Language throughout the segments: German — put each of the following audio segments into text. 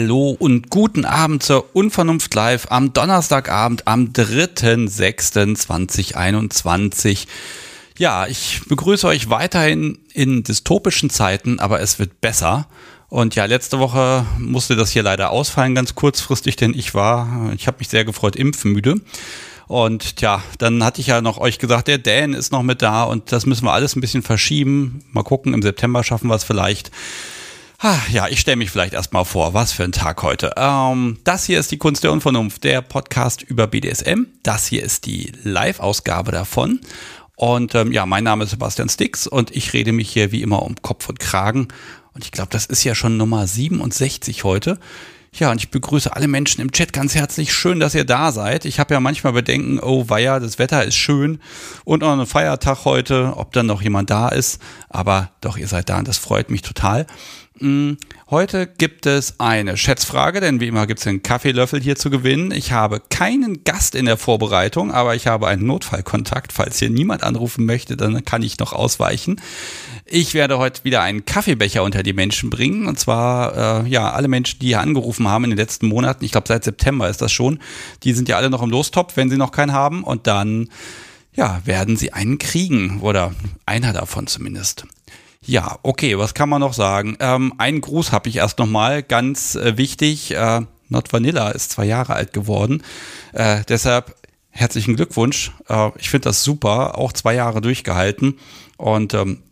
Hallo und guten Abend zur Unvernunft Live am Donnerstagabend am 3.6.2021. Ja, ich begrüße euch weiterhin in dystopischen Zeiten, aber es wird besser. Und ja, letzte Woche musste das hier leider ausfallen, ganz kurzfristig, denn ich war, ich habe mich sehr gefreut, impfmüde. Und ja, dann hatte ich ja noch euch gesagt, der Dan ist noch mit da und das müssen wir alles ein bisschen verschieben. Mal gucken, im September schaffen wir es vielleicht. Ja, ich stelle mich vielleicht erstmal vor, was für ein Tag heute. Ähm, das hier ist die Kunst der Unvernunft, der Podcast über BDSM. Das hier ist die Live-Ausgabe davon. Und ähm, ja, mein Name ist Sebastian Stix und ich rede mich hier wie immer um Kopf und Kragen. Und ich glaube, das ist ja schon Nummer 67 heute. Ja, und ich begrüße alle Menschen im Chat ganz herzlich. Schön, dass ihr da seid. Ich habe ja manchmal Bedenken, oh weia, das Wetter ist schön und auch ein Feiertag heute, ob dann noch jemand da ist. Aber doch, ihr seid da und das freut mich total. Mm, heute gibt es eine Schätzfrage, denn wie immer gibt es einen Kaffeelöffel hier zu gewinnen. Ich habe keinen Gast in der Vorbereitung, aber ich habe einen Notfallkontakt. Falls hier niemand anrufen möchte, dann kann ich noch ausweichen. Ich werde heute wieder einen Kaffeebecher unter die Menschen bringen. Und zwar, äh, ja, alle Menschen, die hier angerufen haben in den letzten Monaten, ich glaube seit September ist das schon, die sind ja alle noch im Lostopf, wenn sie noch keinen haben. Und dann, ja, werden sie einen kriegen. Oder einer davon zumindest. Ja, okay, was kann man noch sagen? Ähm, einen Gruß habe ich erst nochmal, ganz äh, wichtig. Äh, Not Vanilla ist zwei Jahre alt geworden. Äh, deshalb herzlichen Glückwunsch. Äh, ich finde das super, auch zwei Jahre durchgehalten. Und ähm,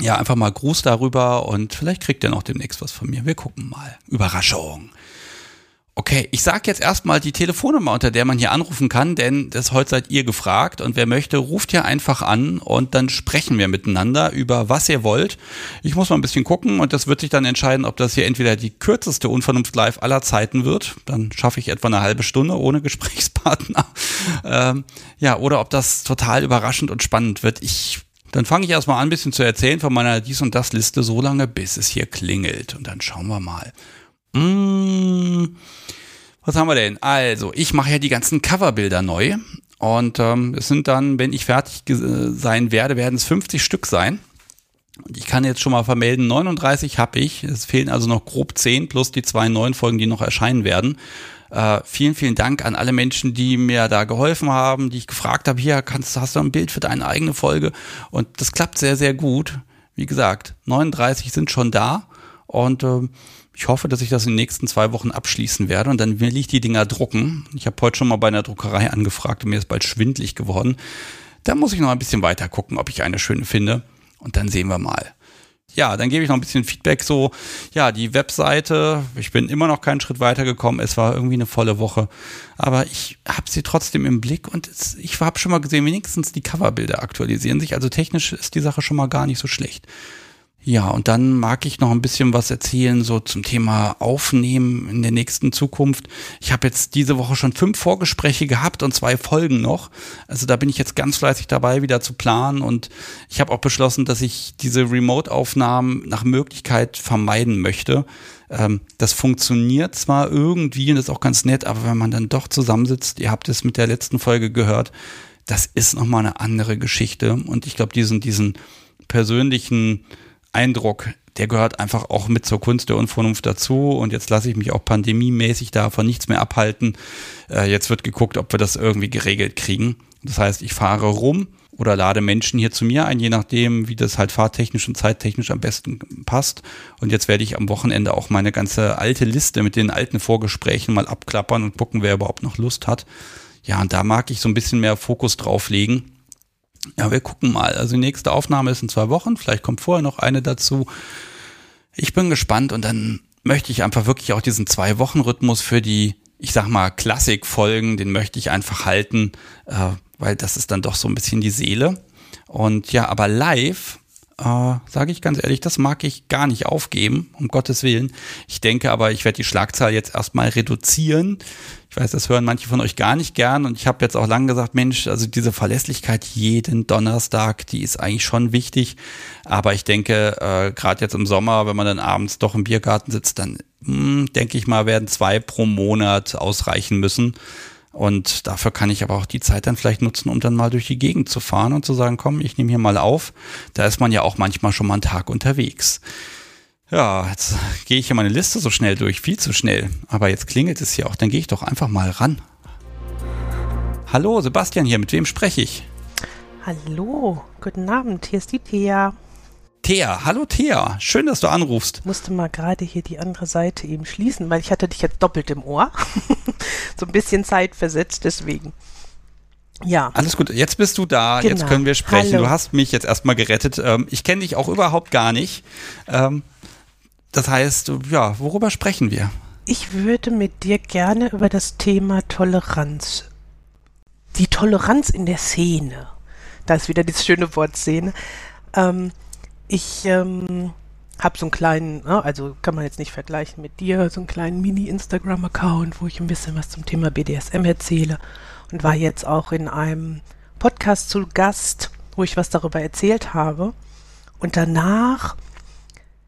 ja, einfach mal Gruß darüber und vielleicht kriegt ihr noch demnächst was von mir. Wir gucken mal. Überraschung. Okay, ich sage jetzt erstmal die Telefonnummer, unter der man hier anrufen kann, denn das heute seid ihr gefragt und wer möchte, ruft hier einfach an und dann sprechen wir miteinander über was ihr wollt. Ich muss mal ein bisschen gucken und das wird sich dann entscheiden, ob das hier entweder die kürzeste Unvernunft live aller Zeiten wird, dann schaffe ich etwa eine halbe Stunde ohne Gesprächspartner, ähm, ja, oder ob das total überraschend und spannend wird. Ich dann fange ich erstmal an, ein bisschen zu erzählen von meiner Dies- und Das-Liste, so lange, bis es hier klingelt. Und dann schauen wir mal. Mmh. Was haben wir denn? Also, ich mache ja die ganzen Coverbilder neu. Und ähm, es sind dann, wenn ich fertig sein werde, werden es 50 Stück sein. Und ich kann jetzt schon mal vermelden, 39 habe ich. Es fehlen also noch grob 10 plus die zwei neuen Folgen, die noch erscheinen werden. Äh, vielen, vielen Dank an alle Menschen, die mir da geholfen haben, die ich gefragt habe, hier kannst, hast du ein Bild für deine eigene Folge. Und das klappt sehr, sehr gut. Wie gesagt, 39 sind schon da. Und äh, ich hoffe, dass ich das in den nächsten zwei Wochen abschließen werde und dann will ich die Dinger drucken. Ich habe heute schon mal bei einer Druckerei angefragt und mir ist bald schwindlig geworden. Da muss ich noch ein bisschen weiter gucken, ob ich eine schöne finde und dann sehen wir mal. Ja, dann gebe ich noch ein bisschen Feedback. So, ja, die Webseite, ich bin immer noch keinen Schritt weiter gekommen. Es war irgendwie eine volle Woche. Aber ich habe sie trotzdem im Blick und es, ich habe schon mal gesehen, wenigstens die Coverbilder aktualisieren sich. Also technisch ist die Sache schon mal gar nicht so schlecht. Ja, und dann mag ich noch ein bisschen was erzählen, so zum Thema Aufnehmen in der nächsten Zukunft. Ich habe jetzt diese Woche schon fünf Vorgespräche gehabt und zwei Folgen noch. Also da bin ich jetzt ganz fleißig dabei, wieder zu planen. Und ich habe auch beschlossen, dass ich diese Remote-Aufnahmen nach Möglichkeit vermeiden möchte. Ähm, das funktioniert zwar irgendwie und ist auch ganz nett, aber wenn man dann doch zusammensitzt, ihr habt es mit der letzten Folge gehört, das ist nochmal eine andere Geschichte. Und ich glaube, diesen, diesen persönlichen Eindruck, der gehört einfach auch mit zur Kunst der Unvernunft dazu. Und jetzt lasse ich mich auch pandemiemäßig davon nichts mehr abhalten. Äh, jetzt wird geguckt, ob wir das irgendwie geregelt kriegen. Das heißt, ich fahre rum oder lade Menschen hier zu mir ein, je nachdem, wie das halt fahrtechnisch und zeittechnisch am besten passt. Und jetzt werde ich am Wochenende auch meine ganze alte Liste mit den alten Vorgesprächen mal abklappern und gucken, wer überhaupt noch Lust hat. Ja, und da mag ich so ein bisschen mehr Fokus drauf legen ja, wir gucken mal. Also die nächste Aufnahme ist in zwei Wochen. Vielleicht kommt vorher noch eine dazu. Ich bin gespannt und dann möchte ich einfach wirklich auch diesen Zwei-Wochen-Rhythmus für die, ich sag mal, Klassikfolgen, den möchte ich einfach halten, äh, weil das ist dann doch so ein bisschen die Seele. Und ja, aber live äh, sage ich ganz ehrlich, das mag ich gar nicht aufgeben, um Gottes Willen. Ich denke aber, ich werde die Schlagzahl jetzt erstmal reduzieren. Ich weiß, das hören manche von euch gar nicht gern und ich habe jetzt auch lange gesagt, Mensch, also diese Verlässlichkeit jeden Donnerstag, die ist eigentlich schon wichtig. Aber ich denke, äh, gerade jetzt im Sommer, wenn man dann abends doch im Biergarten sitzt, dann mh, hm, denke ich mal, werden zwei pro Monat ausreichen müssen. Und dafür kann ich aber auch die Zeit dann vielleicht nutzen, um dann mal durch die Gegend zu fahren und zu sagen, komm, ich nehme hier mal auf. Da ist man ja auch manchmal schon mal einen Tag unterwegs. Ja, jetzt gehe ich hier meine Liste so schnell durch, viel zu schnell. Aber jetzt klingelt es hier auch, dann gehe ich doch einfach mal ran. Hallo, Sebastian hier, mit wem spreche ich? Hallo, guten Abend, hier ist die Thea. Thea, hallo Thea, schön, dass du anrufst. Musste mal gerade hier die andere Seite eben schließen, weil ich hatte dich jetzt doppelt im Ohr. so ein bisschen Zeit versetzt, deswegen. Ja. Alles gut, jetzt bist du da, genau. jetzt können wir sprechen. Hallo. Du hast mich jetzt erstmal gerettet. Ähm, ich kenne dich auch überhaupt gar nicht. Das heißt, ja, worüber sprechen wir? Ich würde mit dir gerne über das Thema Toleranz. Die Toleranz in der Szene. Da ist wieder dieses schöne Wort Szene. Ähm, ich ähm, habe so einen kleinen, ne, also kann man jetzt nicht vergleichen mit dir, so einen kleinen Mini-Instagram-Account, wo ich ein bisschen was zum Thema BDSM erzähle und war jetzt auch in einem Podcast zu Gast, wo ich was darüber erzählt habe. Und danach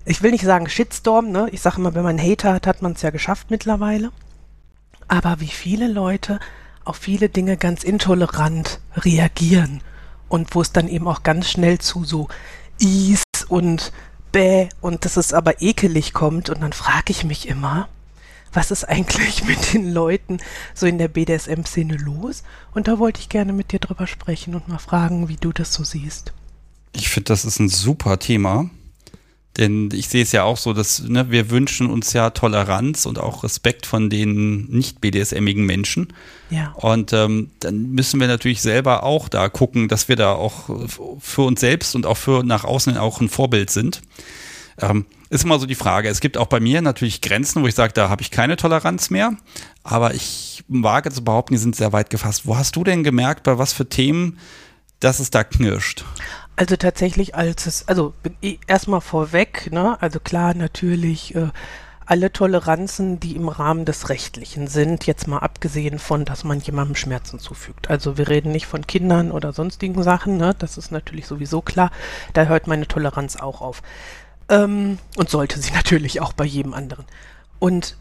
ich will nicht sagen Shitstorm, ne? Ich sage immer, wenn man Hater hat, hat man es ja geschafft mittlerweile. Aber wie viele Leute auf viele Dinge ganz intolerant reagieren und wo es dann eben auch ganz schnell zu so Is und Bäh und dass es aber ekelig kommt und dann frage ich mich immer, was ist eigentlich mit den Leuten so in der BDSM-Szene los? Und da wollte ich gerne mit dir drüber sprechen und mal fragen, wie du das so siehst. Ich finde, das ist ein super Thema. Denn ich sehe es ja auch so, dass ne, wir wünschen uns ja Toleranz und auch Respekt von den nicht BDSMigen Menschen. Ja. Und ähm, dann müssen wir natürlich selber auch da gucken, dass wir da auch für uns selbst und auch für nach außen auch ein Vorbild sind. Ähm, ist immer so die Frage. Es gibt auch bei mir natürlich Grenzen, wo ich sage, da habe ich keine Toleranz mehr. Aber ich wage zu behaupten, die sind sehr weit gefasst. Wo hast du denn gemerkt, bei was für Themen, dass es da knirscht? Also tatsächlich, als es, also erstmal vorweg, ne, also klar, natürlich äh, alle Toleranzen, die im Rahmen des Rechtlichen sind, jetzt mal abgesehen von, dass man jemandem Schmerzen zufügt. Also wir reden nicht von Kindern oder sonstigen Sachen, ne, das ist natürlich sowieso klar. Da hört meine Toleranz auch auf. Ähm, und sollte sie natürlich auch bei jedem anderen. Und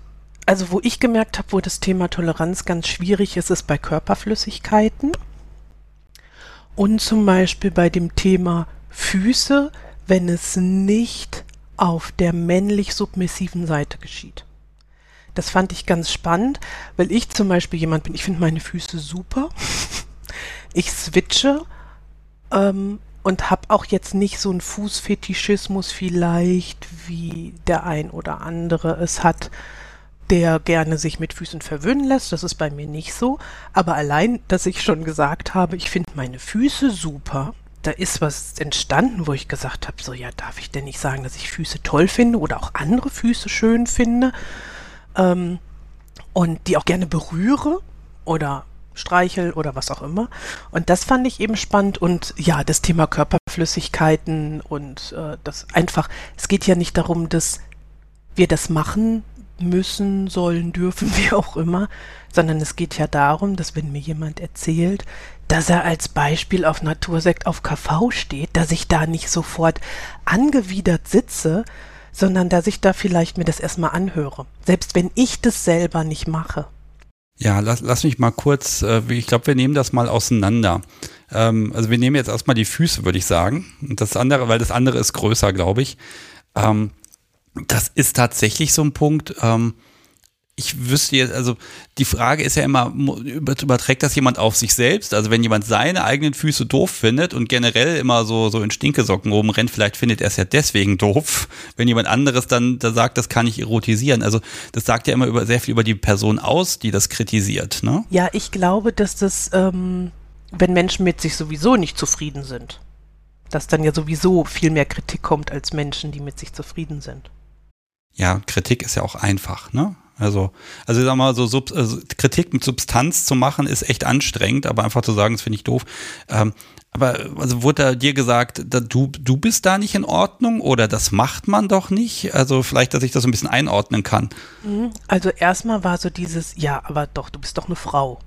also wo ich gemerkt habe, wo das Thema Toleranz ganz schwierig ist, ist bei Körperflüssigkeiten. Und zum Beispiel bei dem Thema Füße, wenn es nicht auf der männlich submissiven Seite geschieht. Das fand ich ganz spannend, weil ich zum Beispiel jemand bin, ich finde meine Füße super. ich switche ähm, und habe auch jetzt nicht so einen Fußfetischismus vielleicht, wie der ein oder andere es hat der gerne sich mit Füßen verwöhnen lässt. Das ist bei mir nicht so. Aber allein, dass ich schon gesagt habe, ich finde meine Füße super, da ist was entstanden, wo ich gesagt habe, so ja, darf ich denn nicht sagen, dass ich Füße toll finde oder auch andere Füße schön finde ähm, und die auch gerne berühre oder streichel oder was auch immer. Und das fand ich eben spannend und ja, das Thema Körperflüssigkeiten und äh, das einfach, es geht ja nicht darum, dass wir das machen, müssen, sollen, dürfen, wie auch immer, sondern es geht ja darum, dass wenn mir jemand erzählt, dass er als Beispiel auf Natursekt auf KV steht, dass ich da nicht sofort angewidert sitze, sondern dass ich da vielleicht mir das erstmal anhöre. Selbst wenn ich das selber nicht mache. Ja, lass, lass mich mal kurz, äh, ich glaube, wir nehmen das mal auseinander. Ähm, also wir nehmen jetzt erstmal die Füße, würde ich sagen. Und das andere, weil das andere ist größer, glaube ich. Ähm, das ist tatsächlich so ein Punkt. Ähm, ich wüsste jetzt, also die Frage ist ja immer, überträgt das jemand auf sich selbst? Also wenn jemand seine eigenen Füße doof findet und generell immer so, so in Stinkesocken rumrennt, vielleicht findet er es ja deswegen doof. Wenn jemand anderes dann da sagt, das kann ich erotisieren. Also das sagt ja immer über, sehr viel über die Person aus, die das kritisiert. Ne? Ja, ich glaube, dass das, ähm, wenn Menschen mit sich sowieso nicht zufrieden sind, dass dann ja sowieso viel mehr Kritik kommt als Menschen, die mit sich zufrieden sind ja, Kritik ist ja auch einfach, ne? Also, also ich sag mal, so Sub, also Kritik mit Substanz zu machen, ist echt anstrengend, aber einfach zu sagen, das finde ich doof. Ähm, aber also wurde da dir gesagt, da, du, du bist da nicht in Ordnung oder das macht man doch nicht? Also vielleicht, dass ich das ein bisschen einordnen kann. Mhm. Also erstmal war so dieses, ja, aber doch, du bist doch eine Frau.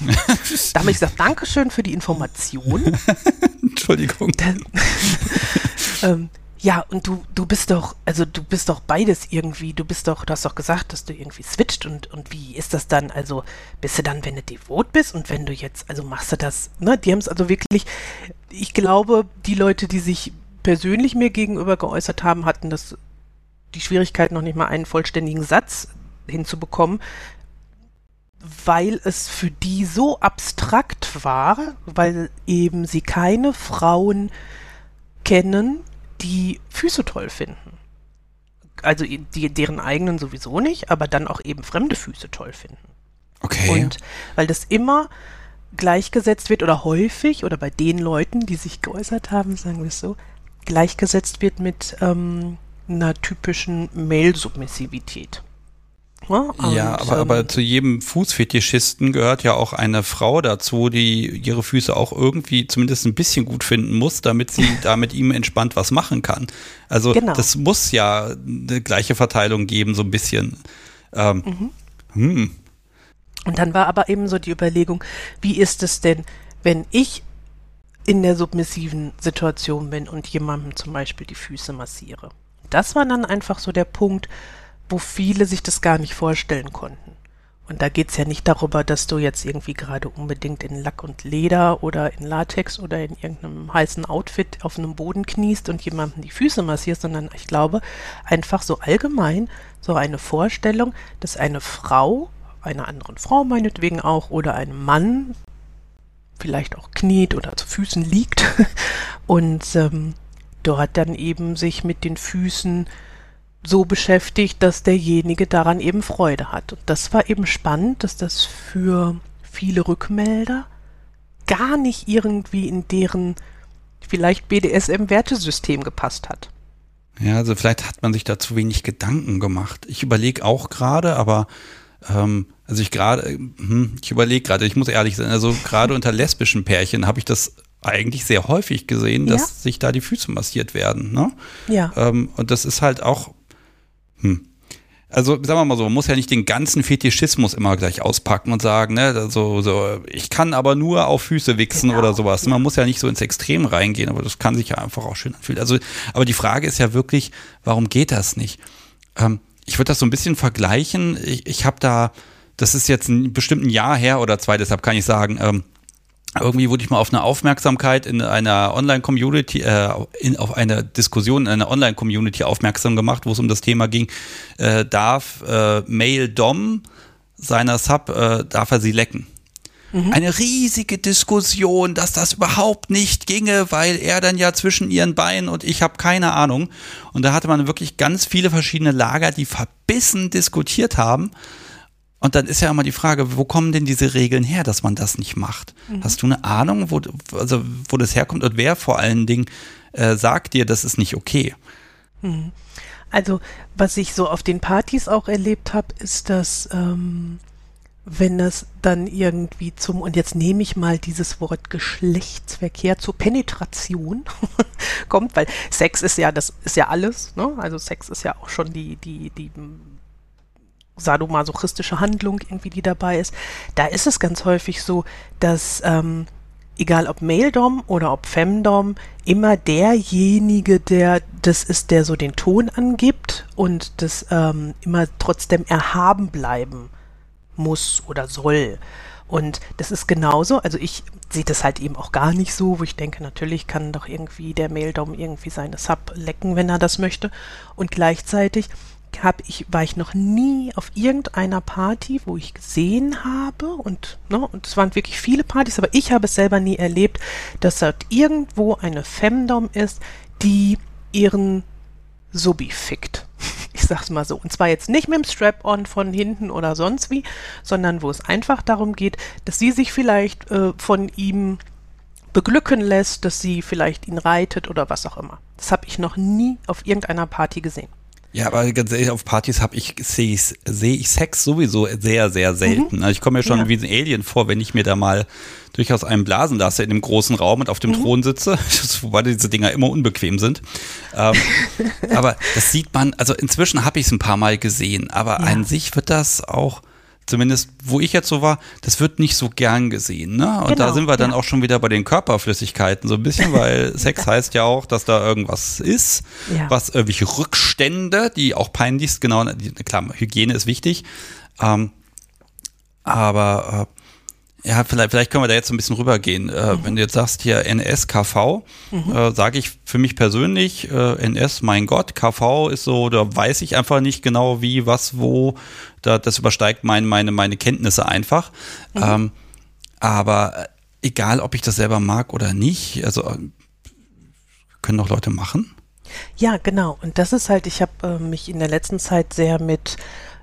da habe ich gesagt, Dankeschön für die Information. Entschuldigung. Ähm, ja, und du, du bist doch, also du bist doch beides irgendwie, du bist doch, du hast doch gesagt, dass du irgendwie switcht und, und wie ist das dann? Also bist du dann, wenn du devot bist und wenn du jetzt, also machst du das, ne? Die haben es also wirklich, ich glaube, die Leute, die sich persönlich mir gegenüber geäußert haben, hatten das die Schwierigkeit, noch nicht mal einen vollständigen Satz hinzubekommen, weil es für die so abstrakt war, weil eben sie keine Frauen kennen, die Füße toll finden. Also die, deren eigenen sowieso nicht, aber dann auch eben fremde Füße toll finden. Okay. Und weil das immer gleichgesetzt wird oder häufig oder bei den Leuten, die sich geäußert haben, sagen wir es so, gleichgesetzt wird mit ähm, einer typischen Male-Submissivität. Ja, ja aber, ähm, aber zu jedem Fußfetischisten gehört ja auch eine Frau dazu, die ihre Füße auch irgendwie zumindest ein bisschen gut finden muss, damit sie da mit ihm entspannt was machen kann. Also genau. das muss ja eine gleiche Verteilung geben, so ein bisschen. Ähm, mhm. hm. Und dann war aber eben so die Überlegung, wie ist es denn, wenn ich in der submissiven Situation bin und jemandem zum Beispiel die Füße massiere. Das war dann einfach so der Punkt, wo viele sich das gar nicht vorstellen konnten. Und da geht's ja nicht darüber, dass du jetzt irgendwie gerade unbedingt in Lack und Leder oder in Latex oder in irgendeinem heißen Outfit auf einem Boden kniest und jemandem die Füße massierst, sondern ich glaube einfach so allgemein so eine Vorstellung, dass eine Frau, einer anderen Frau meinetwegen auch, oder einem Mann vielleicht auch kniet oder zu Füßen liegt und ähm, dort dann eben sich mit den Füßen so beschäftigt, dass derjenige daran eben Freude hat. Und das war eben spannend, dass das für viele Rückmelder gar nicht irgendwie in deren vielleicht BDSM-Wertesystem gepasst hat. Ja, also vielleicht hat man sich da zu wenig Gedanken gemacht. Ich überlege auch gerade, aber ähm, also ich gerade, hm, ich überlege gerade, ich muss ehrlich sein, also gerade unter lesbischen Pärchen habe ich das eigentlich sehr häufig gesehen, dass ja. sich da die Füße massiert werden. Ne? Ja. Ähm, und das ist halt auch hm. Also sagen wir mal so, man muss ja nicht den ganzen Fetischismus immer gleich auspacken und sagen, ne, so, so, ich kann aber nur auf Füße wichsen genau. oder sowas. Man muss ja nicht so ins Extrem reingehen, aber das kann sich ja einfach auch schön anfühlen. Also, aber die Frage ist ja wirklich, warum geht das nicht? Ähm, ich würde das so ein bisschen vergleichen. Ich, ich habe da, das ist jetzt ein bestimmten Jahr her oder zwei, deshalb kann ich sagen, ähm, irgendwie wurde ich mal auf eine Aufmerksamkeit in einer Online-Community, äh, in, auf eine Diskussion in einer Online-Community aufmerksam gemacht, wo es um das Thema ging, äh, darf äh, Male Dom seiner Sub, äh, darf er sie lecken? Mhm. Eine riesige Diskussion, dass das überhaupt nicht ginge, weil er dann ja zwischen ihren Beinen und ich habe keine Ahnung. Und da hatte man wirklich ganz viele verschiedene Lager, die verbissen diskutiert haben. Und dann ist ja immer die Frage, wo kommen denn diese Regeln her, dass man das nicht macht? Mhm. Hast du eine Ahnung, wo, also, wo das herkommt und wer vor allen Dingen äh, sagt dir, das ist nicht okay? Mhm. Also, was ich so auf den Partys auch erlebt habe, ist, dass ähm, wenn es dann irgendwie zum, und jetzt nehme ich mal dieses Wort Geschlechtsverkehr zur Penetration kommt, weil Sex ist ja, das ist ja alles, ne? Also Sex ist ja auch schon die, die, die sadomasochistische Handlung irgendwie, die dabei ist, da ist es ganz häufig so, dass ähm, egal ob Male-Dom oder ob Femdom, immer derjenige, der das ist, der so den Ton angibt und das ähm, immer trotzdem erhaben bleiben muss oder soll. Und das ist genauso, also ich sehe das halt eben auch gar nicht so, wo ich denke, natürlich kann doch irgendwie der Male-Dom irgendwie seine Sub lecken, wenn er das möchte. Und gleichzeitig hab ich, war ich noch nie auf irgendeiner Party, wo ich gesehen habe und, ne, und es waren wirklich viele Partys, aber ich habe es selber nie erlebt, dass dort irgendwo eine Femdom ist, die ihren Subi fickt. Ich sag's mal so. Und zwar jetzt nicht mit dem Strap-on von hinten oder sonst wie, sondern wo es einfach darum geht, dass sie sich vielleicht äh, von ihm beglücken lässt, dass sie vielleicht ihn reitet oder was auch immer. Das habe ich noch nie auf irgendeiner Party gesehen. Ja, aber ganz ehrlich, auf Partys habe ich sehe ich, seh ich Sex sowieso sehr, sehr selten. Mhm. Also ich komme mir schon ja. wie ein Alien vor, wenn ich mir da mal durchaus einen blasen lasse in dem großen Raum und auf dem mhm. Thron sitze, wobei diese Dinger immer unbequem sind. Ähm, aber das sieht man, also inzwischen habe ich es ein paar Mal gesehen, aber ja. an sich wird das auch zumindest wo ich jetzt so war, das wird nicht so gern gesehen. Ne? Und genau, da sind wir dann ja. auch schon wieder bei den Körperflüssigkeiten so ein bisschen, weil Sex heißt ja auch, dass da irgendwas ist, ja. was irgendwelche Rückstände, die auch peinlichst, genau, klar, Hygiene ist wichtig, ähm, aber Ja, vielleicht, vielleicht können wir da jetzt ein bisschen rübergehen. Äh, mhm. Wenn du jetzt sagst hier NSKV, mhm. äh, sage ich für mich persönlich, äh, NS, mein Gott, KV ist so, da weiß ich einfach nicht genau wie, was, wo. Da, das übersteigt mein, meine, meine Kenntnisse einfach. Mhm. Ähm, aber äh, egal, ob ich das selber mag oder nicht, also äh, können doch Leute machen. Ja, genau. Und das ist halt, ich habe äh, mich in der letzten Zeit sehr mit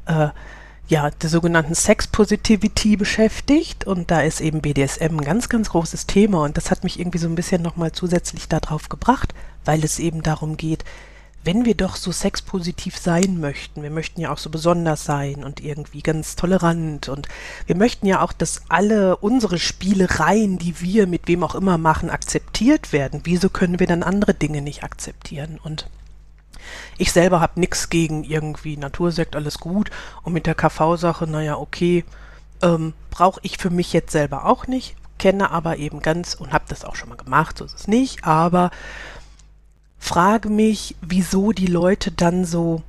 äh, ja, der sogenannten Sex Positivity beschäftigt und da ist eben BDSM ein ganz, ganz großes Thema und das hat mich irgendwie so ein bisschen nochmal zusätzlich darauf gebracht, weil es eben darum geht, wenn wir doch so sexpositiv sein möchten, wir möchten ja auch so besonders sein und irgendwie ganz tolerant und wir möchten ja auch, dass alle unsere Spielereien, die wir mit wem auch immer machen, akzeptiert werden. Wieso können wir dann andere Dinge nicht akzeptieren? Und ich selber habe nichts gegen irgendwie Natursekt, alles gut. Und mit der KV-Sache, naja, okay, ähm, brauche ich für mich jetzt selber auch nicht, kenne aber eben ganz und habe das auch schon mal gemacht, so ist es nicht, aber frage mich, wieso die Leute dann so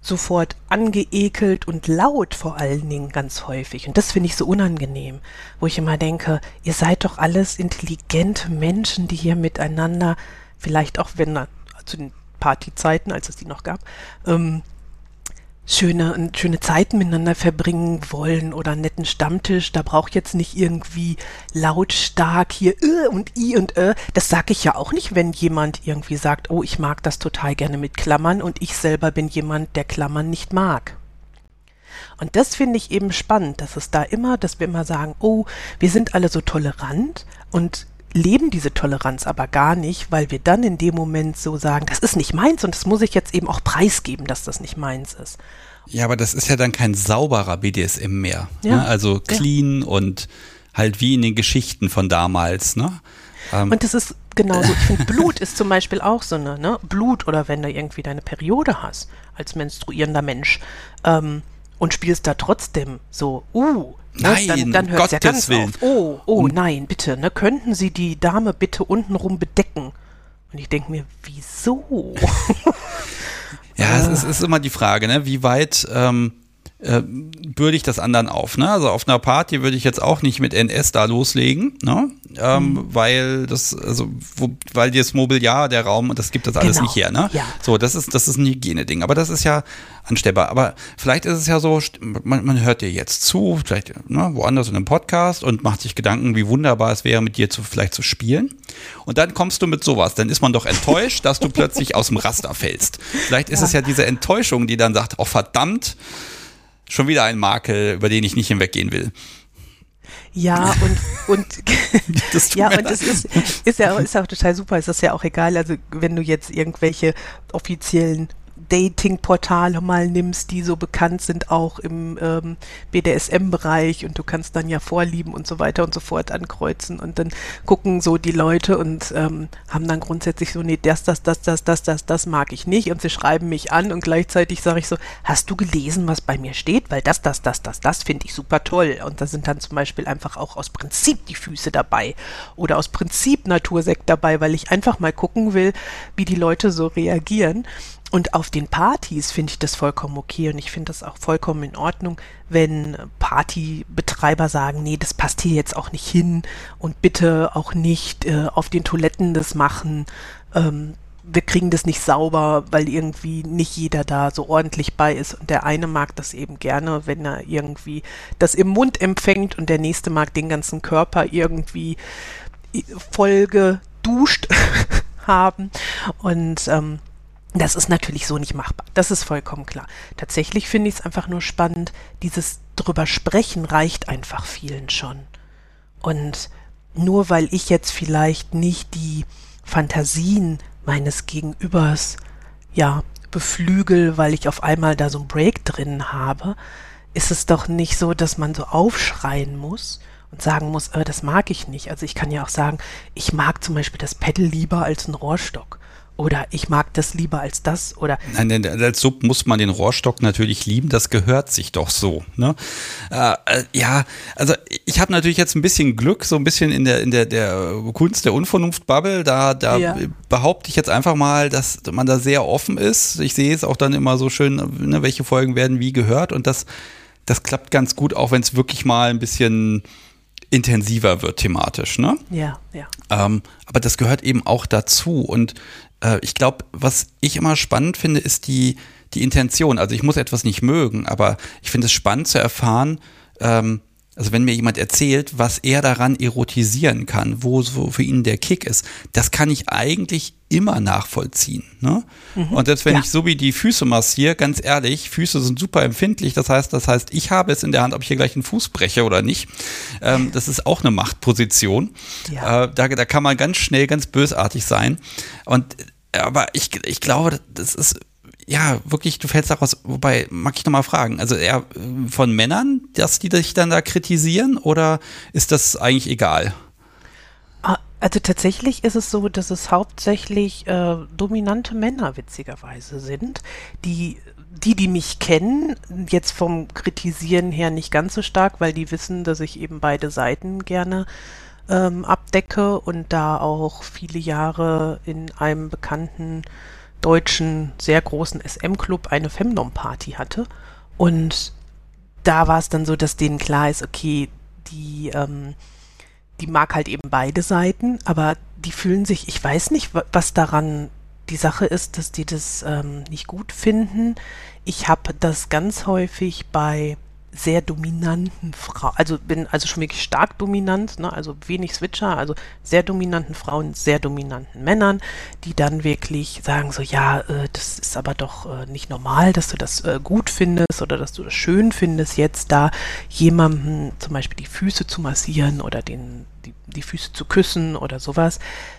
sofort angeekelt und laut vor allen Dingen ganz häufig. Und das finde ich so unangenehm, wo ich immer denke, ihr seid doch alles intelligente Menschen, die hier miteinander, vielleicht auch wenn zu den Partyzeiten, als es die noch gab, ähm, schöne, schöne Zeiten miteinander verbringen wollen oder einen netten Stammtisch. Da braucht jetzt nicht irgendwie lautstark hier äh und i und äh. Das sage ich ja auch nicht, wenn jemand irgendwie sagt, oh, ich mag das total gerne mit Klammern und ich selber bin jemand, der Klammern nicht mag. Und das finde ich eben spannend, dass es da immer, dass wir immer sagen, oh, wir sind alle so tolerant und leben diese Toleranz aber gar nicht, weil wir dann in dem Moment so sagen, das ist nicht meins und das muss ich jetzt eben auch preisgeben, dass das nicht meins ist. Ja, aber das ist ja dann kein sauberer BDSM mehr. Ja. Ne? Also clean ja. und halt wie in den Geschichten von damals, ne? Ähm, und das ist genauso. Ich finde, Blut ist zum Beispiel auch so eine, ne? Blut oder wenn du irgendwie deine Periode hast als menstruierender Mensch ähm, und spielst da trotzdem so, uh, Nein, dann, dann hört es ja ganz Willen. auf. Oh, oh, und nein, bitte, ne? Könnten Sie die Dame bitte untenrum bedecken? Und ich denke mir, wieso? ja, es ist, ist, immer die Frage, ne? Wie weit ähm, äh, bürde ich das anderen auf. Ne? Also auf einer Party würde ich jetzt auch nicht mit NS da loslegen, ne? Ähm, mhm. weil das, also, wo, weil das Mobiliar, der Raum, das gibt das alles genau. nicht her. Ne? Ja. So, das ist, das ist ein Hygieneding. Aber das ist ja anstellbar. Aber vielleicht ist es ja so, man, man hört dir jetzt zu, vielleicht ne, woanders in einem Podcast und macht sich Gedanken, wie wunderbar es wäre, mit dir zu, vielleicht zu spielen. Und dann kommst du mit sowas. Dann ist man doch enttäuscht, dass du plötzlich aus dem Raster fällst. Vielleicht ist ja. es ja diese Enttäuschung, die dann sagt, oh verdammt, schon wieder ein Makel, über den ich nicht hinweggehen will. Ja, und, und ja, und es ist, ist ja ist auch total super, ist das ja auch egal. Also wenn du jetzt irgendwelche offiziellen Dating-Portale mal nimmst, die so bekannt sind auch im ähm, BDSM-Bereich und du kannst dann ja Vorlieben und so weiter und so fort ankreuzen und dann gucken so die Leute und ähm, haben dann grundsätzlich so, nee, das, das, das, das, das, das, das mag ich nicht und sie schreiben mich an und gleichzeitig sage ich so, hast du gelesen, was bei mir steht? Weil das, das, das, das, das finde ich super toll und da sind dann zum Beispiel einfach auch aus Prinzip die Füße dabei oder aus Prinzip Natursekt dabei, weil ich einfach mal gucken will, wie die Leute so reagieren und auf den Partys finde ich das vollkommen okay und ich finde das auch vollkommen in Ordnung, wenn Partybetreiber sagen, nee, das passt hier jetzt auch nicht hin und bitte auch nicht äh, auf den Toiletten das machen. Ähm, wir kriegen das nicht sauber, weil irgendwie nicht jeder da so ordentlich bei ist. Und der eine mag das eben gerne, wenn er irgendwie das im Mund empfängt und der nächste mag den ganzen Körper irgendwie voll geduscht haben. Und ähm, das ist natürlich so nicht machbar. Das ist vollkommen klar. Tatsächlich finde ich es einfach nur spannend, dieses drüber sprechen reicht einfach vielen schon. Und nur weil ich jetzt vielleicht nicht die Fantasien meines Gegenübers, ja, beflügel, weil ich auf einmal da so ein Break drin habe, ist es doch nicht so, dass man so aufschreien muss und sagen muss, äh, das mag ich nicht. Also ich kann ja auch sagen, ich mag zum Beispiel das Pedal lieber als ein Rohrstock oder ich mag das lieber als das oder nein, als Sub muss man den Rohrstock natürlich lieben, das gehört sich doch so. Ne? Äh, äh, ja, also ich habe natürlich jetzt ein bisschen Glück, so ein bisschen in der in der der Kunst der Unvernunft Bubble. Da da ja. behaupte ich jetzt einfach mal, dass man da sehr offen ist. Ich sehe es auch dann immer so schön, ne, welche Folgen werden wie gehört und das das klappt ganz gut, auch wenn es wirklich mal ein bisschen intensiver wird thematisch, ne? Ja, ja. Ähm, aber das gehört eben auch dazu. Und äh, ich glaube, was ich immer spannend finde, ist die, die Intention. Also ich muss etwas nicht mögen, aber ich finde es spannend zu erfahren, ähm, also wenn mir jemand erzählt, was er daran erotisieren kann, wo so für ihn der Kick ist, das kann ich eigentlich immer nachvollziehen. Ne? Mhm, und selbst wenn ja. ich so wie die Füße massiere, ganz ehrlich, Füße sind super empfindlich. Das heißt, das heißt, ich habe es in der Hand, ob ich hier gleich einen Fuß breche oder nicht. Ähm, das ist auch eine Machtposition. Ja. Äh, da, da kann man ganz schnell ganz bösartig sein. Und aber ich, ich glaube, das ist ja, wirklich, du fällst daraus, wobei, mag ich nochmal fragen, also eher äh, von Männern, dass die dich dann da kritisieren oder ist das eigentlich egal? Ah, also tatsächlich ist es so, dass es hauptsächlich äh, dominante Männer witzigerweise sind, die die, die mich kennen, jetzt vom Kritisieren her nicht ganz so stark, weil die wissen, dass ich eben beide Seiten gerne ähm, abdecke und da auch viele Jahre in einem bekannten deutschen sehr großen SM-Club eine Femdom-Party hatte. Und da war es dann so, dass denen klar ist, okay, die, ähm, die mag halt eben beide Seiten, aber die fühlen sich, ich weiß nicht, was daran die Sache ist, dass die das ähm, nicht gut finden. Ich habe das ganz häufig bei sehr dominanten Frau, also bin also schon wirklich stark dominant, ne, also wenig Switcher, also sehr dominanten Frauen, sehr dominanten Männern, die dann wirklich sagen so, ja, äh, das ist aber doch äh, nicht normal, dass du das äh, gut findest oder dass du das schön findest, jetzt da jemandem zum Beispiel die Füße zu massieren oder den die, die Füße zu küssen oder sowas.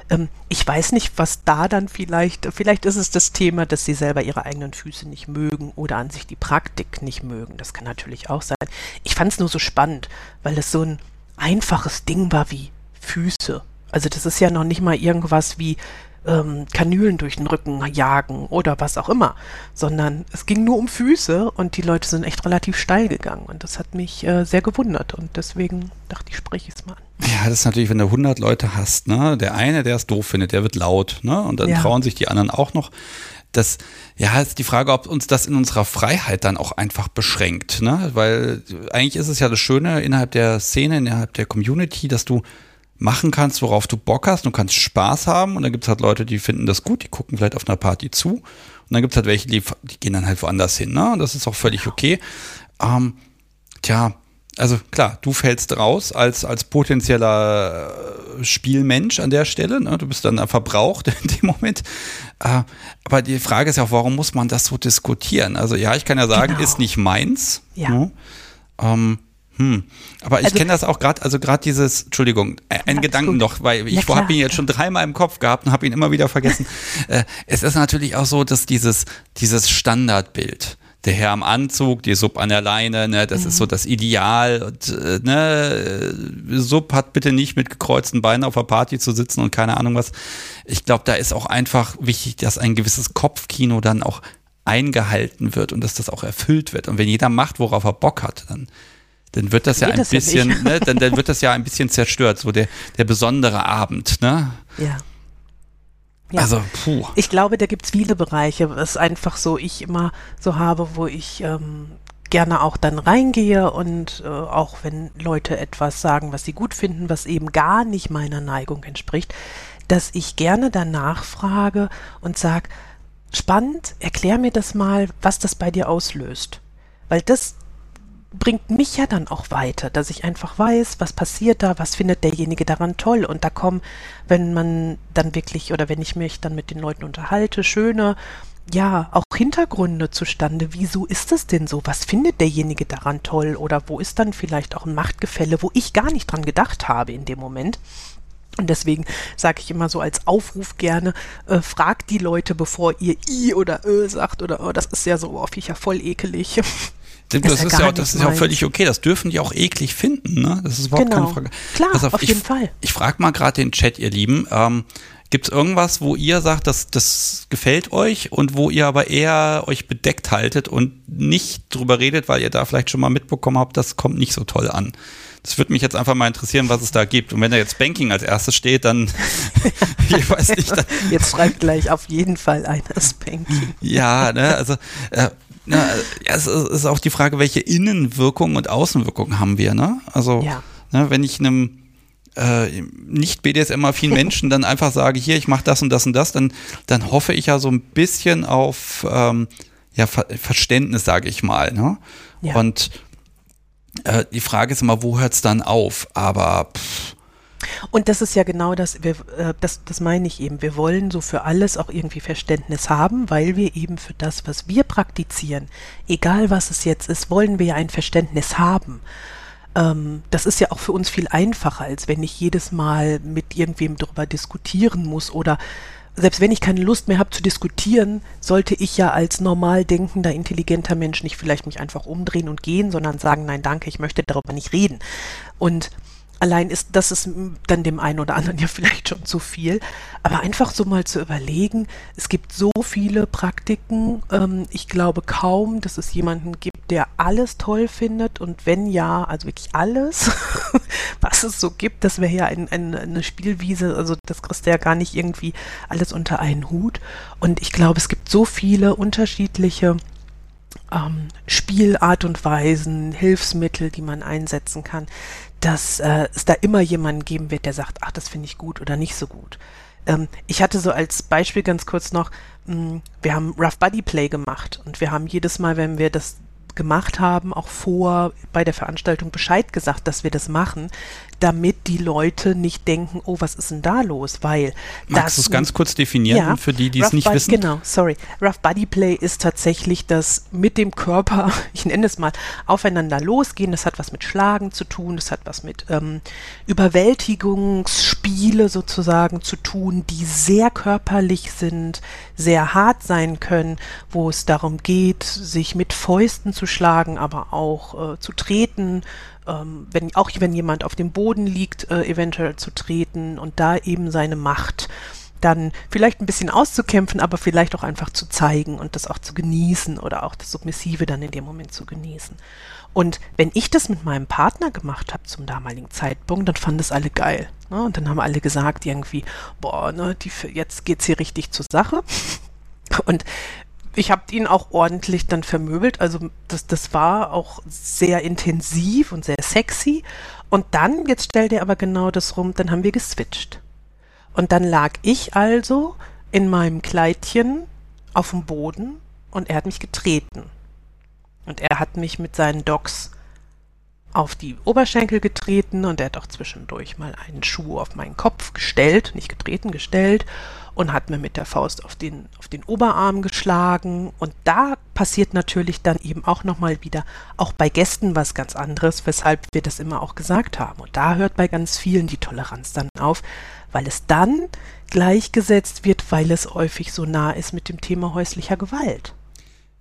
Ähm, ich weiß nicht, was da dann vielleicht, vielleicht ist es das Thema, dass sie selber ihre eigenen Füße nicht mögen oder an sich die Praktik nicht mögen. Das kann natürlich auch sein. Ich fand es nur so spannend, weil es so ein einfaches Ding war wie Füße. Also das ist ja noch nicht mal irgendwas wie ähm, Kanülen durch den Rücken jagen oder was auch immer, sondern es ging nur um Füße und die Leute sind echt relativ steil gegangen und das hat mich äh, sehr gewundert und deswegen dachte ich, spreche ich es mal an. Ja, das ist natürlich, wenn du 100 Leute hast, ne, der eine, der es doof findet, der wird laut, ne, und dann ja. trauen sich die anderen auch noch. Das, ja, ist die Frage, ob uns das in unserer Freiheit dann auch einfach beschränkt, ne, weil eigentlich ist es ja das Schöne innerhalb der Szene, innerhalb der Community, dass du machen kannst, worauf du Bock hast. Du kannst Spaß haben und dann gibt es halt Leute, die finden das gut, die gucken vielleicht auf einer Party zu. Und dann gibt es halt welche, die, die gehen dann halt woanders hin. Ne? Und das ist auch völlig okay. Ähm, tja, also klar, du fällst raus als, als potenzieller äh, Spielmensch an der Stelle. Ne? Du bist dann verbraucht in dem Moment. Äh, aber die Frage ist ja auch, warum muss man das so diskutieren? Also ja, ich kann ja sagen, genau. ist nicht meins. Ja. Ne? Ähm, hm. Aber ich also, kenne das auch gerade, also gerade dieses, Entschuldigung, äh, ein Gedanken noch, weil ich habe ihn jetzt schon dreimal im Kopf gehabt und habe ihn immer wieder vergessen. äh, es ist natürlich auch so, dass dieses, dieses Standardbild, der Herr am Anzug, die Sub an der Leine, ne, das mhm. ist so das Ideal. Und, äh, ne, Sub hat bitte nicht mit gekreuzten Beinen auf der Party zu sitzen und keine Ahnung was. Ich glaube, da ist auch einfach wichtig, dass ein gewisses Kopfkino dann auch eingehalten wird und dass das auch erfüllt wird. Und wenn jeder macht, worauf er Bock hat, dann dann wird das ja ein das bisschen, ja ne, dann, dann wird das ja ein bisschen zerstört, so der, der besondere Abend, ne? Ja. Ja. Also, puh. Ich glaube, da gibt es viele Bereiche, was einfach so ich immer so habe, wo ich ähm, gerne auch dann reingehe und äh, auch wenn Leute etwas sagen, was sie gut finden, was eben gar nicht meiner Neigung entspricht, dass ich gerne danach frage und sage, spannend, erklär mir das mal, was das bei dir auslöst. Weil das bringt mich ja dann auch weiter, dass ich einfach weiß, was passiert da, was findet derjenige daran toll. Und da kommen, wenn man dann wirklich oder wenn ich mich dann mit den Leuten unterhalte, schöne, ja, auch Hintergründe zustande. Wieso ist es denn so? Was findet derjenige daran toll? Oder wo ist dann vielleicht auch ein Machtgefälle, wo ich gar nicht dran gedacht habe in dem Moment? Und deswegen sage ich immer so als Aufruf gerne, äh, fragt die Leute, bevor ihr i oder ö sagt oder oh, das ist ja so, oh, ich ja voll ekelig. Das, das, ist, ja, das ist ja auch völlig okay. Das dürfen die auch eklig finden. Ne? Das ist überhaupt genau. keine Frage. Klar, auf, auf, jeden ich, Fall. Ich frage mal gerade den Chat, ihr Lieben. Ähm, Gibt es irgendwas, wo ihr sagt, dass das gefällt euch und wo ihr aber eher euch bedeckt haltet und nicht drüber redet, weil ihr da vielleicht schon mal mitbekommen habt, das kommt nicht so toll an? Das würde mich jetzt einfach mal interessieren, was es da gibt. Und wenn da jetzt Banking als erstes steht, dann ich weiß nicht. Dann jetzt schreibt gleich auf jeden Fall einer Banking. Ja, ne, also äh, na, es ist auch die Frage, welche Innenwirkung und Außenwirkung haben wir, ne? Also, ja. Ne, wenn ich einem äh, nicht BDSM-affinen Menschen dann einfach sage, hier, ich mache das und das und das, dann, dann hoffe ich ja so ein bisschen auf ähm, ja, Ver Verständnis, sage ich mal. Ne? Ja. Und äh, die Frage ist immer, wo hört es dann auf? Aber pff, und das ist ja genau das, wir, äh, das, das meine ich eben. Wir wollen so für alles auch irgendwie Verständnis haben, weil wir eben für das, was wir praktizieren, egal was es jetzt ist, wollen wir ja ein Verständnis haben. Ähm, das ist ja auch für uns viel einfacher, als wenn ich jedes Mal mit irgendwem darüber diskutieren muss oder selbst wenn ich keine Lust mehr habe zu diskutieren, sollte ich ja als normal denkender, intelligenter Mensch nicht vielleicht mich einfach umdrehen und gehen, sondern sagen, nein, danke, ich möchte darüber nicht reden. Und Allein ist das ist dann dem einen oder anderen ja vielleicht schon zu viel. Aber einfach so mal zu überlegen, es gibt so viele Praktiken. Ähm, ich glaube kaum, dass es jemanden gibt, der alles toll findet. Und wenn ja, also wirklich alles, was es so gibt, das wäre ja ein, ein, eine Spielwiese. Also das kriegst du ja gar nicht irgendwie alles unter einen Hut. Und ich glaube, es gibt so viele unterschiedliche ähm, Spielart und Weisen, Hilfsmittel, die man einsetzen kann, dass äh, es da immer jemanden geben wird, der sagt, ach, das finde ich gut oder nicht so gut. Ähm, ich hatte so als Beispiel ganz kurz noch, mh, mm, wir haben Rough Buddy Play gemacht und wir haben jedes Mal, wenn wir das gemacht haben, auch vor bei der Veranstaltung Bescheid gesagt, dass wir das machen, damit die Leute nicht denken, oh, was ist denn da los? Weil Magst du es ganz kurz definieren ja, für die, die es nicht Body, wissen? Genau, sorry. Rough Body Play ist tatsächlich das mit dem Körper, ich nenne es mal, aufeinander losgehen. Das hat was mit Schlagen zu tun, das hat was mit ähm, Überwältigungsspiele sozusagen zu tun, die sehr körperlich sind, sehr hart sein können, wo es darum geht, sich mit Fäusten zu schlagen, aber auch äh, zu treten, ähm, wenn, auch wenn jemand auf dem Boden liegt, äh, eventuell zu treten und da eben seine Macht dann vielleicht ein bisschen auszukämpfen, aber vielleicht auch einfach zu zeigen und das auch zu genießen oder auch das Submissive dann in dem Moment zu genießen. Und wenn ich das mit meinem Partner gemacht habe zum damaligen Zeitpunkt, dann fanden es alle geil. Ne? Und dann haben alle gesagt irgendwie, boah, ne, die, jetzt geht's hier richtig zur Sache. Und ich habe ihn auch ordentlich dann vermöbelt. Also das, das war auch sehr intensiv und sehr sexy. Und dann, jetzt stellt er aber genau das rum, dann haben wir geswitcht. Und dann lag ich also in meinem Kleidchen auf dem Boden und er hat mich getreten. Und er hat mich mit seinen Docs auf die Oberschenkel getreten und er hat auch zwischendurch mal einen Schuh auf meinen Kopf gestellt, nicht getreten, gestellt und hat mir mit der Faust auf den, auf den Oberarm geschlagen. Und da passiert natürlich dann eben auch nochmal wieder, auch bei Gästen was ganz anderes, weshalb wir das immer auch gesagt haben. Und da hört bei ganz vielen die Toleranz dann auf, weil es dann gleichgesetzt wird, weil es häufig so nah ist mit dem Thema häuslicher Gewalt.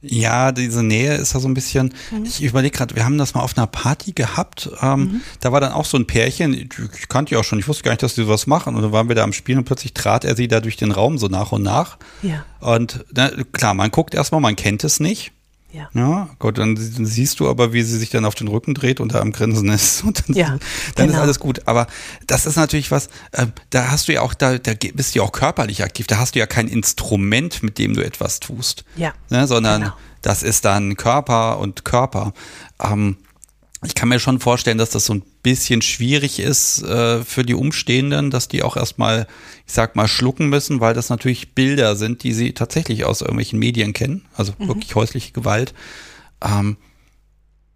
Ja, diese Nähe ist ja so ein bisschen, mhm. ich überlege gerade, wir haben das mal auf einer Party gehabt, ähm, mhm. da war dann auch so ein Pärchen, ich, ich kannte die auch schon, ich wusste gar nicht, dass die sowas machen und dann waren wir da am Spielen und plötzlich trat er sie da durch den Raum so nach und nach. Ja. Und na, klar, man guckt erstmal, man kennt es nicht. Ja. ja, gut, dann, dann, siehst du aber, wie sie sich dann auf den Rücken dreht und da am Grinsen ist. Und dann, ja, dann genau. ist alles gut. Aber das ist natürlich was, äh, da hast du ja auch, da, da bist du ja auch körperlich aktiv. Da hast du ja kein Instrument, mit dem du etwas tust. Ja. Ne, sondern genau. das ist dann Körper und Körper. Ähm, ich kann mir schon vorstellen, dass das so ein bisschen schwierig ist äh, für die Umstehenden, dass die auch erstmal, ich sag mal, schlucken müssen, weil das natürlich Bilder sind, die sie tatsächlich aus irgendwelchen Medien kennen, also mhm. wirklich häusliche Gewalt. Ähm,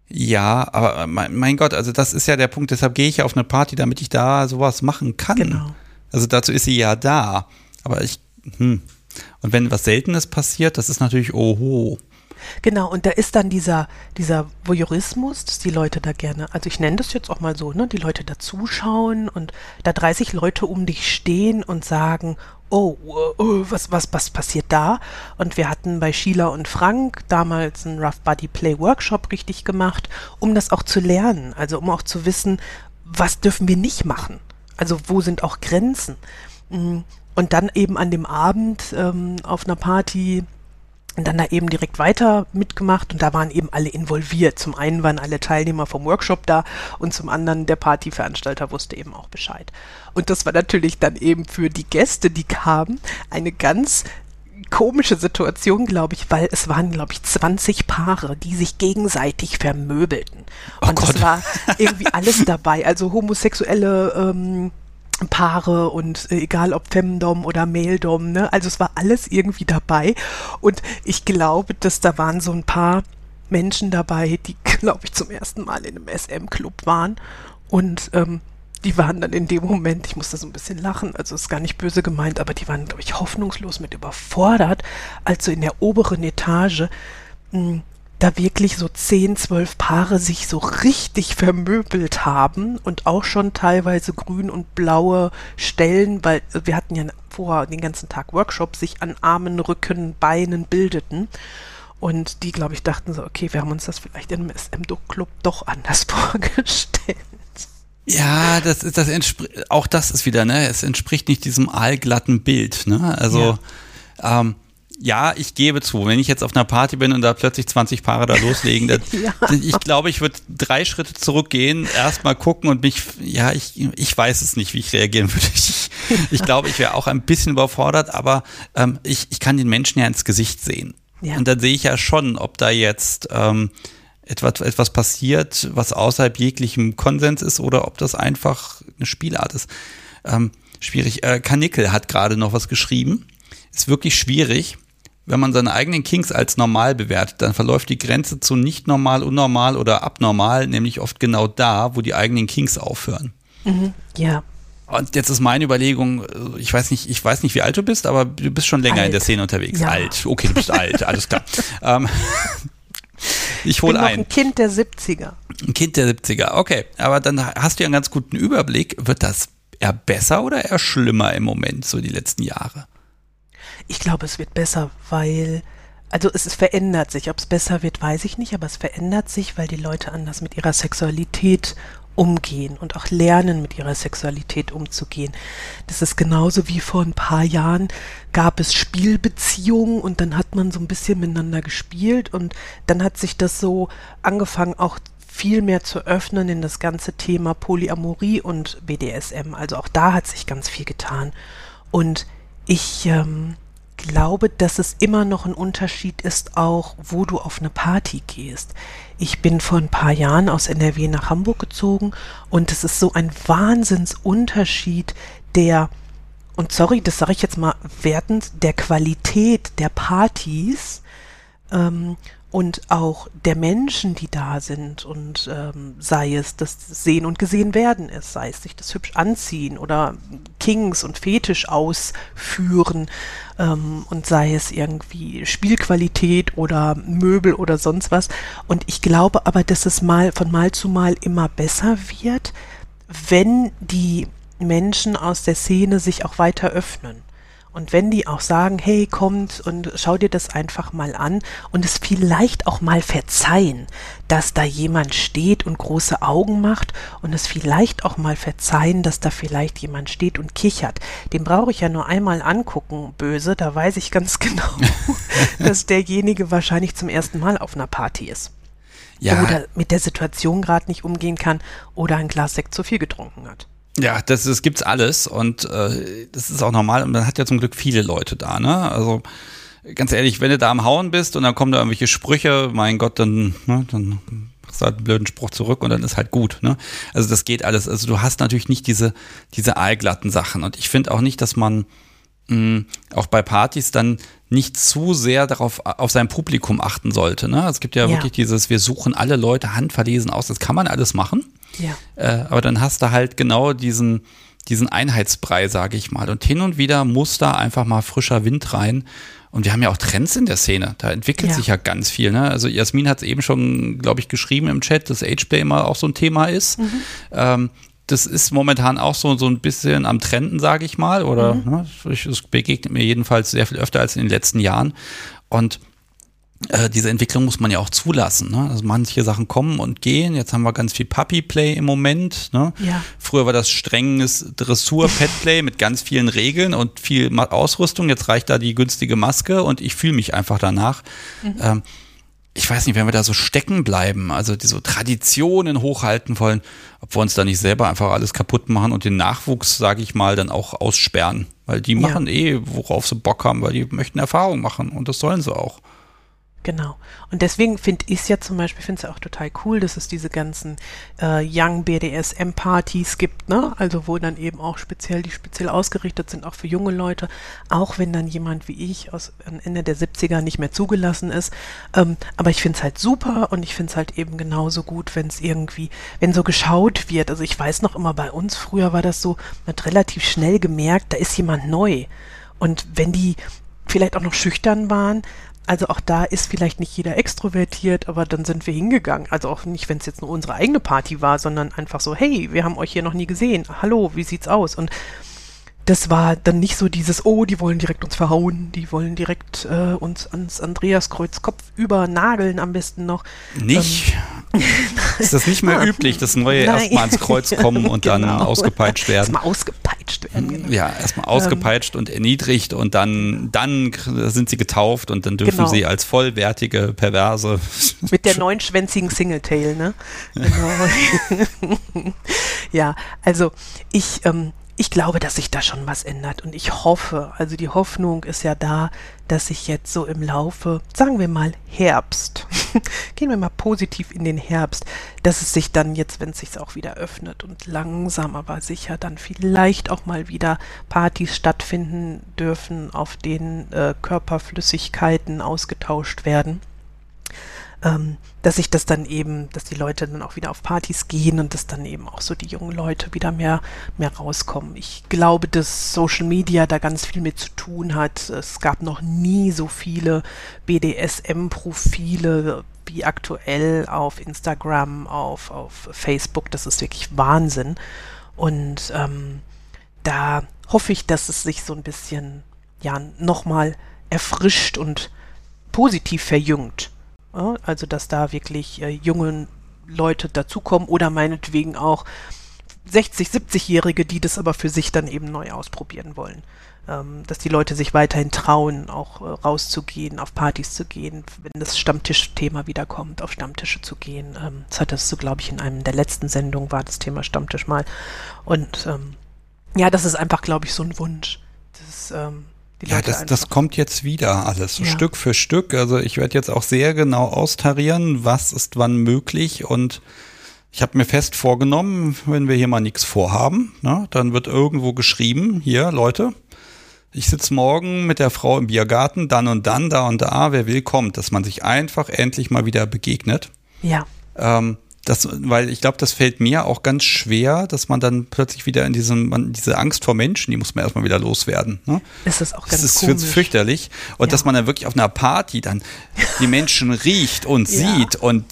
ja, aber mein, mein, Gott, also das ist ja der Punkt, deshalb gehe ich auf eine Party, damit ich da sowas machen kann. Genau. Also dazu ist sie ja da. Aber ich, hm. Und wenn was Seltenes passiert, das ist natürlich oho. Genau, und da ist dann dieser, dieser Voyeurismus, dass die Leute da gerne, also ich nenne das jetzt auch mal so, ne, die Leute da zuschauen und da 30 Leute um dich stehen und sagen, oh, oh, was, was, was passiert da? Und wir hatten bei Sheila und Frank damals einen Rough Body Play Workshop richtig gemacht, um das auch zu lernen, also um auch zu wissen, was dürfen wir nicht machen? Also wo sind auch Grenzen? Mm, und dann eben an dem Abend ähm, auf einer Party und dann da eben direkt weiter mitgemacht und da waren eben alle involviert. Zum einen waren alle Teilnehmer vom Workshop da und zum anderen der Partyveranstalter wusste eben auch Bescheid. Und das war natürlich dann eben für die Gäste, die kamen, eine ganz komische Situation, glaube ich, weil es waren, glaube ich, 20 Paare, die sich gegenseitig vermöbelten. Oh und es war irgendwie alles dabei. Also homosexuelle ähm, Paare und äh, egal ob Femdom oder Maildom, ne? Also es war alles irgendwie dabei. Und ich glaube, dass da waren so ein paar Menschen dabei, die, glaube ich, zum ersten Mal in einem SM-Club waren. Und ähm, die waren dann in dem Moment, ich musste so ein bisschen lachen, also ist gar nicht böse gemeint, aber die waren, glaube ich, hoffnungslos mit überfordert, als so in der oberen Etage mh, hm, da wirklich so zehn, zwölf Paare sich so richtig vermöbelt haben und auch schon teilweise grün und blaue Stellen, weil wir hatten ja vorher den ganzen Tag Workshops, sich an Armen, Rücken, Beinen bildeten. Und die, glaube ich, dachten so, okay, wir haben uns das vielleicht in einem SM-Club doch anders vorgestellt. Ja, das ist das auch das ist wieder, ne? Es entspricht nicht diesem aalglatten Bild, ne? Also ja. ähm, ja, ich gebe zu, wenn ich jetzt auf einer Party bin und da plötzlich 20 Paare da loslegen, dann, ja. ich glaube, ich würde drei Schritte zurückgehen, erstmal gucken und mich, ja, ich, ich weiß es nicht, wie ich reagieren würde. Ich, ich glaube, ich wäre auch ein bisschen überfordert, aber ähm, ich, ich kann den Menschen ja ins Gesicht sehen. Ja. Und dann sehe ich ja schon, ob da jetzt ähm, etwas, etwas passiert, was außerhalb jeglichem Konsens ist oder ob das einfach eine Spielart ist. Ähm, schwierig. Äh, Kanickel hat gerade noch was geschrieben. Ist wirklich schwierig wenn man seine eigenen Kings als normal bewertet, dann verläuft die Grenze zu nicht normal, unnormal oder abnormal, nämlich oft genau da, wo die eigenen Kings aufhören. Mhm, ja. Und jetzt ist meine Überlegung, äh, ich weiß nicht, ich weiß nicht, wie alt du bist, aber du bist schon länger alt. in der Szene unterwegs. Ja. Alt. Okay, du bist alt, alles klar. ähm, ich hole ein. ein Kind der 70er. Ein Kind der 70er, okay. Aber dann hast du ja einen ganz guten Überblick. Wird das eher besser oder eher schlimmer im Moment, so die letzten Jahre? Ich glaube, es wird besser, weil, also es, es verändert sich. Ob es besser wird, weiß ich nicht, aber es verändert sich, weil die Leute anders mit ihrer Sexualität umgehen und auch lernen, mit ihrer Sexualität umzugehen. Das ist genauso wie vor ein paar Jahren gab es Spielbeziehungen und dann hat man so ein bisschen miteinander gespielt und dann hat sich das so angefangen auch viel mehr zu öffnen in das ganze Thema Polyamorie und BDSM. Also auch da hat sich ganz viel getan. Und ich ähm, glaube, dass es immer noch ein Unterschied ist, auch wo du auf eine Party gehst. Ich bin vor ein paar Jahren aus NRW nach Hamburg gezogen und es ist so ein Wahnsinnsunterschied der, und sorry, das sage ich jetzt mal wertend, der Qualität der Partys ähm, und auch der Menschen, die da sind und ähm, sei es das Sehen und Gesehen werden ist, sei es sich das hübsch anziehen oder Kings und Fetisch ausführen ähm, und sei es irgendwie Spielqualität oder Möbel oder sonst was. Und ich glaube aber, dass es mal von Mal zu Mal immer besser wird, wenn die Menschen aus der Szene sich auch weiter öffnen. Und wenn die auch sagen, hey, kommt und schau dir das einfach mal an und es vielleicht auch mal verzeihen, dass da jemand steht und große Augen macht und es vielleicht auch mal verzeihen, dass da vielleicht jemand steht und kichert. Den brauche ich ja nur einmal angucken, böse, da weiß ich ganz genau, dass derjenige wahrscheinlich zum ersten Mal auf einer Party ist. Ja. Oder mit der Situation gerade nicht umgehen kann oder ein Glas Sekt zu viel getrunken hat. Ja, das, das gibt's alles und äh, das ist auch normal und man hat ja zum Glück viele Leute da, ne? Also ganz ehrlich, wenn du da am Hauen bist und dann kommen da irgendwelche Sprüche, mein Gott, dann, ne, dann machst du halt einen blöden Spruch zurück und dann ist halt gut, ne? Also das geht alles. Also du hast natürlich nicht diese, diese aalglatten Sachen und ich finde auch nicht, dass man mh, auch bei Partys dann nicht zu sehr darauf auf sein Publikum achten sollte. Ne? Es gibt ja, ja, wirklich dieses, wir suchen alle Leute handverlesen aus. Das kann man alles machen. Ja. Äh, aber dann hast du halt genau diesen, diesen Einheitsbrei, sage ich mal. Und hin und wieder muss da einfach mal frischer Wind rein. Und wir haben ja auch Trends in der Szene. Da entwickelt ja. sich ja ganz viel. Ne? Also Jasmin hat es eben schon, glaube ich, geschrieben im Chat, dass Ageplay immer auch so ein Thema ist. Mhm. Ähm, das ist momentan auch so, so ein bisschen am Trenden, sage ich mal. Oder mhm. ne, es begegnet mir jedenfalls sehr viel öfter als in den letzten Jahren. Und äh, diese Entwicklung muss man ja auch zulassen. Ne? Also manche Sachen kommen und gehen. Jetzt haben wir ganz viel Puppy-Play im Moment. Ne? Ja. Früher war das strenges Dressur-Pet-Play mit ganz vielen Regeln und viel Ausrüstung. Jetzt reicht da die günstige Maske und ich fühle mich einfach danach. Mhm. Ähm, ich weiß nicht, wenn wir da so stecken bleiben, also diese Traditionen hochhalten wollen, ob wir uns da nicht selber einfach alles kaputt machen und den Nachwuchs, sage ich mal, dann auch aussperren. Weil die machen ja. eh, worauf sie Bock haben, weil die möchten Erfahrung machen und das sollen sie auch. Genau. Und deswegen finde ich es ja zum Beispiel, finde es ja auch total cool, dass es diese ganzen äh, Young BDSM-Partys gibt, ne? Also wo dann eben auch speziell, die speziell ausgerichtet sind, auch für junge Leute, auch wenn dann jemand wie ich aus Ende der 70er nicht mehr zugelassen ist. Ähm, aber ich finde es halt super und ich finde es halt eben genauso gut, wenn es irgendwie, wenn so geschaut wird. Also ich weiß noch immer, bei uns früher war das so, man hat relativ schnell gemerkt, da ist jemand neu. Und wenn die vielleicht auch noch schüchtern waren, also auch da ist vielleicht nicht jeder extrovertiert, aber dann sind wir hingegangen. Also auch nicht, wenn es jetzt nur unsere eigene Party war, sondern einfach so, hey, wir haben euch hier noch nie gesehen. Hallo, wie sieht's aus? Und das war dann nicht so dieses, oh, die wollen direkt uns verhauen, die wollen direkt äh, uns ans Andreaskreuz Kopf übernageln am besten noch. Nicht? Ähm, ist das nicht mehr üblich, dass neue erstmal ans Kreuz kommen und genau. dann ausgepeitscht werden? Erstmal ausgepeitscht werden. Genau. Ja, erstmal ausgepeitscht ähm, und erniedrigt und dann, dann sind sie getauft und dann dürfen genau. sie als vollwertige Perverse. Mit der neunschwänzigen Singletail, ne? Genau. ja, also ich, ähm, ich glaube, dass sich da schon was ändert. Und ich hoffe, also die Hoffnung ist ja da, dass sich jetzt so im Laufe, sagen wir mal Herbst, gehen wir mal positiv in den Herbst, dass es sich dann jetzt, wenn es sich auch wieder öffnet und langsam aber sicher dann vielleicht auch mal wieder Partys stattfinden dürfen, auf denen äh, Körperflüssigkeiten ausgetauscht werden ähm, dass sich das dann eben, dass die Leute dann auch wieder auf Partys gehen und dass dann eben auch so die jungen Leute wieder mehr, mehr rauskommen. Ich glaube, dass Social Media da ganz viel mit zu tun hat. Es gab noch nie so viele BDSM-Profile wie aktuell auf Instagram, auf, auf Facebook. Das ist wirklich Wahnsinn. Und ähm, da hoffe ich, dass es sich so ein bisschen ja nochmal erfrischt und positiv verjüngt. Also, dass da wirklich äh, junge Leute dazukommen oder meinetwegen auch 60, 70-Jährige, die das aber für sich dann eben neu ausprobieren wollen. Ähm, dass die Leute sich weiterhin trauen, auch äh, rauszugehen, auf Partys zu gehen, wenn das Stammtischthema wiederkommt, auf Stammtische zu gehen. Ähm, das hattest du, glaube ich, in einem der letzten Sendungen war das Thema Stammtisch mal. Und ähm, ja, das ist einfach, glaube ich, so ein Wunsch. Das, ähm, ja, das, das kommt jetzt wieder alles, ja. Stück für Stück. Also ich werde jetzt auch sehr genau austarieren, was ist wann möglich und ich habe mir fest vorgenommen, wenn wir hier mal nichts vorhaben, ne, dann wird irgendwo geschrieben, hier Leute, ich sitze morgen mit der Frau im Biergarten, dann und dann, da und da, wer will, kommt, dass man sich einfach endlich mal wieder begegnet. Ja. Ähm, das, weil ich glaube, das fällt mir auch ganz schwer, dass man dann plötzlich wieder in diesem, man, diese Angst vor Menschen, die muss man erstmal wieder loswerden. Ne? Das ist auch ganz Das ist komisch. fürchterlich. Und ja. dass man dann wirklich auf einer Party dann die Menschen riecht und ja. sieht und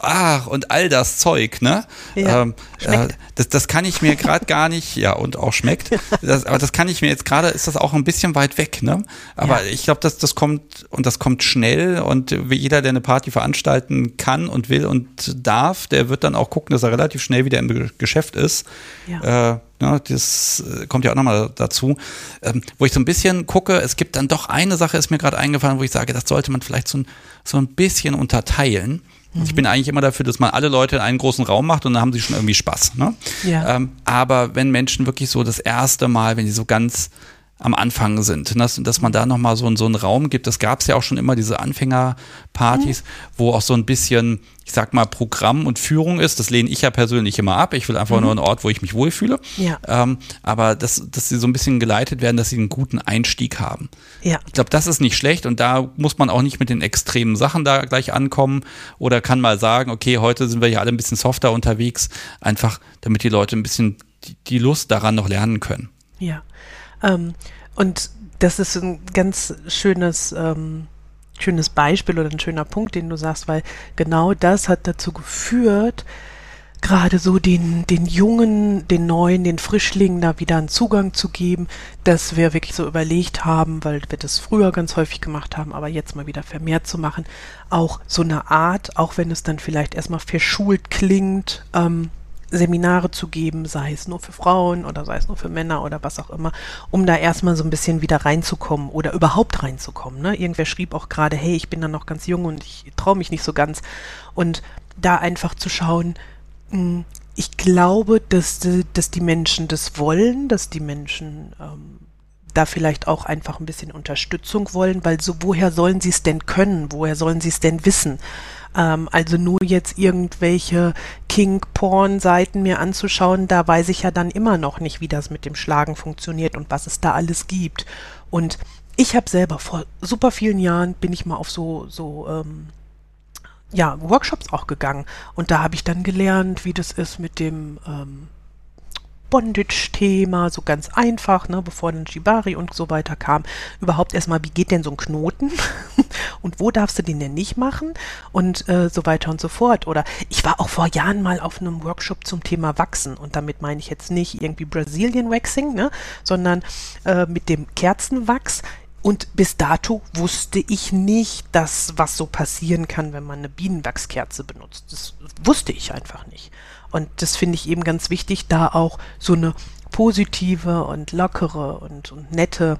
ach, und all das Zeug, ne? Ja, ähm, äh, das, das kann ich mir gerade gar nicht, ja, und auch schmeckt. Das, aber das kann ich mir jetzt gerade, ist das auch ein bisschen weit weg, ne? Aber ja. ich glaube, dass das kommt und das kommt schnell und jeder, der eine Party veranstalten kann und will und darf, der wird dann auch gucken, dass er relativ schnell wieder im Geschäft ist. Ja. Äh, ja, das äh, kommt ja auch nochmal dazu. Ähm, wo ich so ein bisschen gucke, es gibt dann doch eine Sache, ist mir gerade eingefallen, wo ich sage, das sollte man vielleicht so ein, so ein bisschen unterteilen. Mhm. Ich bin eigentlich immer dafür, dass man alle Leute in einen großen Raum macht und dann haben sie schon irgendwie Spaß. Ne? Ja. Ähm, aber wenn Menschen wirklich so das erste Mal, wenn sie so ganz am Anfang sind. Dass, dass man da nochmal so, so einen Raum gibt. Das gab es ja auch schon immer, diese Anfängerpartys, mhm. wo auch so ein bisschen, ich sag mal, Programm und Führung ist. Das lehne ich ja persönlich immer ab. Ich will einfach mhm. nur einen Ort, wo ich mich wohlfühle. Ja. Ähm, aber dass, dass sie so ein bisschen geleitet werden, dass sie einen guten Einstieg haben. Ja. Ich glaube, das ist nicht schlecht und da muss man auch nicht mit den extremen Sachen da gleich ankommen oder kann mal sagen, okay, heute sind wir ja alle ein bisschen softer unterwegs, einfach damit die Leute ein bisschen die, die Lust daran noch lernen können. Ja. Ähm, und das ist ein ganz schönes, ähm, schönes Beispiel oder ein schöner Punkt, den du sagst, weil genau das hat dazu geführt, gerade so den, den Jungen, den Neuen, den Frischlingen da wieder einen Zugang zu geben, dass wir wirklich so überlegt haben, weil wir das früher ganz häufig gemacht haben, aber jetzt mal wieder vermehrt zu machen, auch so eine Art, auch wenn es dann vielleicht erstmal verschult klingt, ähm, Seminare zu geben, sei es nur für Frauen oder sei es nur für Männer oder was auch immer, um da erstmal so ein bisschen wieder reinzukommen oder überhaupt reinzukommen. Ne? Irgendwer schrieb auch gerade, hey, ich bin da noch ganz jung und ich traue mich nicht so ganz. Und da einfach zu schauen, hm, ich glaube, dass, dass die Menschen das wollen, dass die Menschen ähm, da vielleicht auch einfach ein bisschen Unterstützung wollen, weil so woher sollen sie es denn können? Woher sollen sie es denn wissen? Ähm, also nur jetzt irgendwelche King-Porn-Seiten mir anzuschauen, da weiß ich ja dann immer noch nicht, wie das mit dem Schlagen funktioniert und was es da alles gibt. Und ich habe selber vor super vielen Jahren bin ich mal auf so so ähm, ja Workshops auch gegangen und da habe ich dann gelernt, wie das ist mit dem ähm, Bondage-Thema, so ganz einfach, ne, bevor dann Shibari und so weiter kam. Überhaupt erstmal, wie geht denn so ein Knoten? und wo darfst du den denn nicht machen? Und äh, so weiter und so fort. Oder ich war auch vor Jahren mal auf einem Workshop zum Thema Wachsen. Und damit meine ich jetzt nicht irgendwie Brazilian Waxing, ne, sondern äh, mit dem Kerzenwachs. Und bis dato wusste ich nicht, dass was so passieren kann, wenn man eine Bienenwachskerze benutzt. Das wusste ich einfach nicht. Und das finde ich eben ganz wichtig, da auch so eine positive und lockere und, und nette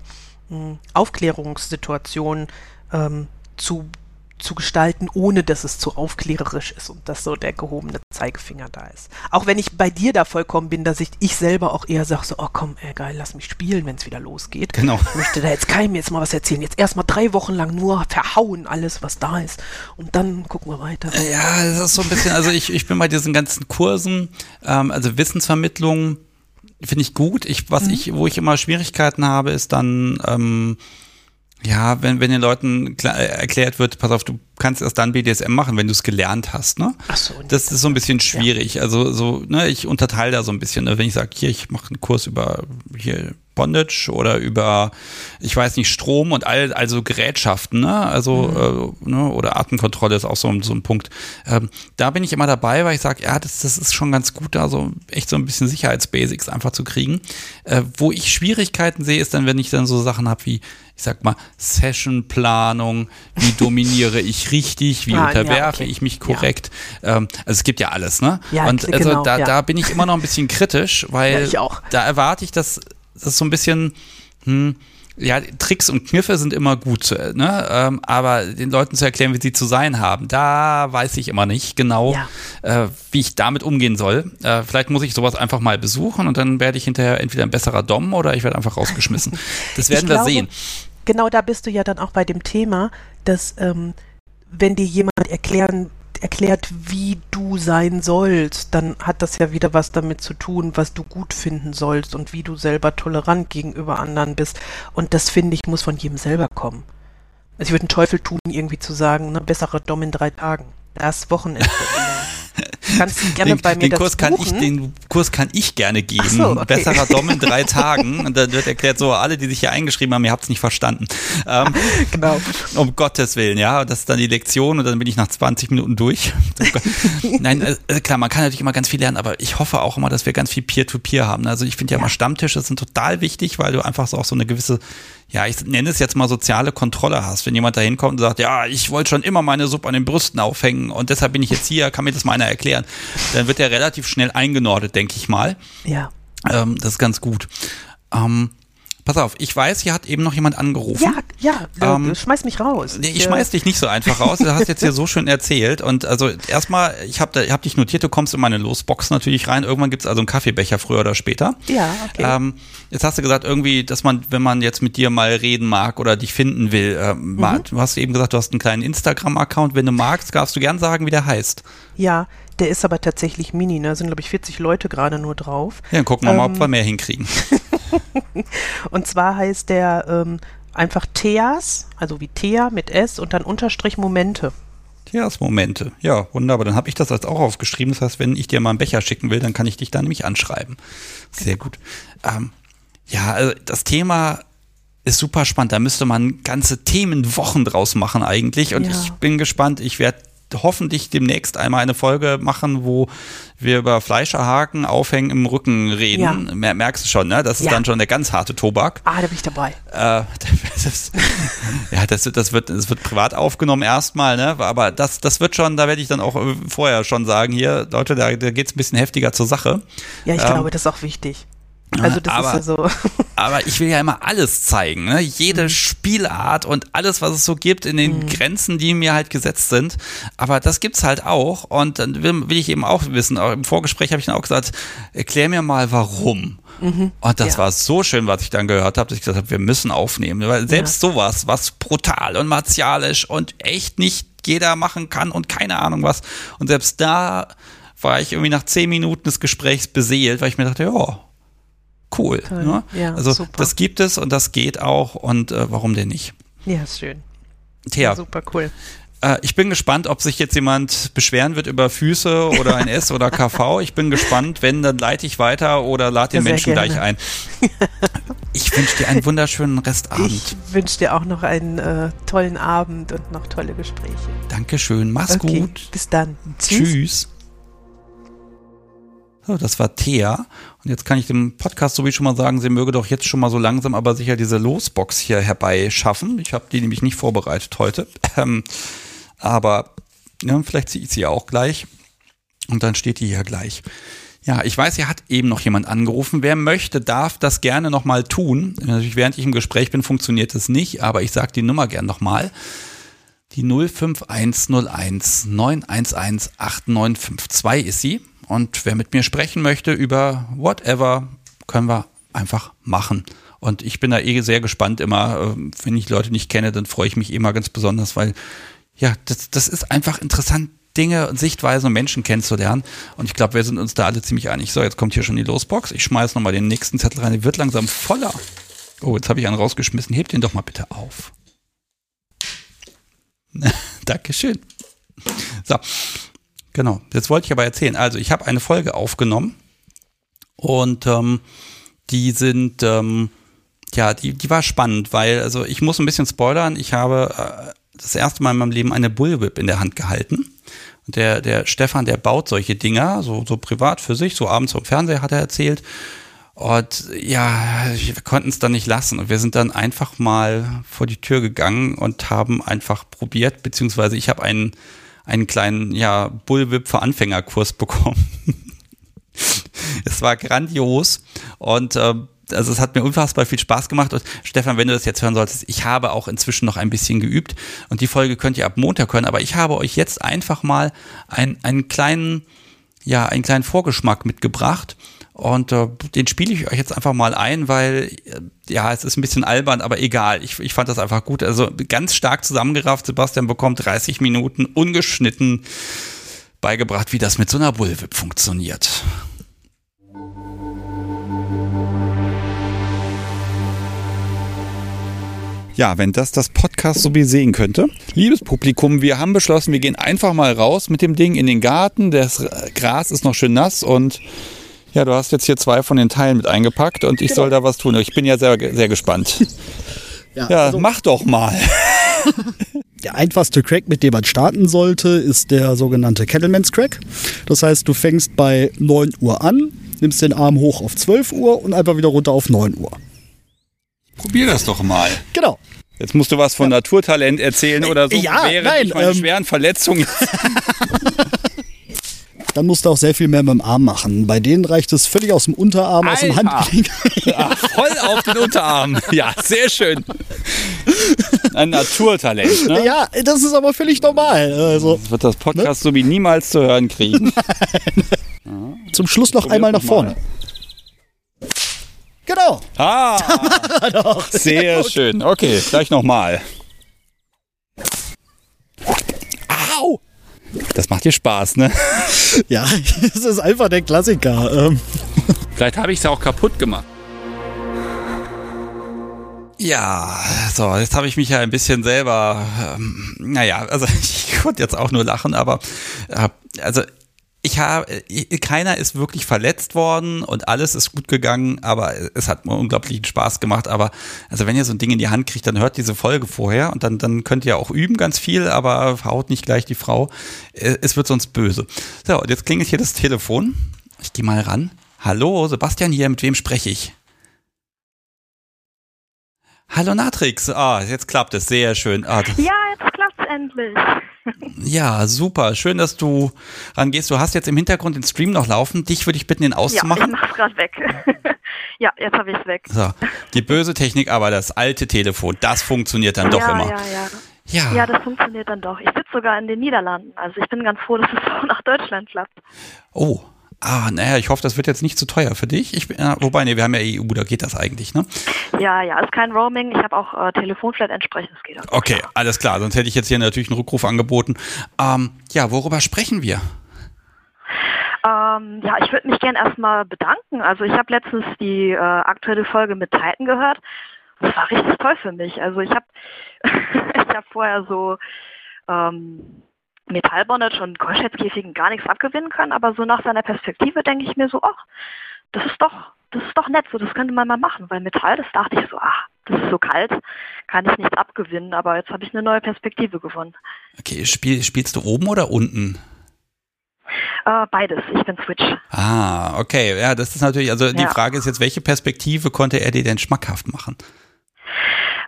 mh, hm, Aufklärungssituation ähm, zu zu gestalten, ohne dass es zu aufklärerisch ist und dass so der gehobene Zeigefinger da ist. Auch wenn ich bei dir da vollkommen bin, dass ich, ich selber auch eher sage, so, oh komm, ey, geil, lass mich spielen, wenn es wieder losgeht. Genau. Ich möchte da jetzt keinem jetzt mal was erzählen. Jetzt erstmal drei Wochen lang nur verhauen alles, was da ist. Und dann gucken wir weiter. Ja, das ist so ein bisschen, also ich, ich bin bei diesen ganzen Kursen, ähm, also Wissensvermittlung finde ich gut. Ich, was mhm. ich, wo ich immer Schwierigkeiten habe, ist dann, ähm, ja, wenn, wenn den Leuten klar, äh, erklärt wird, pass auf, du kannst erst dann BDSM machen, wenn du es gelernt hast, ne? Ach so, das ist so ein bisschen schwierig. Ja. Also so, ne, ich unterteile da so ein bisschen, ne? wenn ich sage, hier, ich mache einen Kurs über hier Bondage oder über, ich weiß nicht, Strom und all, also Gerätschaften, ne? Also, mhm. äh, ne? oder Atemkontrolle ist auch so, so ein Punkt. Ähm, da bin ich immer dabei, weil ich sage, ja, das, das ist schon ganz gut, da so echt so ein bisschen Sicherheitsbasics einfach zu kriegen. Äh, wo ich Schwierigkeiten sehe, ist dann, wenn ich dann so Sachen habe wie, ich sag mal, Sessionplanung, wie dominiere ich richtig, wie ah, unterwerfe ja, okay. ich mich korrekt. Ja. Ähm, also es gibt ja alles, ne? Ja, und also genau, da, da bin ich immer noch ein bisschen kritisch, weil da erwarte ich, dass das ist so ein bisschen, hm, ja, Tricks und Kniffe sind immer gut, ne? Ähm, aber den Leuten zu erklären, wie sie zu sein haben, da weiß ich immer nicht genau, ja. äh, wie ich damit umgehen soll. Äh, vielleicht muss ich sowas einfach mal besuchen und dann werde ich hinterher entweder ein besserer Dom oder ich werde einfach rausgeschmissen. Das werden wir sehen. Genau da bist du ja dann auch bei dem Thema, dass ähm, wenn dir jemand erklären erklärt, wie du sein sollst, dann hat das ja wieder was damit zu tun, was du gut finden sollst und wie du selber tolerant gegenüber anderen bist. Und das finde ich, muss von jedem selber kommen. Also ich würde einen Teufel tun, irgendwie zu sagen, ne, bessere Dom in drei Tagen. Das Wochenende. Kannst du gerne den, bei mir den Kurs kann ich Den Kurs kann ich gerne geben. So, okay. Besserer Dom in drei Tagen. Und dann wird erklärt, so alle, die sich hier eingeschrieben haben, ihr habt es nicht verstanden. Ähm, genau. Um Gottes Willen, ja. Das ist dann die Lektion und dann bin ich nach 20 Minuten durch. Nein, äh, klar, man kann natürlich immer ganz viel lernen, aber ich hoffe auch immer, dass wir ganz viel Peer-to-Peer -Peer haben. Also ich finde ja, ja immer Stammtische sind total wichtig, weil du einfach so auch so eine gewisse ja, ich nenne es jetzt mal soziale Kontrolle hast. Wenn jemand da hinkommt und sagt, ja, ich wollte schon immer meine Suppe an den Brüsten aufhängen und deshalb bin ich jetzt hier, kann mir das mal einer erklären, dann wird er relativ schnell eingenordet, denke ich mal. Ja. Ähm, das ist ganz gut. Ähm, Pass auf, ich weiß, hier hat eben noch jemand angerufen. Ja, ja, ähm, schmeiß mich raus. Nee, ich schmeiß dich nicht so einfach raus. Du hast jetzt hier so schön erzählt. Und also erstmal, ich habe hab dich notiert, du kommst in meine Losbox natürlich rein. Irgendwann gibt's also einen Kaffeebecher früher oder später. Ja, okay. Ähm, jetzt hast du gesagt, irgendwie, dass man, wenn man jetzt mit dir mal reden mag oder dich finden will, äh, mhm. du hast eben gesagt, du hast einen kleinen Instagram-Account. Wenn du magst, darfst du gern sagen, wie der heißt. Ja, der ist aber tatsächlich mini, ne? Da sind, glaube ich, 40 Leute gerade nur drauf. Ja, dann gucken wir ähm, mal, ob wir mehr hinkriegen. und zwar heißt der ähm, einfach Theas, also wie Thea mit S und dann Unterstrich Momente. Theas Momente. Ja, wunderbar. Dann habe ich das als auch aufgeschrieben. Das heißt, wenn ich dir mal einen Becher schicken will, dann kann ich dich da nämlich anschreiben. Sehr gut. Ähm, ja, also das Thema ist super spannend. Da müsste man ganze Themenwochen draus machen eigentlich. Und ja. ich bin gespannt. Ich werde hoffentlich demnächst einmal eine Folge machen, wo wir über Fleischerhaken aufhängen im Rücken reden. Ja. Merkst du schon, ne? Das ist ja. dann schon der ganz harte Tobak. Ah, da bin ich dabei. Äh, das, ja, das, das, wird, das wird privat aufgenommen erstmal, ne? Aber das, das wird schon, da werde ich dann auch vorher schon sagen, hier, Leute, da, da geht es ein bisschen heftiger zur Sache. Ja, ich ähm, glaube, das ist auch wichtig. Also das aber, ist ja so. aber ich will ja immer alles zeigen, ne? jede mhm. Spielart und alles, was es so gibt in den mhm. Grenzen, die mir halt gesetzt sind. Aber das gibt's halt auch und dann will, will ich eben auch wissen, auch im Vorgespräch habe ich dann auch gesagt, erklär mir mal warum. Mhm. Und das ja. war so schön, was ich dann gehört habe, dass ich gesagt habe, wir müssen aufnehmen. Weil selbst ja. sowas, was brutal und martialisch und echt nicht jeder machen kann und keine Ahnung was. Und selbst da war ich irgendwie nach zehn Minuten des Gesprächs beseelt, weil ich mir dachte, ja, cool. Ne? Ja, also super. das gibt es und das geht auch und äh, warum denn nicht? Ja, schön. Ja, super cool. Äh, ich bin gespannt, ob sich jetzt jemand beschweren wird über Füße oder ein S oder KV. Ich bin gespannt. Wenn, dann leite ich weiter oder lade den Menschen gerne. gleich ein. Ich wünsche dir einen wunderschönen Restabend. Ich wünsche dir auch noch einen äh, tollen Abend und noch tolle Gespräche. Dankeschön. Mach's okay, gut. Bis dann. Tschüss. Tschüss. So, das war Thea. Jetzt kann ich dem Podcast so wie schon mal sagen, sie möge doch jetzt schon mal so langsam aber sicher diese Losbox hier herbeischaffen. Ich habe die nämlich nicht vorbereitet heute. Ähm, aber ja, vielleicht ziehe ich sie auch gleich. Und dann steht die hier gleich. Ja, ich weiß, hier hat eben noch jemand angerufen. Wer möchte, darf das gerne nochmal tun. Natürlich, während ich im Gespräch bin, funktioniert das nicht, aber ich sage die Nummer gern nochmal. Die 05101 911 8952 ist sie. Und wer mit mir sprechen möchte über whatever, können wir einfach machen. Und ich bin da eh sehr gespannt immer. Äh, wenn ich Leute nicht kenne, dann freue ich mich immer ganz besonders, weil ja, das, das ist einfach interessant, Dinge und Sichtweisen und Menschen kennenzulernen. Und ich glaube, wir sind uns da alle ziemlich einig. So, jetzt kommt hier schon die Losbox. Ich schmeiße nochmal den nächsten Zettel rein. Die wird langsam voller. Oh, jetzt habe ich einen rausgeschmissen. Hebt den doch mal bitte auf. Dankeschön. So, Genau, jetzt wollte ich aber erzählen. Also ich habe eine Folge aufgenommen und ähm, die sind, ähm, ja, die, die war spannend, weil, also ich muss ein bisschen spoilern, ich habe äh, das erste Mal in meinem Leben eine Bullwhip in der Hand gehalten. Und der, der Stefan, der baut solche Dinger, so, so privat für sich, so abends vom Fernseher hat er erzählt. Und ja, wir konnten es dann nicht lassen. Und wir sind dann einfach mal vor die Tür gegangen und haben einfach probiert, beziehungsweise ich habe einen einen kleinen, ja, Bullwhip für Anfängerkurs bekommen. es war grandios und äh, also es hat mir unfassbar viel Spaß gemacht und Stefan, wenn du das jetzt hören solltest, ich habe auch inzwischen noch ein bisschen geübt und die Folge könnt ihr ab Montag hören, aber ich habe euch jetzt einfach mal ein, einen kleinen, ja, einen kleinen Vorgeschmack mitgebracht und äh, den spiele ich euch jetzt einfach mal ein, weil äh, ja, es ist ein bisschen albern, aber egal. Ich, ich fand das einfach gut. Also ganz stark zusammengerafft. Sebastian bekommt 30 Minuten ungeschnitten beigebracht, wie das mit so einer Bullwhip funktioniert. Ja, wenn das das Podcast so wie sehen könnte. Liebes Publikum, wir haben beschlossen, wir gehen einfach mal raus mit dem Ding in den Garten. Das Gras ist noch schön nass und ja, du hast jetzt hier zwei von den Teilen mit eingepackt und ich genau. soll da was tun. Ich bin ja sehr, sehr gespannt. ja, ja also mach doch mal. Der einfachste Crack, mit dem man starten sollte, ist der sogenannte Kettleman's Crack. Das heißt, du fängst bei 9 Uhr an, nimmst den Arm hoch auf 12 Uhr und einfach wieder runter auf 9 Uhr. Probier das doch mal. Genau. Jetzt musst du was von ja. Naturtalent erzählen oder so, ja, während nein, ich meine ähm, schweren Verletzungen dann musst du auch sehr viel mehr mit dem Arm machen. Bei denen reicht es völlig aus dem Unterarm, Alter. aus dem Handgelenk. Ja, voll auf den Unterarm. Ja, sehr schön. Ein Naturtalent, ne? Ja, das ist aber völlig normal. Also, das wird das Podcast ne? so wie niemals zu hören kriegen. Ja. Zum Schluss noch einmal nach vorne. Mal. Genau. Ah, doch. sehr, sehr schön. Okay, gleich nochmal. Das macht dir Spaß, ne? Ja, das ist einfach der Klassiker. Ähm. Vielleicht habe ich es auch kaputt gemacht. Ja, so, jetzt habe ich mich ja ein bisschen selber, ähm, naja, also ich konnte jetzt auch nur lachen, aber äh, also ich habe, äh, keiner ist wirklich verletzt worden und alles ist gut gegangen, aber es hat mir unglaublichen Spaß gemacht. Aber also wenn ihr so ein Ding in die Hand kriegt, dann hört diese Folge vorher und dann, dann könnt ihr auch üben ganz viel, aber haut nicht gleich die Frau. Äh, es wird sonst böse. So, und jetzt klingelt hier das Telefon. Ich gehe mal ran. Hallo, Sebastian hier, mit wem spreche ich? Hallo Natrix. Ah, jetzt klappt es, sehr schön. Ah, ja, jetzt klappt es endlich. Ja, super. Schön, dass du rangehst. Du hast jetzt im Hintergrund den Stream noch laufen. Dich würde ich bitten, den auszumachen. Ja, ich mach's gerade weg. ja, jetzt habe ich es weg. So, die böse Technik, aber das alte Telefon, das funktioniert dann doch ja, immer. Ja, ja. Ja. ja, das funktioniert dann doch. Ich sitze sogar in den Niederlanden. Also ich bin ganz froh, dass es auch nach Deutschland klappt. Oh, Ah, naja, ich hoffe, das wird jetzt nicht zu teuer für dich. Ich, äh, wobei, nee, wir haben ja EU, da geht das eigentlich, ne? Ja, ja, ist kein Roaming. Ich habe auch äh, Telefonflat entsprechend, das geht auch. Okay, alles klar. Sonst hätte ich jetzt hier natürlich einen Rückruf angeboten. Ähm, ja, worüber sprechen wir? Ähm, ja, ich würde mich gerne erstmal bedanken. Also ich habe letztens die äh, aktuelle Folge mit Titan gehört. Das war richtig toll für mich. Also ich habe ich hab vorher so ähm, Metallbondage und Keuschheitskäfigen gar nichts abgewinnen können, aber so nach seiner Perspektive denke ich mir so, ach, das ist doch, das ist doch nett, so das könnte man mal machen, weil Metall, das dachte ich so, ach, das ist so kalt, kann ich nichts abgewinnen, aber jetzt habe ich eine neue Perspektive gewonnen. Okay, spiel, spielst du oben oder unten? Äh, beides, ich bin Switch. Ah, okay, ja, das ist natürlich, also die ja. Frage ist jetzt, welche Perspektive konnte er dir denn schmackhaft machen?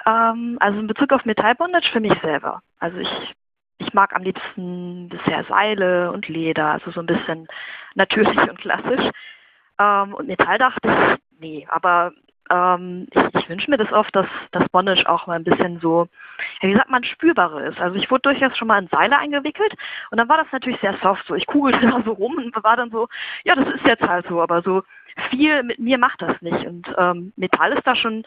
Ähm, also in Bezug auf Metallbondage für mich selber. Also ich mag am liebsten bisher Seile und Leder, also so ein bisschen natürlich und klassisch. Ähm, und Metall dachte ich, nee, aber ähm, ich, ich wünsche mir das oft, dass das Bondage auch mal ein bisschen so, ja, wie sagt man, spürbarer ist. Also ich wurde durchaus schon mal in Seile eingewickelt und dann war das natürlich sehr soft, so ich kugelte da so rum und war dann so, ja, das ist jetzt halt so, aber so viel mit mir macht das nicht. Und ähm, Metall ist da schon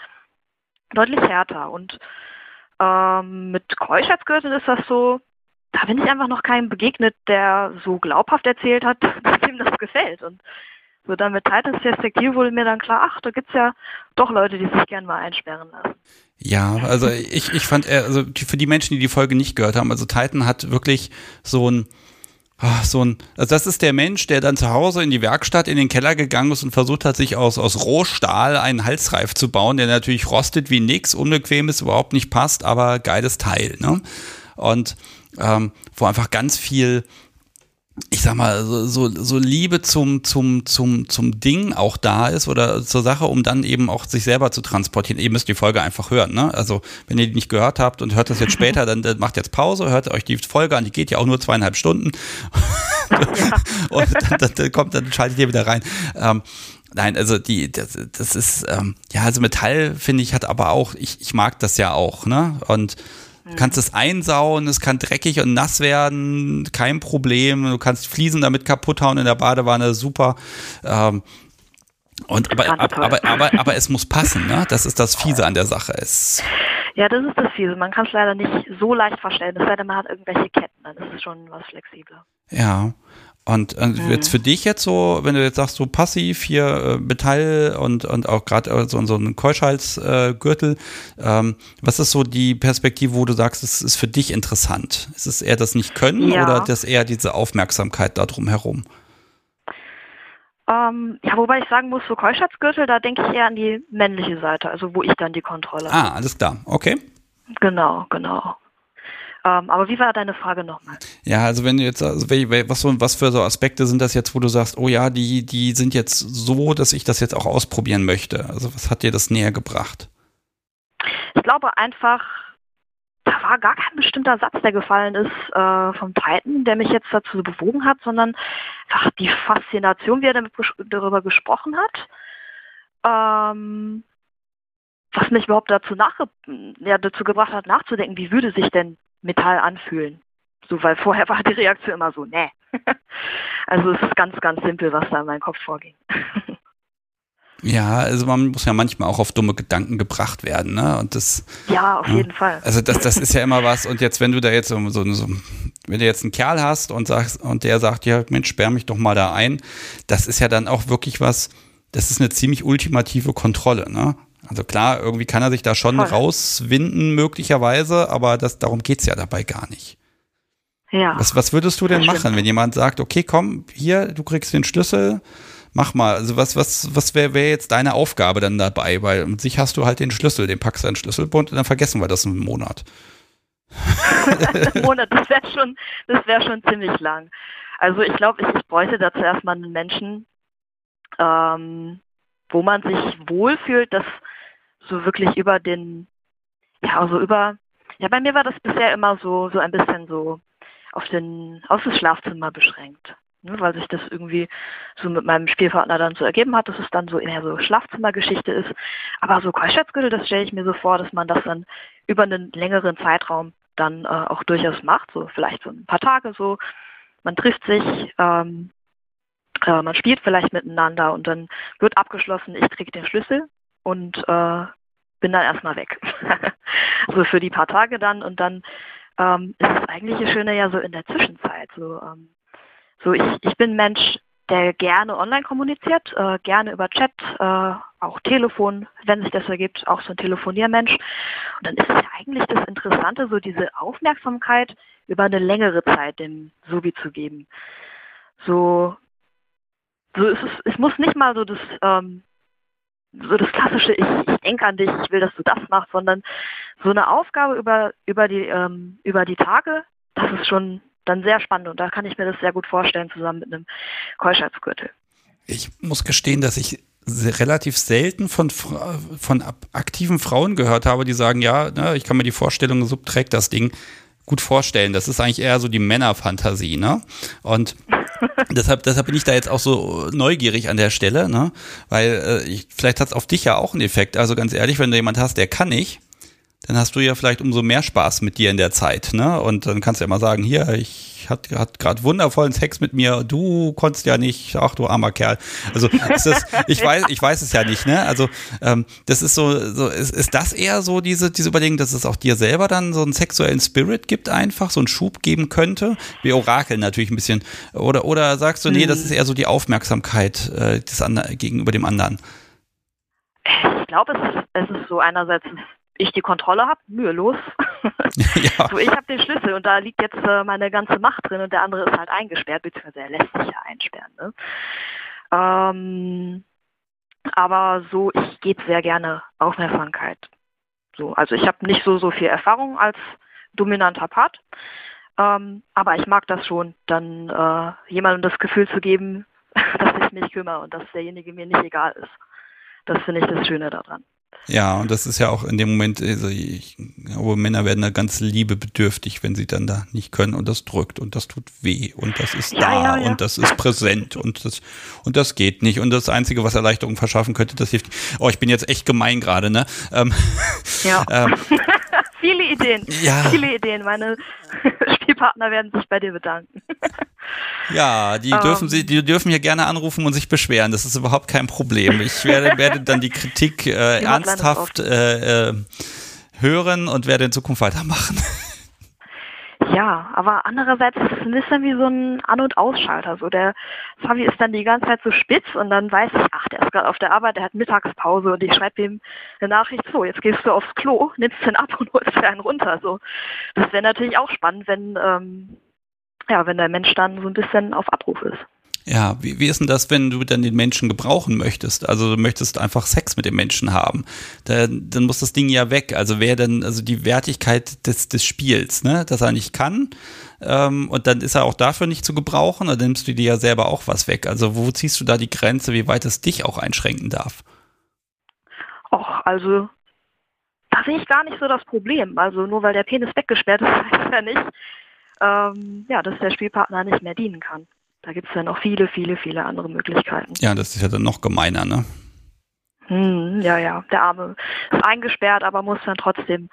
deutlich härter und ähm, mit Keuschheitsgürtel ist das so, da bin ich einfach noch keinem begegnet, der so glaubhaft erzählt hat, dass ihm das gefällt. Und so dann mit Titans Perspektive wurde mir dann klar, ach, da gibt es ja doch Leute, die sich gern mal einsperren lassen. Ja, also ich, ich fand, also für die Menschen, die die Folge nicht gehört haben, also Titan hat wirklich so ein, ah, so ein, also das ist der Mensch, der dann zu Hause in die Werkstatt, in den Keller gegangen ist und versucht hat, sich aus, aus Rohstahl einen Halsreif zu bauen, der natürlich rostet wie nix, unbequem ist, überhaupt nicht passt, aber geiles Teil, ne? Und ähm, wo einfach ganz viel ich sag mal, so, so, Liebe zum, zum, zum, zum Ding auch da ist oder zur Sache, um dann eben auch sich selber zu transportieren. Ihr müsst die Folge einfach hören, ne? Also, wenn ihr die nicht gehört habt und hört das jetzt später, dann, dann macht jetzt Pause, hört euch die Folge an, die geht ja auch nur zweieinhalb Stunden. und dann, dann, dann, kommt, dann schaltet ihr wieder rein. Ähm, Nein, also die, das, das ist, ähm, ja, also Metall, finde ich, hat aber auch, ich, ich mag das ja auch, ne? Und Du kannst es einsauen, es kann dreckig und nass werden, kein Problem. Du kannst Fliesen damit kaputt hauen in der Badewanne, super. Ähm, und aber, aber, aber, aber, aber, es muss passen, ne? Das ist das Fiese an der Sache. Es ja, das ist das Fiese. Man kann es leider nicht so leicht verstellen, es sei denn, man hat irgendwelche Ketten, dann ist es schon was flexibler. Ja. Und, und mhm. jetzt für dich jetzt so, wenn du jetzt sagst, so passiv hier äh, Metall und, und auch gerade äh, so, so ein Keuschhalsgürtel, äh, ähm, was ist so die Perspektive, wo du sagst, es ist für dich interessant? Ist es eher das Nicht-Können ja. oder das eher diese Aufmerksamkeit da drum herum? Ähm, ja, wobei ich sagen muss, so Keuschheitsgürtel, da denke ich eher an die männliche Seite, also wo ich dann die Kontrolle habe. Ah, alles klar, okay. Genau, genau. Ähm, aber wie war deine Frage nochmal? Ja, also wenn du jetzt, also was, was für so Aspekte sind das jetzt, wo du sagst, oh ja, die, die sind jetzt so, dass ich das jetzt auch ausprobieren möchte? Also was hat dir das näher gebracht? Ich glaube einfach, da war gar kein bestimmter Satz, der gefallen ist äh, vom Titan, der mich jetzt dazu bewogen hat, sondern ach, die Faszination, wie er damit, darüber gesprochen hat. Ähm, was mich überhaupt dazu, nach, ja, dazu gebracht hat, nachzudenken, wie würde sich denn Metall anfühlen. So, weil vorher war die Reaktion immer so, ne. also es ist ganz, ganz simpel, was da in meinem Kopf vorging. Ja, also man muss ja manchmal auch auf dumme Gedanken gebracht werden, ne? Und das. Ja, auf ja, jeden Fall. Also das, das ist ja immer was. Und jetzt, wenn du da jetzt so, so, so, wenn du jetzt einen Kerl hast und sagst, und der sagt, ja, Mensch, sperr mich doch mal da ein, das ist ja dann auch wirklich was, das ist eine ziemlich ultimative Kontrolle, ne? Also klar, irgendwie kann er sich da schon Voll. rauswinden, möglicherweise, aber das, darum geht's ja dabei gar nicht. Ja. Was, was würdest du denn machen, wenn jemand sagt, okay, komm, hier, du kriegst den Schlüssel, mach mal. Also was, was, was wäre wär jetzt deine Aufgabe dann dabei? Weil mit sich hast du halt den Schlüssel, den packst du in den Schlüsselbund und dann vergessen wir das einen Monat. Monat, das wäre schon, das wäre schon ziemlich lang. Also ich glaube, ich, ich bräuchte dazu erstmal einen Menschen, ähm, wo man sich wohlfühlt, dass so wirklich über den, ja, also über, ja, bei mir war das bisher immer so, so ein bisschen so auf, den, auf das Schlafzimmer beschränkt. Ne, weil sich das irgendwie so mit meinem Spielpartner dann so ergeben hat, dass es dann so eher so Schlafzimmergeschichte ist. Aber so Keuschheitsgürtel, das stelle ich mir so vor, dass man das dann über einen längeren Zeitraum dann äh, auch durchaus macht, so vielleicht so ein paar Tage so. Man trifft sich, ähm, äh, man spielt vielleicht miteinander und dann wird abgeschlossen, ich kriege den Schlüssel und äh, bin dann erstmal weg. so für die paar Tage dann und dann ähm, ist das eigentliche Schöne ja so in der Zwischenzeit. So, ähm, so ich, ich bin Mensch, der gerne online kommuniziert, äh, gerne über Chat, äh, auch Telefon, wenn sich das ergibt, auch so ein Telefoniermensch. Und dann ist es ja eigentlich das Interessante, so diese Aufmerksamkeit über eine längere Zeit dem Sobi zu geben. So, so ist es, es muss nicht mal so das, ähm, so das klassische, ich, ich denke an dich, ich will, dass du das machst, sondern so eine Aufgabe über, über, die, ähm, über die Tage, das ist schon dann sehr spannend und da kann ich mir das sehr gut vorstellen, zusammen mit einem Keuschheitsgürtel. Ich muss gestehen, dass ich relativ selten von, von aktiven Frauen gehört habe, die sagen, ja, ne, ich kann mir die Vorstellung, Sub trägt das Ding gut vorstellen. Das ist eigentlich eher so die Männerfantasie, ne? Und deshalb, deshalb bin ich da jetzt auch so neugierig an der Stelle, ne? Weil äh, ich, vielleicht hat es auf dich ja auch einen Effekt. Also ganz ehrlich, wenn du jemand hast, der kann nicht, dann hast du ja vielleicht umso mehr Spaß mit dir in der Zeit, ne? Und dann kannst du ja mal sagen, hier, ich hat, hat gerade wundervollen Sex mit mir, du konntest ja nicht, ach du armer Kerl. Also ist das, ich weiß, ich weiß es ja nicht, ne? Also ähm, das ist so, so ist, ist das eher so diese, diese Überlegung, dass es auch dir selber dann so einen sexuellen Spirit gibt, einfach so einen Schub geben könnte? Wir orakeln natürlich ein bisschen. Oder, oder sagst du, nee, das ist eher so die Aufmerksamkeit äh, des gegenüber dem anderen? Ich glaube, es ist, es ist so einerseits ich die Kontrolle habe, mühelos. ja. so, ich habe den Schlüssel und da liegt jetzt äh, meine ganze Macht drin und der andere ist halt eingesperrt, beziehungsweise er lässt sich ja einsperren. Ne? Ähm, aber so, ich gebe sehr gerne Aufmerksamkeit. So, also ich habe nicht so, so viel Erfahrung als dominanter Part, ähm, aber ich mag das schon, dann äh, jemandem das Gefühl zu geben, dass ich mich kümmere und dass derjenige mir nicht egal ist. Das finde ich das Schöne daran. Ja, und das ist ja auch in dem Moment, also ich glaube, Männer werden da ganz liebebedürftig, wenn sie dann da nicht können und das drückt und das tut weh und das ist ja, da ja, ja. und das ist präsent und das und das geht nicht und das Einzige, was Erleichterung verschaffen könnte, das hilft. Oh, ich bin jetzt echt gemein gerade, ne? Ähm, ja. ähm, Ideen. Ja. Viele Ideen. Meine Spielpartner werden sich bei dir bedanken. Ja, die um. dürfen sie, die dürfen hier gerne anrufen und sich beschweren. Das ist überhaupt kein Problem. Ich werde, werde dann die Kritik äh, ernsthaft äh, äh, hören und werde in Zukunft weitermachen. Ja, aber andererseits ist es ein bisschen wie so ein An- und Ausschalter. So der Fabi ist dann die ganze Zeit so spitz und dann weiß ich, ach, der ist gerade auf der Arbeit, der hat Mittagspause und ich schreibe ihm eine Nachricht, so, jetzt gehst du aufs Klo, nimmst den ab und holst dir einen runter. So, das wäre natürlich auch spannend, wenn ähm, ja, wenn der Mensch dann so ein bisschen auf Abruf ist. Ja, wie, wie ist denn das, wenn du dann den Menschen gebrauchen möchtest? Also du möchtest einfach Sex mit dem Menschen haben. Dann, dann muss das Ding ja weg. Also wer denn, also die Wertigkeit des, des Spiels, ne? Dass er nicht kann. Ähm, und dann ist er auch dafür nicht zu gebrauchen, dann nimmst du dir ja selber auch was weg. Also wo ziehst du da die Grenze, wie weit es dich auch einschränken darf? Och, also da sehe ich gar nicht so das Problem. Also nur weil der Penis weggesperrt ist, heißt ja nicht, ähm, ja, dass der Spielpartner nicht mehr dienen kann. Da gibt es ja noch viele, viele, viele andere Möglichkeiten. Ja, das ist ja dann noch gemeiner, ne? Hm, ja, ja. Der Arme ist eingesperrt, aber muss dann trotzdem,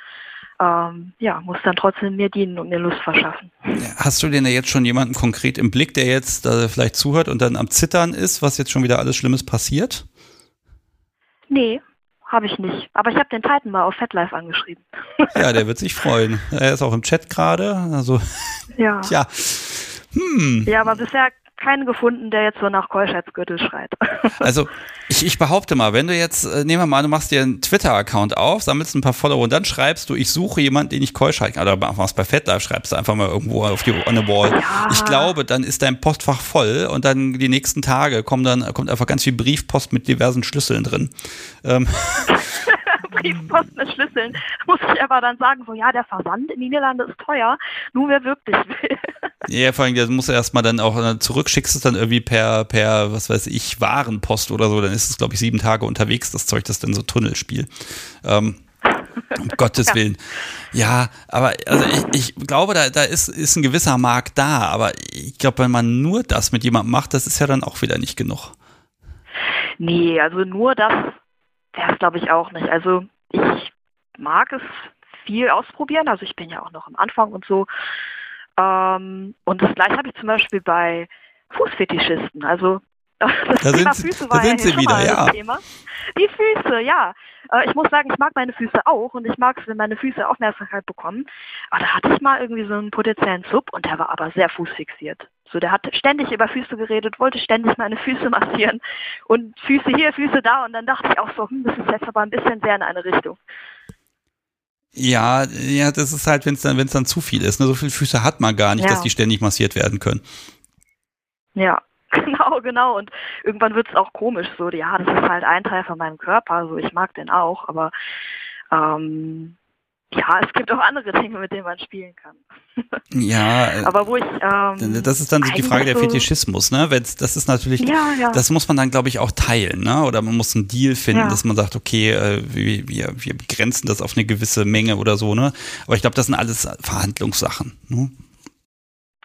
ähm, ja, muss dann trotzdem mir dienen und mir Lust verschaffen. Hast du denn da jetzt schon jemanden konkret im Blick, der jetzt äh, vielleicht zuhört und dann am Zittern ist, was jetzt schon wieder alles Schlimmes passiert? Nee, habe ich nicht. Aber ich habe den Titan mal auf FatLife angeschrieben. Ja, der wird sich freuen. Er ist auch im Chat gerade. Also, ja. ja. Hm. Ja, aber bisher keinen gefunden, der jetzt so nach Keuschheitsgürtel schreit. Also ich, ich behaupte mal, wenn du jetzt, äh, nehmen wir mal, du machst dir einen Twitter-Account auf, sammelst ein paar Follower und dann schreibst du, ich suche jemanden, den ich Keuschheit kann. Oder machst bei FatLife, schreibst du einfach mal irgendwo auf die on the wall. Ja. Ich glaube, dann ist dein Postfach voll und dann die nächsten Tage kommen dann, kommt einfach ganz viel Briefpost mit diversen Schlüsseln drin. Ähm. Briefpost mit Schlüsseln. Muss ich aber dann sagen, so ja, der Versand in die Niederlande ist teuer, nur wer wirklich will. Ja, vor allem, das muss erstmal dann auch äh, zurück, schickst es dann irgendwie per, per, was weiß ich, Warenpost oder so, dann ist es, glaube ich, sieben Tage unterwegs, das Zeug, das dann so Tunnelspiel. Ähm, Um Gottes ja. Willen. Ja, aber also ich, ich glaube, da, da ist, ist ein gewisser Markt da, aber ich glaube, wenn man nur das mit jemandem macht, das ist ja dann auch wieder nicht genug. Nee, also nur das es, glaube ich, auch nicht. Also ich mag es viel ausprobieren, also ich bin ja auch noch am Anfang und so. Ähm, und das gleiche habe ich zum Beispiel bei Fußfetischisten. Also das da Thema sind, Füße war da sind ja sie wieder, ja. Thema. Die Füße, ja. Äh, ich muss sagen, ich mag meine Füße auch und ich mag es, wenn meine Füße Aufmerksamkeit bekommen. Aber da hatte ich mal irgendwie so einen potenziellen Sub und der war aber sehr fußfixiert. So, der hat ständig über Füße geredet, wollte ständig meine Füße massieren und Füße hier, Füße da und dann dachte ich auch so, hm, das ist jetzt aber ein bisschen sehr in eine Richtung. Ja, ja, das ist halt, wenn es dann, wenn es dann zu viel ist. Ne? So viele Füße hat man gar nicht, ja. dass die ständig massiert werden können. Ja, Genau, genau. Und irgendwann wird es auch komisch. So, ja, das ist halt ein Teil von meinem Körper. So, ich mag den auch, aber ähm, ja, es gibt auch andere Dinge, mit denen man spielen kann. Ja, äh, aber wo ich ähm, das ist dann so die Frage der Fetischismus, ne? Wenn's, das ist natürlich, ja, ja. das muss man dann glaube ich auch teilen, ne? Oder man muss einen Deal finden, ja. dass man sagt, okay, äh, wir, wir, wir begrenzen das auf eine gewisse Menge oder so, ne? Aber ich glaube, das sind alles Verhandlungssachen. Ne?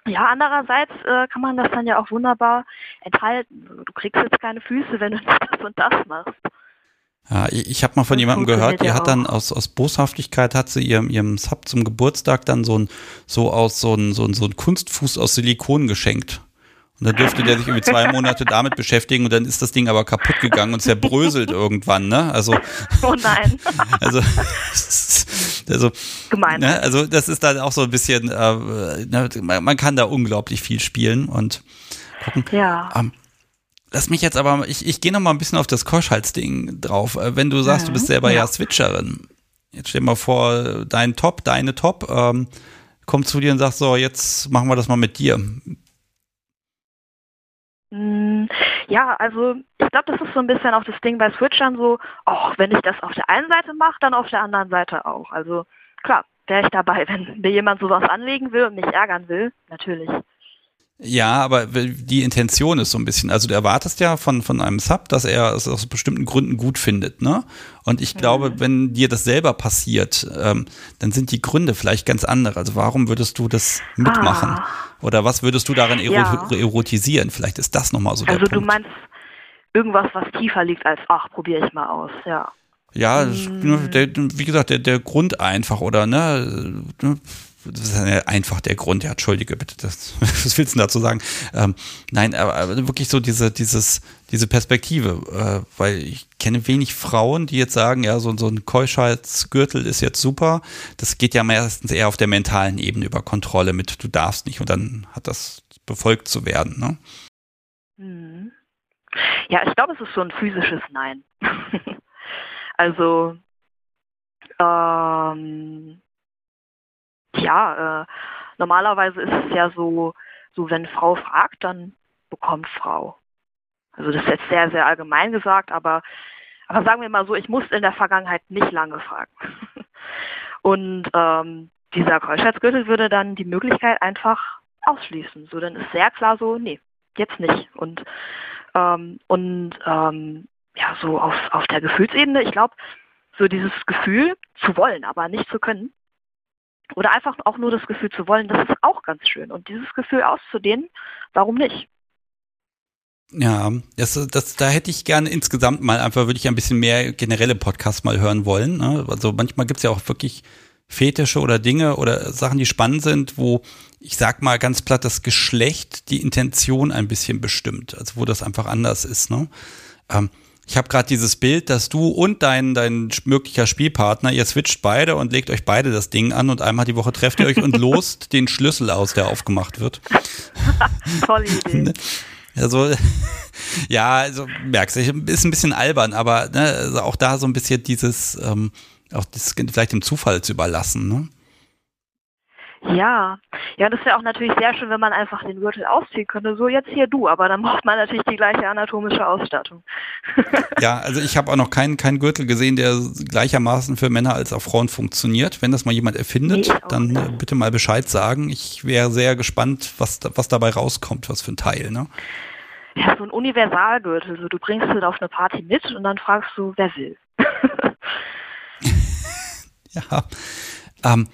Ja, andererseits äh, kann man das dann ja auch wunderbar enthalten. Du kriegst jetzt keine Füße, wenn du das und das machst. Ja, ich, habe mal von das jemandem gehört, die hat dann aus, aus Boshaftigkeit hat sie ihrem, ihrem Sub zum Geburtstag dann so ein, so aus, so ein, so ein, so ein Kunstfuß aus Silikon geschenkt. Und dann dürfte der sich irgendwie zwei Monate damit beschäftigen und dann ist das Ding aber kaputt gegangen und zerbröselt irgendwann, ne? Also. Oh nein. Also, also, Gemein. Ne? also das ist dann auch so ein bisschen, äh, ne, man kann da unglaublich viel spielen und gucken. Ja. Ähm, Lass mich jetzt aber, ich, ich gehe noch mal ein bisschen auf das Koschhals-Ding drauf. Äh, wenn du sagst, mhm. du bist selber ja. ja Switcherin, jetzt stell mal vor, dein Top, deine Top, ähm, kommt zu dir und sagt so, jetzt machen wir das mal mit dir. Mm, ja, also ich glaube, das ist so ein bisschen auch das Ding bei Switchern so, auch wenn ich das auf der einen Seite mache, dann auf der anderen Seite auch. Also klar, wäre ich dabei, wenn mir jemand sowas anlegen will und mich ärgern will, natürlich. Ja, aber die Intention ist so ein bisschen, also du erwartest ja von, von einem Sub, dass er es aus bestimmten Gründen gut findet, ne? Und ich glaube, mhm. wenn dir das selber passiert, ähm, dann sind die Gründe vielleicht ganz andere. Also warum würdest du das mitmachen? Ah. Oder was würdest du darin ero ja. erotisieren? Vielleicht ist das nochmal so also der Punkt. Also du meinst irgendwas, was tiefer liegt als, ach, probiere ich mal aus, ja. Ja, mhm. der, wie gesagt, der, der Grund einfach, oder, ne? Das ist einfach der Grund, ja, entschuldige bitte, das, was willst du dazu sagen? Ähm, nein, aber, aber, wirklich so diese, dieses, diese Perspektive, äh, weil ich kenne wenig Frauen, die jetzt sagen, ja, so, so ein Keuschheitsgürtel ist jetzt super. Das geht ja meistens eher auf der mentalen Ebene über Kontrolle mit, du darfst nicht und dann hat das befolgt zu werden, ne? Mhm. Ja, ich glaube, es ist so ein physisches Nein. also, ähm, ja, äh, normalerweise ist es ja so, so wenn Frau fragt, dann bekommt Frau. Also das ist jetzt sehr, sehr allgemein gesagt, aber, aber sagen wir mal so, ich musste in der Vergangenheit nicht lange fragen. Und ähm, dieser Keuschheitsgürtel würde dann die Möglichkeit einfach ausschließen. So, dann ist sehr klar so, nee, jetzt nicht. Und, ähm, und ähm, ja, so auf, auf der Gefühlsebene, ich glaube, so dieses Gefühl zu wollen, aber nicht zu können, oder einfach auch nur das Gefühl zu wollen, das ist auch ganz schön. Und dieses Gefühl auszudehnen, warum nicht? Ja, das, das, da hätte ich gerne insgesamt mal einfach, würde ich ein bisschen mehr generelle Podcasts mal hören wollen. Ne? Also manchmal gibt es ja auch wirklich Fetische oder Dinge oder Sachen, die spannend sind, wo ich sag mal ganz platt, das Geschlecht die Intention ein bisschen bestimmt, also wo das einfach anders ist. Ne? Ähm, ich habe gerade dieses Bild, dass du und dein, dein möglicher Spielpartner, ihr switcht beide und legt euch beide das Ding an und einmal die Woche trefft ihr euch und lost den Schlüssel aus, der aufgemacht wird. Tolle Idee. Also, ja, also merkst du, ist ein bisschen albern, aber ne, also auch da so ein bisschen dieses, ähm, auch das vielleicht dem Zufall zu überlassen, ne? Ja, ja, das wäre auch natürlich sehr schön, wenn man einfach den Gürtel ausziehen könnte. So jetzt hier du, aber dann braucht man natürlich die gleiche anatomische Ausstattung. ja, also ich habe auch noch keinen, keinen Gürtel gesehen, der gleichermaßen für Männer als auch Frauen funktioniert. Wenn das mal jemand erfindet, nee, dann nicht. Äh, bitte mal Bescheid sagen. Ich wäre sehr gespannt, was, was dabei rauskommt, was für ein Teil. Ne? Ja, so ein Universalgürtel. So, du bringst ihn auf eine Party mit und dann fragst du, wer will. Ja. Ähm,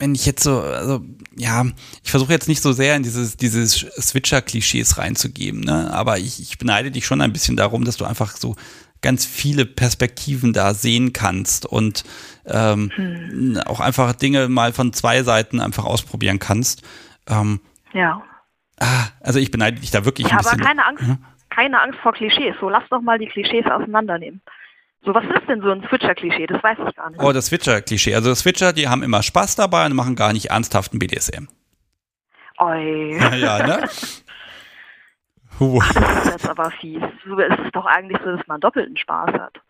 wenn ich jetzt so, also ja, ich versuche jetzt nicht so sehr in dieses, dieses Switcher-Klischees reinzugeben, ne? Aber ich, ich beneide dich schon ein bisschen darum, dass du einfach so ganz viele Perspektiven da sehen kannst und ähm, hm. auch einfach Dinge mal von zwei Seiten einfach ausprobieren kannst. Ähm, ja. Ah, also ich beneide dich da wirklich ja, ein bisschen. aber keine Angst, ja? keine Angst vor Klischees. So, lass doch mal die Klischees auseinandernehmen. So, was ist denn so ein Switcher-Klischee? Das weiß ich gar nicht. Oh, das Switcher-Klischee. Also Switcher, die haben immer Spaß dabei und machen gar nicht ernsthaften BDSM. Oi. ja, ne? Ach, das ist jetzt aber fies. Es ist doch eigentlich so, dass man doppelten Spaß hat.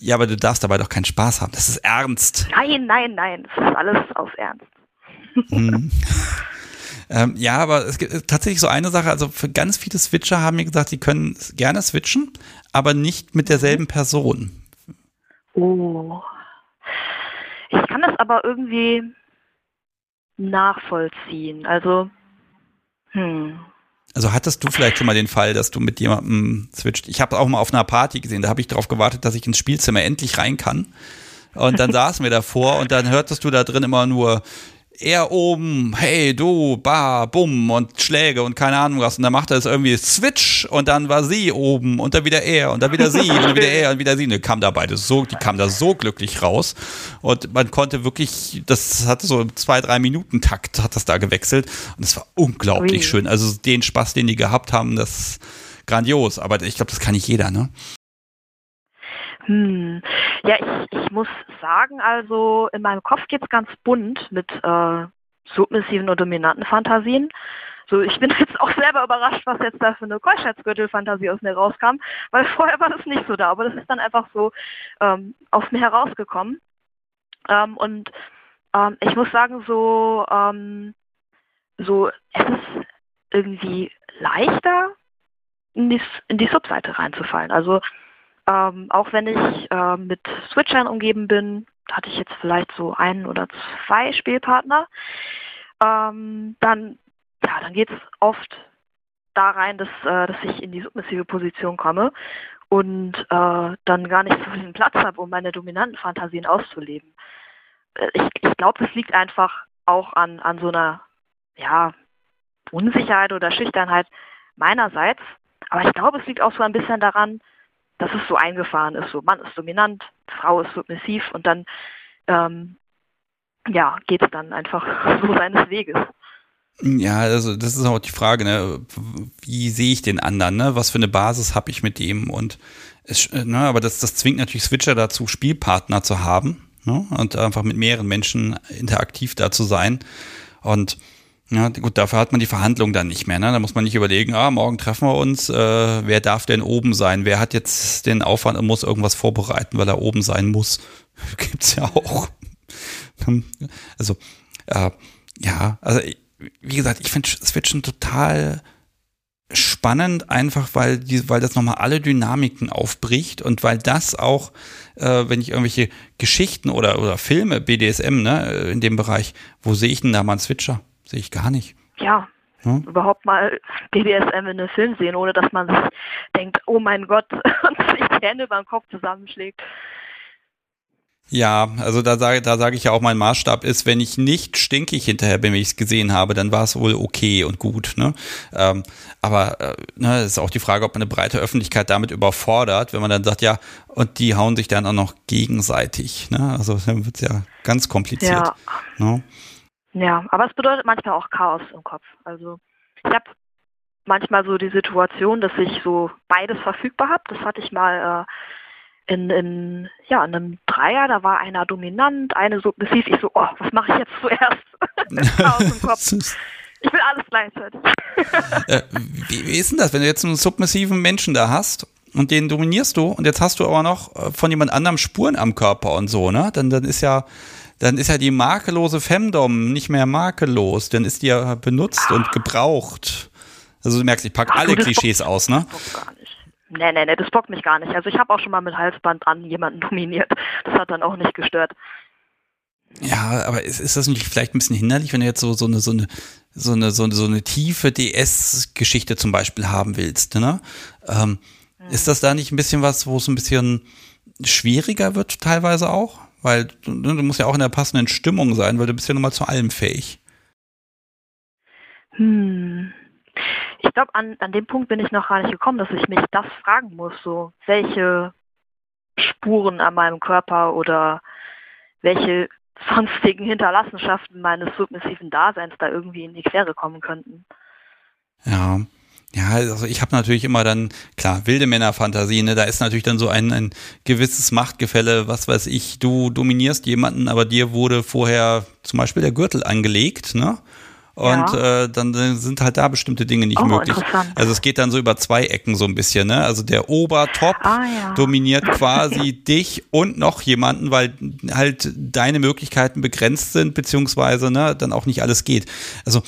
Ja, aber du darfst dabei doch keinen Spaß haben. Das ist ernst. Nein, nein, nein. Das ist alles aus Ernst. Mhm. ähm, ja, aber es gibt tatsächlich so eine Sache. Also für ganz viele Switcher haben mir gesagt, sie können gerne switchen, aber nicht mit derselben Person. Oh. Ich kann das aber irgendwie nachvollziehen. Also, hm. Also hattest du vielleicht schon mal den Fall, dass du mit jemandem switcht? Ich habe auch mal auf einer Party gesehen, da habe ich darauf gewartet, dass ich ins Spielzimmer endlich rein kann. Und dann saßen wir davor und dann hörtest du da drin immer nur er oben, hey du, ba, bumm und Schläge und keine Ahnung was. Und dann machte es irgendwie Switch und dann war sie oben und dann wieder er und dann wieder sie und dann wieder er und wieder sie. Und die kam da beide so, die kam da so glücklich raus. Und man konnte wirklich, das hatte so zwei, drei Minuten Takt hat das da gewechselt. Und es war unglaublich Ui. schön. Also den Spaß, den die gehabt haben, das grandios. Aber ich glaube, das kann nicht jeder, ne? Hm. Ja, ich, ich muss sagen, also in meinem Kopf geht es ganz bunt mit äh, submissiven und dominanten Fantasien. So, ich bin jetzt auch selber überrascht, was jetzt da für eine Keuschheitsgürtel-Fantasie aus mir rauskam, weil vorher war das nicht so da, aber das ist dann einfach so ähm, aus mir herausgekommen. Ähm, und ähm, ich muss sagen, so, ähm, so, es ist irgendwie leichter, in die, in die Subseite reinzufallen. Also ähm, auch wenn ich äh, mit Switchern umgeben bin, hatte ich jetzt vielleicht so einen oder zwei Spielpartner, ähm, dann, ja, dann geht es oft da rein, dass, äh, dass ich in die submissive Position komme und äh, dann gar nicht so viel Platz habe, um meine dominanten Fantasien auszuleben. Äh, ich, ich glaube, das liegt einfach auch an, an so einer ja, Unsicherheit oder Schüchternheit meinerseits. Aber ich glaube, es liegt auch so ein bisschen daran, dass es so eingefahren ist. So Mann ist dominant, Frau ist submissiv und dann ähm, ja, geht es dann einfach so seines Weges. Ja, also das ist auch die Frage, ne? wie sehe ich den anderen, ne? was für eine Basis habe ich mit dem und es, ne? aber das, das zwingt natürlich Switcher dazu, Spielpartner zu haben ne? und einfach mit mehreren Menschen interaktiv da zu sein und ja, gut, dafür hat man die Verhandlung dann nicht mehr. Ne? Da muss man nicht überlegen, ah, morgen treffen wir uns, äh, wer darf denn oben sein? Wer hat jetzt den Aufwand und muss irgendwas vorbereiten, weil er oben sein muss? Gibt's ja auch. Also, äh, ja, also wie gesagt, ich finde Switchen total spannend, einfach weil die, weil das nochmal alle Dynamiken aufbricht und weil das auch, äh, wenn ich irgendwelche Geschichten oder, oder Filme, BDSM, ne, in dem Bereich, wo sehe ich denn da mal einen Switcher? Sehe ich gar nicht. Ja, hm? überhaupt mal BDSM in einem Film sehen, ohne dass man sich denkt, oh mein Gott, und sich die Hände beim Kopf zusammenschlägt. Ja, also da sage da sage ich ja auch, mein Maßstab ist, wenn ich nicht stinkig hinterher bin, wenn ich es gesehen habe, dann war es wohl okay und gut. Ne? Ähm, aber äh, ne, ist auch die Frage, ob man eine breite Öffentlichkeit damit überfordert, wenn man dann sagt, ja, und die hauen sich dann auch noch gegenseitig. Ne? Also dann wird es ja ganz kompliziert. Ja. Ne? Ja, aber es bedeutet manchmal auch Chaos im Kopf. Also ich habe manchmal so die Situation, dass ich so beides verfügbar habe. Das hatte ich mal äh, in, in, ja, in einem Dreier, da war einer dominant, eine submissiv. Ich so, oh, was mache ich jetzt zuerst? Chaos im Kopf. Ich will alles gleichzeitig. äh, wie, wie ist denn das, wenn du jetzt einen submissiven Menschen da hast und den dominierst du und jetzt hast du aber noch äh, von jemand anderem Spuren am Körper und so, ne? Dann, dann ist ja dann ist ja die makellose Femdom nicht mehr makellos, dann ist die ja benutzt und gebraucht. Also du merkst, ich packe alle Klischees aus, ne? Nee, nee, nee, das bockt mich gar nicht. Also ich habe auch schon mal mit Halsband an jemanden dominiert. Das hat dann auch nicht gestört. Ja, aber ist, ist das nicht vielleicht ein bisschen hinderlich, wenn du jetzt so, so eine, so eine, so eine, so eine, so eine tiefe DS-Geschichte zum Beispiel haben willst, ne? Ähm, hm. Ist das da nicht ein bisschen was, wo es ein bisschen schwieriger wird, teilweise auch? Weil du, ne, du musst ja auch in der passenden Stimmung sein, weil du bist ja nun mal zu allem fähig. Hm. Ich glaube, an, an dem Punkt bin ich noch gar nicht gekommen, dass ich mich das fragen muss, so welche Spuren an meinem Körper oder welche sonstigen Hinterlassenschaften meines submissiven Daseins da irgendwie in die Quere kommen könnten. Ja. Ja, also ich habe natürlich immer dann, klar, wilde Männerfantasie, ne? Da ist natürlich dann so ein, ein gewisses Machtgefälle, was weiß ich, du dominierst jemanden, aber dir wurde vorher zum Beispiel der Gürtel angelegt, ne? Und ja. äh, dann sind halt da bestimmte Dinge nicht oh, möglich. Also es geht dann so über zwei Ecken so ein bisschen, ne? Also der Obertop ah, ja. dominiert quasi dich und noch jemanden, weil halt deine Möglichkeiten begrenzt sind, beziehungsweise ne, dann auch nicht alles geht. Also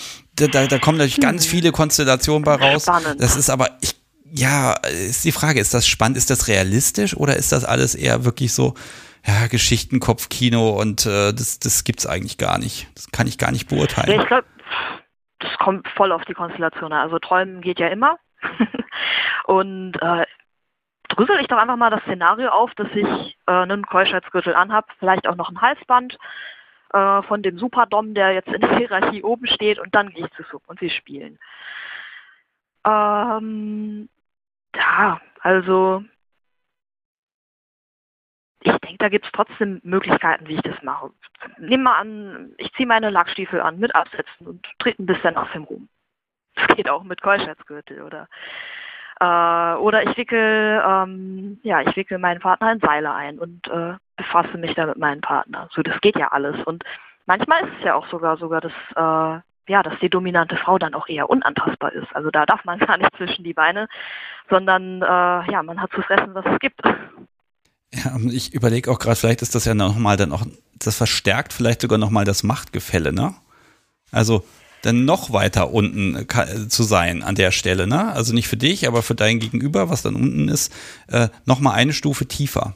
da, da, kommen natürlich ganz viele Konstellationen bei raus. Spannend. Das ist aber, ich, ja, ist die Frage, ist das spannend, ist das realistisch oder ist das alles eher wirklich so, ja, Geschichtenkopfkino und äh, das, das gibt's eigentlich gar nicht. Das kann ich gar nicht beurteilen. Ja, ich glaube, das kommt voll auf die Konstellation an. Also träumen geht ja immer. und äh, drüssel ich doch einfach mal das Szenario auf, dass ich äh, einen Keuschheitsgürtel anhab, vielleicht auch noch ein Halsband äh, von dem Superdom, der jetzt in der Hierarchie oben steht und dann gehe ich zu Sub und wir spielen. Ähm, ja, also ich denke, da gibt es trotzdem Möglichkeiten, wie ich das mache. Nehmen wir an, ich ziehe meine Lackstiefel an mit Absätzen und trete ein bisschen aus dem Ruhm. Das geht auch mit Keuschheitsgürtel oder äh, oder ich wickel, ähm, ja, ich wickel meinen Partner in Seile ein und äh, befasse mich da mit meinem Partner. So, das geht ja alles. Und manchmal ist es ja auch sogar sogar das, äh, ja, dass die dominante Frau dann auch eher unantastbar ist. Also da darf man gar nicht zwischen die Beine, sondern äh, ja, man hat zu fressen, was es gibt. Ja, ich überlege auch gerade, vielleicht ist das ja nochmal dann auch, das verstärkt vielleicht sogar nochmal das Machtgefälle, ne? Also dann noch weiter unten zu sein an der Stelle, ne? Also nicht für dich, aber für dein Gegenüber, was dann unten ist, äh, nochmal eine Stufe tiefer.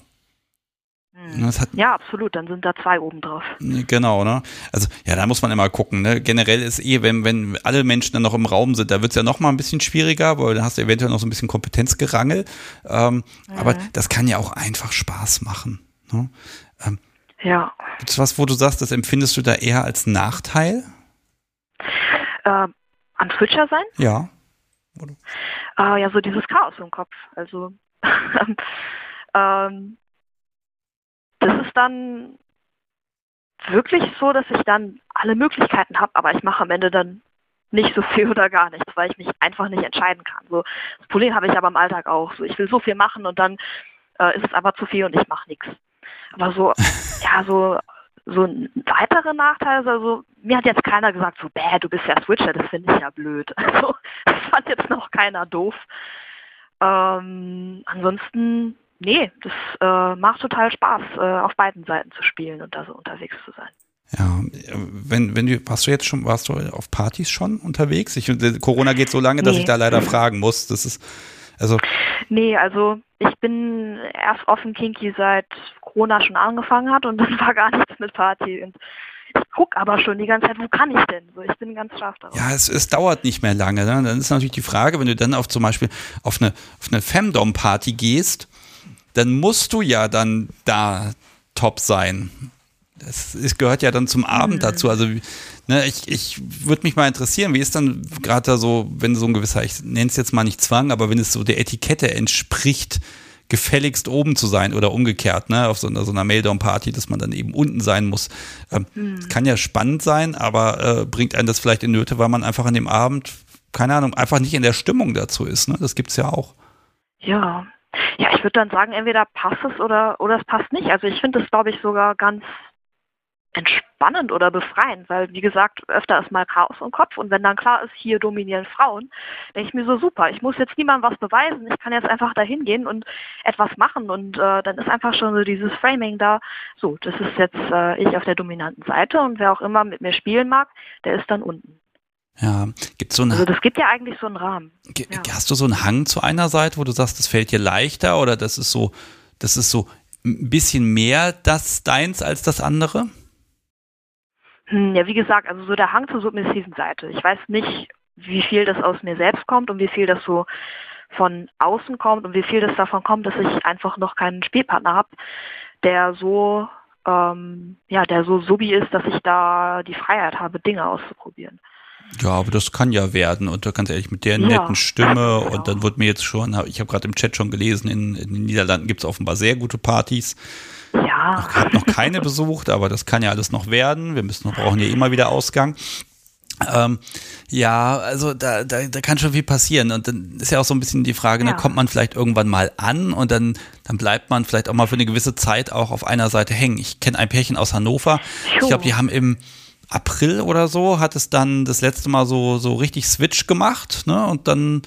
Mhm. Hat, ja, absolut. Dann sind da zwei oben drauf. Genau, ne? Also ja, da muss man immer gucken. Ne? Generell ist eh, wenn, wenn alle Menschen dann noch im Raum sind, da wird es ja noch mal ein bisschen schwieriger, weil dann hast du eventuell noch so ein bisschen Kompetenzgerangel. Ähm, mhm. Aber das kann ja auch einfach Spaß machen. Ne? Ähm, ja. Gibt es was, wo du sagst, das empfindest du da eher als Nachteil? Äh, am Switcher sein? Ja. Äh, ja, so dieses Chaos im Kopf. Also ähm, das ist dann wirklich so, dass ich dann alle Möglichkeiten habe, aber ich mache am Ende dann nicht so viel oder gar nichts, weil ich mich einfach nicht entscheiden kann. So, das Problem habe ich aber im Alltag auch. So, ich will so viel machen und dann äh, ist es aber zu viel und ich mache nichts. Aber so, ja, so, so ein weiterer Nachteil, also mir hat jetzt keiner gesagt, so, bäh, du bist ja Switcher, das finde ich ja blöd. Also, das fand jetzt noch keiner doof. Ähm, ansonsten nee, das äh, macht total Spaß, äh, auf beiden Seiten zu spielen und da so unterwegs zu sein. Ja, wenn, wenn du, warst du jetzt schon, warst du auf Partys schon unterwegs? Ich, Corona geht so lange, dass nee. ich da leider fragen muss. Das ist, also. Nee, also ich bin erst offen kinky seit Corona schon angefangen hat und dann war gar nichts mit Party. Und ich gucke aber schon die ganze Zeit, wo kann ich denn? So, ich bin ganz scharf darauf. Ja, es, es dauert nicht mehr lange. Ne? Dann ist natürlich die Frage, wenn du dann auf zum Beispiel auf eine, auf eine Femdom-Party gehst, dann musst du ja dann da top sein. Das ist, gehört ja dann zum Abend mhm. dazu. Also ne, ich, ich würde mich mal interessieren, wie ist dann gerade da so, wenn so ein gewisser, ich nenne es jetzt mal nicht Zwang, aber wenn es so der Etikette entspricht, gefälligst oben zu sein oder umgekehrt, ne, auf so einer, so einer Maildown-Party, dass man dann eben unten sein muss. Ähm, mhm. Kann ja spannend sein, aber äh, bringt einen das vielleicht in Nöte, weil man einfach an dem Abend, keine Ahnung, einfach nicht in der Stimmung dazu ist. Ne? Das es ja auch. Ja, ja, ich würde dann sagen, entweder passt es oder, oder es passt nicht. Also ich finde es, glaube ich, sogar ganz entspannend oder befreiend, weil wie gesagt, öfter ist mal Chaos im Kopf und wenn dann klar ist, hier dominieren Frauen, denke ich mir so super, ich muss jetzt niemandem was beweisen, ich kann jetzt einfach dahin gehen und etwas machen und äh, dann ist einfach schon so dieses Framing da, so, das ist jetzt äh, ich auf der dominanten Seite und wer auch immer mit mir spielen mag, der ist dann unten. Ja, gibt so eine. Also das gibt ja eigentlich so einen Rahmen. Ja. Hast du so einen Hang zu einer Seite, wo du sagst, das fällt dir leichter oder das ist so, das ist so ein bisschen mehr das deins als das andere? Hm, ja, wie gesagt, also so der Hang zur submissiven Seite. Ich weiß nicht, wie viel das aus mir selbst kommt und wie viel das so von außen kommt und wie viel das davon kommt, dass ich einfach noch keinen Spielpartner habe, der so ähm, ja, der so subi ist, dass ich da die Freiheit habe, Dinge auszuprobieren. Ja, aber das kann ja werden. Und ganz ehrlich, mit der netten ja, Stimme genau. und dann wird mir jetzt schon, ich habe gerade im Chat schon gelesen, in, in den Niederlanden gibt es offenbar sehr gute Partys. Ja. Ich habe noch keine besucht, aber das kann ja alles noch werden. Wir müssen, brauchen ja immer wieder Ausgang. Ähm, ja, also da, da, da kann schon viel passieren. Und dann ist ja auch so ein bisschen die Frage, ne, ja. ne, kommt man vielleicht irgendwann mal an und dann, dann bleibt man vielleicht auch mal für eine gewisse Zeit auch auf einer Seite hängen. Ich kenne ein Pärchen aus Hannover. Ich glaube, die haben im April oder so, hat es dann das letzte Mal so, so richtig Switch gemacht, ne? Und dann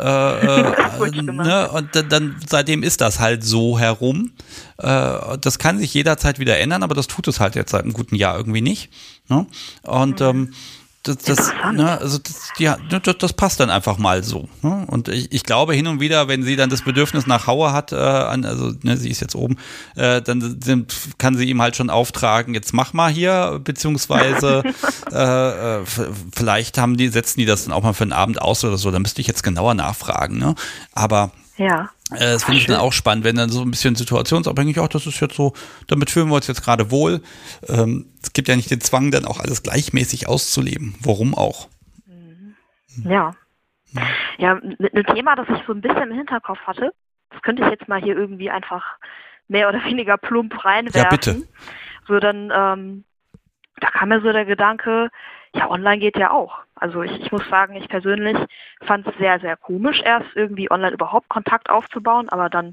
äh, äh, ne? Und dann, seitdem ist das halt so herum. Äh, das kann sich jederzeit wieder ändern, aber das tut es halt jetzt seit einem guten Jahr irgendwie nicht. Ne? Und mhm. ähm, das, das, ne, also das, ja, das, das, passt dann einfach mal so. Ne? Und ich, ich, glaube hin und wieder, wenn sie dann das Bedürfnis nach Hauer hat, äh, an, also ne, sie ist jetzt oben, äh, dann sind, kann sie ihm halt schon auftragen, jetzt mach mal hier, beziehungsweise äh, äh vielleicht haben die, setzen die das dann auch mal für einen Abend aus oder so, da müsste ich jetzt genauer nachfragen. Ne? Aber ja. Äh, das finde ich dann auch spannend, wenn dann so ein bisschen situationsabhängig, auch das ist jetzt so, damit fühlen wir uns jetzt gerade wohl. Ähm, es gibt ja nicht den Zwang, dann auch alles gleichmäßig auszuleben. Warum auch? Mhm. Ja. Ja, mit einem Thema, das ich so ein bisschen im Hinterkopf hatte, das könnte ich jetzt mal hier irgendwie einfach mehr oder weniger plump reinwerfen. Ja, bitte. So dann, ähm, da kam mir so der Gedanke, ja, online geht ja auch. Also ich, ich muss sagen, ich persönlich fand es sehr, sehr komisch, erst irgendwie online überhaupt Kontakt aufzubauen, aber dann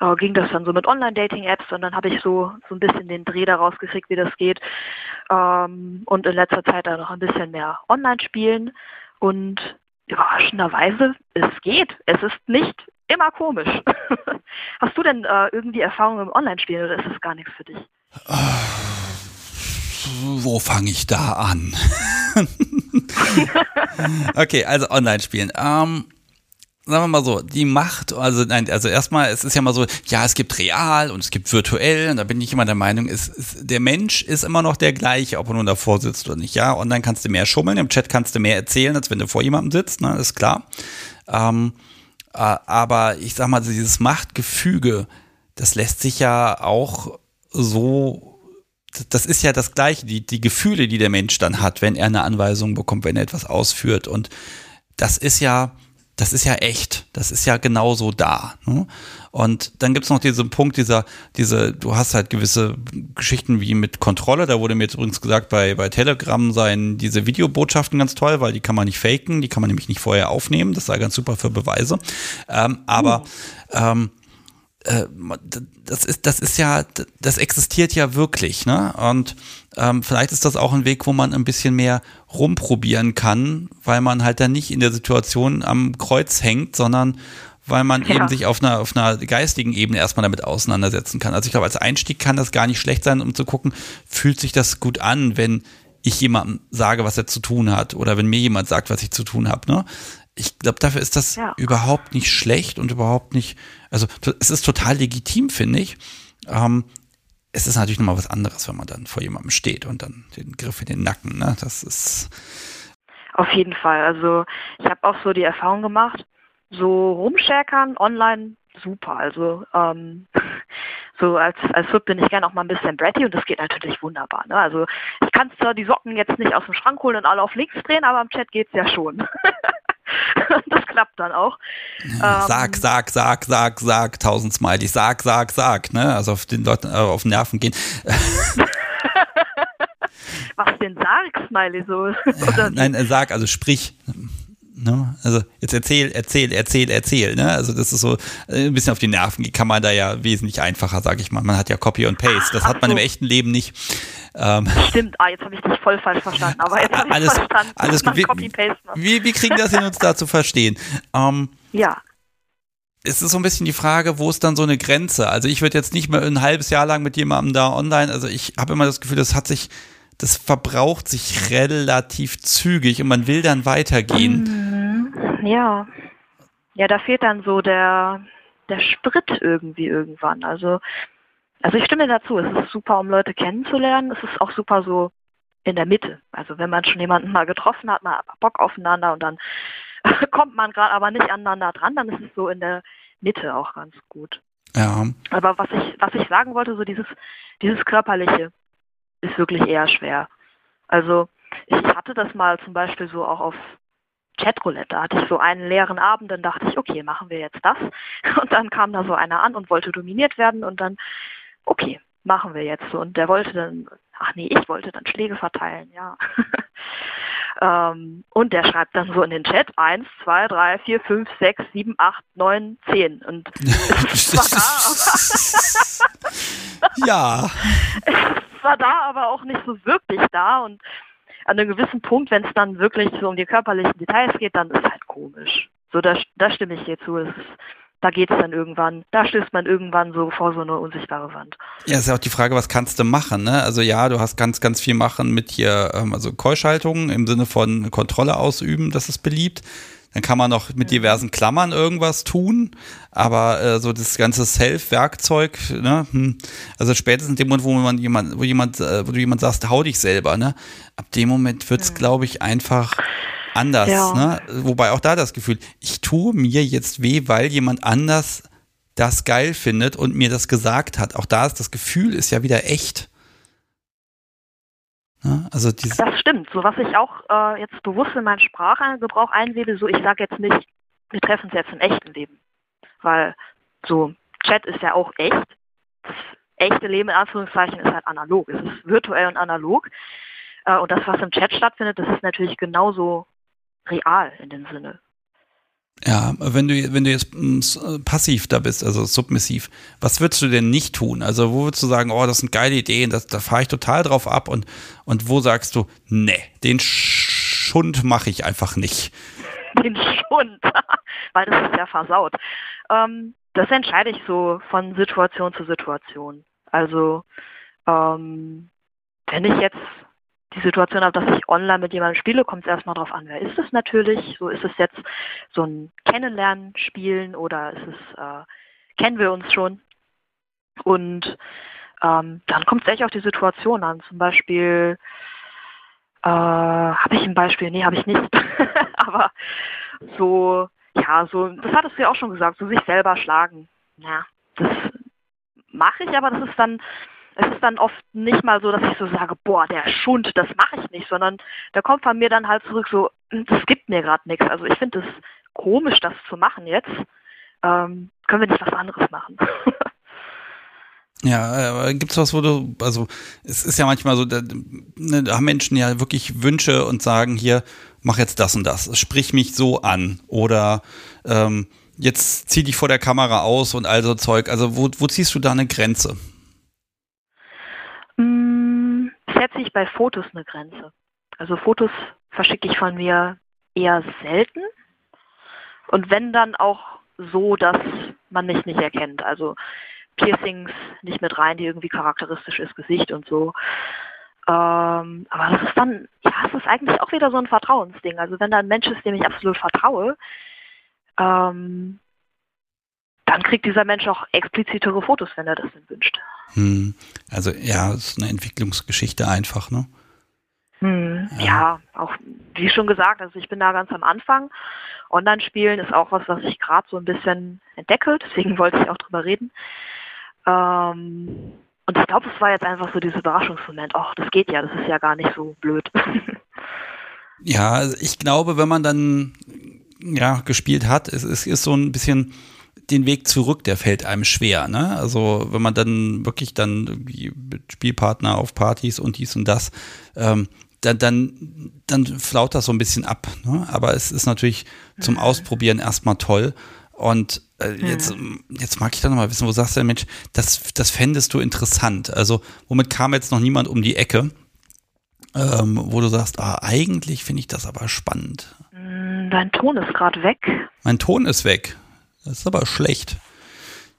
äh, ging das dann so mit Online-Dating-Apps und dann habe ich so, so ein bisschen den Dreh daraus gekriegt, wie das geht. Ähm, und in letzter Zeit dann noch ein bisschen mehr online spielen und überraschenderweise, es geht. Es ist nicht immer komisch. Hast du denn äh, irgendwie Erfahrungen im Online-Spielen oder ist das gar nichts für dich? wo fange ich da an? okay, also Online-Spielen. Ähm, sagen wir mal so, die Macht, also nein, also erstmal, es ist ja mal so, ja, es gibt real und es gibt virtuell und da bin ich immer der Meinung, es, es, der Mensch ist immer noch der gleiche, ob er nun davor sitzt oder nicht. Ja, online kannst du mehr schummeln, im Chat kannst du mehr erzählen, als wenn du vor jemandem sitzt, ne, ist klar. Ähm, äh, aber ich sag mal, dieses Machtgefüge, das lässt sich ja auch so das ist ja das Gleiche, die, die Gefühle, die der Mensch dann hat, wenn er eine Anweisung bekommt, wenn er etwas ausführt. Und das ist ja, das ist ja echt. Das ist ja genauso da. Ne? Und dann gibt's noch diesen Punkt, dieser, diese, du hast halt gewisse Geschichten wie mit Kontrolle. Da wurde mir jetzt übrigens gesagt, bei, bei Telegram seien diese Videobotschaften ganz toll, weil die kann man nicht faken, die kann man nämlich nicht vorher aufnehmen. Das sei ganz super für Beweise. Ähm, aber uh. ähm, äh, das ist, das ist ja, das existiert ja wirklich, ne? Und ähm, vielleicht ist das auch ein Weg, wo man ein bisschen mehr rumprobieren kann, weil man halt dann nicht in der Situation am Kreuz hängt, sondern weil man ja. eben sich auf einer, auf einer geistigen Ebene erstmal damit auseinandersetzen kann. Also ich glaube, als Einstieg kann das gar nicht schlecht sein, um zu gucken, fühlt sich das gut an, wenn ich jemandem sage, was er zu tun hat oder wenn mir jemand sagt, was ich zu tun habe. Ne? Ich glaube, dafür ist das ja. überhaupt nicht schlecht und überhaupt nicht, also es ist total legitim, finde ich. Ähm, es ist natürlich nochmal was anderes, wenn man dann vor jemandem steht und dann den Griff in den Nacken, ne? Das ist. Auf jeden Fall. Also ich habe auch so die Erfahrung gemacht, so rumschäkern online super. Also ähm, so als, als Sub bin ich gerne auch mal ein bisschen bratty und das geht natürlich wunderbar. Ne? Also ich kann zwar die Socken jetzt nicht aus dem Schrank holen und alle auf links drehen, aber im Chat geht es ja schon. das klappt dann auch. Sag, ähm, sag, sag, sag, sag, tausend Smileys, sag, sag, sag, ne? Also auf den Leuten äh, auf Nerven gehen. Was denn sag, Smiley so? Ja, nein, äh, sag, also sprich. Ne? Also jetzt erzähl, erzähl, erzähl, erzähl. Ne? Also das ist so äh, ein bisschen auf die Nerven kann man da ja wesentlich einfacher, sag ich mal. Man hat ja Copy und Paste. Das hat man so. im echten Leben nicht. Ähm, Stimmt, ah, jetzt habe ich dich voll falsch verstanden. Aber jetzt habe ich alles, verstanden. Alles gut. Wie, wie, kriegen das hin, uns da zu verstehen? Ähm, ja. Es ist so ein bisschen die Frage, wo ist dann so eine Grenze? Also ich würde jetzt nicht mehr ein halbes Jahr lang mit jemandem da online, also ich habe immer das Gefühl, das hat sich das verbraucht sich relativ zügig und man will dann weitergehen. Mhm. Ja. Ja, da fehlt dann so der, der Sprit irgendwie irgendwann. Also, also ich stimme dazu, es ist super, um Leute kennenzulernen. Es ist auch super so in der Mitte. Also wenn man schon jemanden mal getroffen hat, man hat Bock aufeinander und dann kommt man gerade aber nicht aneinander dran, dann ist es so in der Mitte auch ganz gut. Ja. Aber was ich, was ich sagen wollte, so dieses, dieses Körperliche ist wirklich eher schwer. Also ich hatte das mal zum Beispiel so auch auf Chatroulette. Da hatte ich so einen leeren Abend, dann dachte ich, okay, machen wir jetzt das. Und dann kam da so einer an und wollte dominiert werden und dann, okay, machen wir jetzt so. Und der wollte dann, ach nee, ich wollte dann Schläge verteilen, ja. ähm, und der schreibt dann so in den Chat 1, 2, 3, 4, 5, 6, 7, 8, 9, 10. Und es war da, aber ja. Es war da, aber auch nicht so wirklich da. Und an einem gewissen Punkt, wenn es dann wirklich so um die körperlichen Details geht, dann ist halt komisch. So, da, da stimme ich dir zu. Ist, da geht es dann irgendwann, da stößt man irgendwann so vor so eine unsichtbare Wand. Ja, ist ja auch die Frage, was kannst du machen, ne? Also ja, du hast ganz, ganz viel machen mit hier, ähm, also Keuschaltung im Sinne von Kontrolle ausüben, das ist beliebt. Dann kann man noch mit diversen Klammern irgendwas tun, aber äh, so das ganze Self-Werkzeug, ne? Hm. Also spätestens in dem Moment, wo man jemand, wo jemand, äh, wo du jemand sagst, hau dich selber, ne? Ab dem Moment wird's, mhm. glaube ich, einfach anders. Ja. Ne? Wobei auch da das Gefühl, ich tue mir jetzt weh, weil jemand anders das geil findet und mir das gesagt hat. Auch da ist das Gefühl ist ja wieder echt. Ne? Also das stimmt. So was ich auch äh, jetzt bewusst in meinen Sprachgebrauch einwähle, so ich sage jetzt nicht, wir treffen uns jetzt im echten Leben. Weil so Chat ist ja auch echt. Das echte Leben in Anführungszeichen ist halt analog. Es ist virtuell und analog. Äh, und das, was im Chat stattfindet, das ist natürlich genauso real in dem Sinne. Ja, wenn du, wenn du jetzt mm, passiv da bist, also submissiv, was würdest du denn nicht tun? Also, wo würdest du sagen, oh, das sind geile Ideen, das, da fahre ich total drauf ab und, und wo sagst du, nee, den Schund mache ich einfach nicht? Den Schund, weil das ist ja versaut. Ähm, das entscheide ich so von Situation zu Situation. Also, ähm, wenn ich jetzt die Situation habe, dass ich online mit jemandem spiele, kommt es erstmal darauf an, wer ist es natürlich. So ist es jetzt so ein Kennenlernen, Spielen oder ist es, äh, kennen wir uns schon. Und ähm, dann kommt es echt auf die Situation an. Zum Beispiel, äh, habe ich ein Beispiel? Nee, habe ich nicht. Aber so, ja, so, das hattest du ja auch schon gesagt, so sich selber schlagen. Ja, das mache ich, aber das ist dann es ist dann oft nicht mal so, dass ich so sage, boah, der Schund, das mache ich nicht, sondern da kommt von mir dann halt zurück so, hm, das gibt mir gerade nichts. Also ich finde es komisch, das zu machen jetzt. Ähm, können wir nicht was anderes machen? Ja, äh, es was, wo du, also es ist ja manchmal so, da, ne, da haben Menschen ja wirklich Wünsche und sagen hier, mach jetzt das und das, sprich mich so an oder ähm, jetzt zieh dich vor der Kamera aus und all so Zeug. Also wo, wo ziehst du da eine Grenze? Setze ich bei Fotos eine Grenze. Also Fotos verschicke ich von mir eher selten. Und wenn dann auch so, dass man mich nicht erkennt. Also Piercings nicht mit rein, die irgendwie charakteristisch ist, Gesicht und so. Ähm, aber das ist dann, ja, es ist eigentlich auch wieder so ein Vertrauensding. Also wenn da ein Mensch ist, dem ich absolut vertraue, ähm, dann kriegt dieser Mensch auch explizitere Fotos, wenn er das denn wünscht. Hm. Also ja, es ist eine Entwicklungsgeschichte einfach, ne? Hm, ja. ja. auch wie schon gesagt, also ich bin da ganz am Anfang. Online-Spielen ist auch was, was ich gerade so ein bisschen entdecke, deswegen wollte ich auch drüber reden. Ähm, und ich glaube, es war jetzt einfach so dieser Überraschungsmoment. Ach, das geht ja, das ist ja gar nicht so blöd. ja, ich glaube, wenn man dann ja gespielt hat, es, es ist so ein bisschen den Weg zurück, der fällt einem schwer. Ne? Also wenn man dann wirklich dann mit Spielpartner auf Partys und dies und das, ähm, dann, dann, dann flaut das so ein bisschen ab. Ne? Aber es ist natürlich zum mhm. Ausprobieren erstmal toll. Und äh, jetzt, jetzt mag ich da nochmal wissen, wo sagst du denn, Mensch, das, das fändest du interessant. Also womit kam jetzt noch niemand um die Ecke, ähm, wo du sagst, ah, eigentlich finde ich das aber spannend. Mm, dein Ton ist gerade weg. Mein Ton ist weg. Das ist aber schlecht.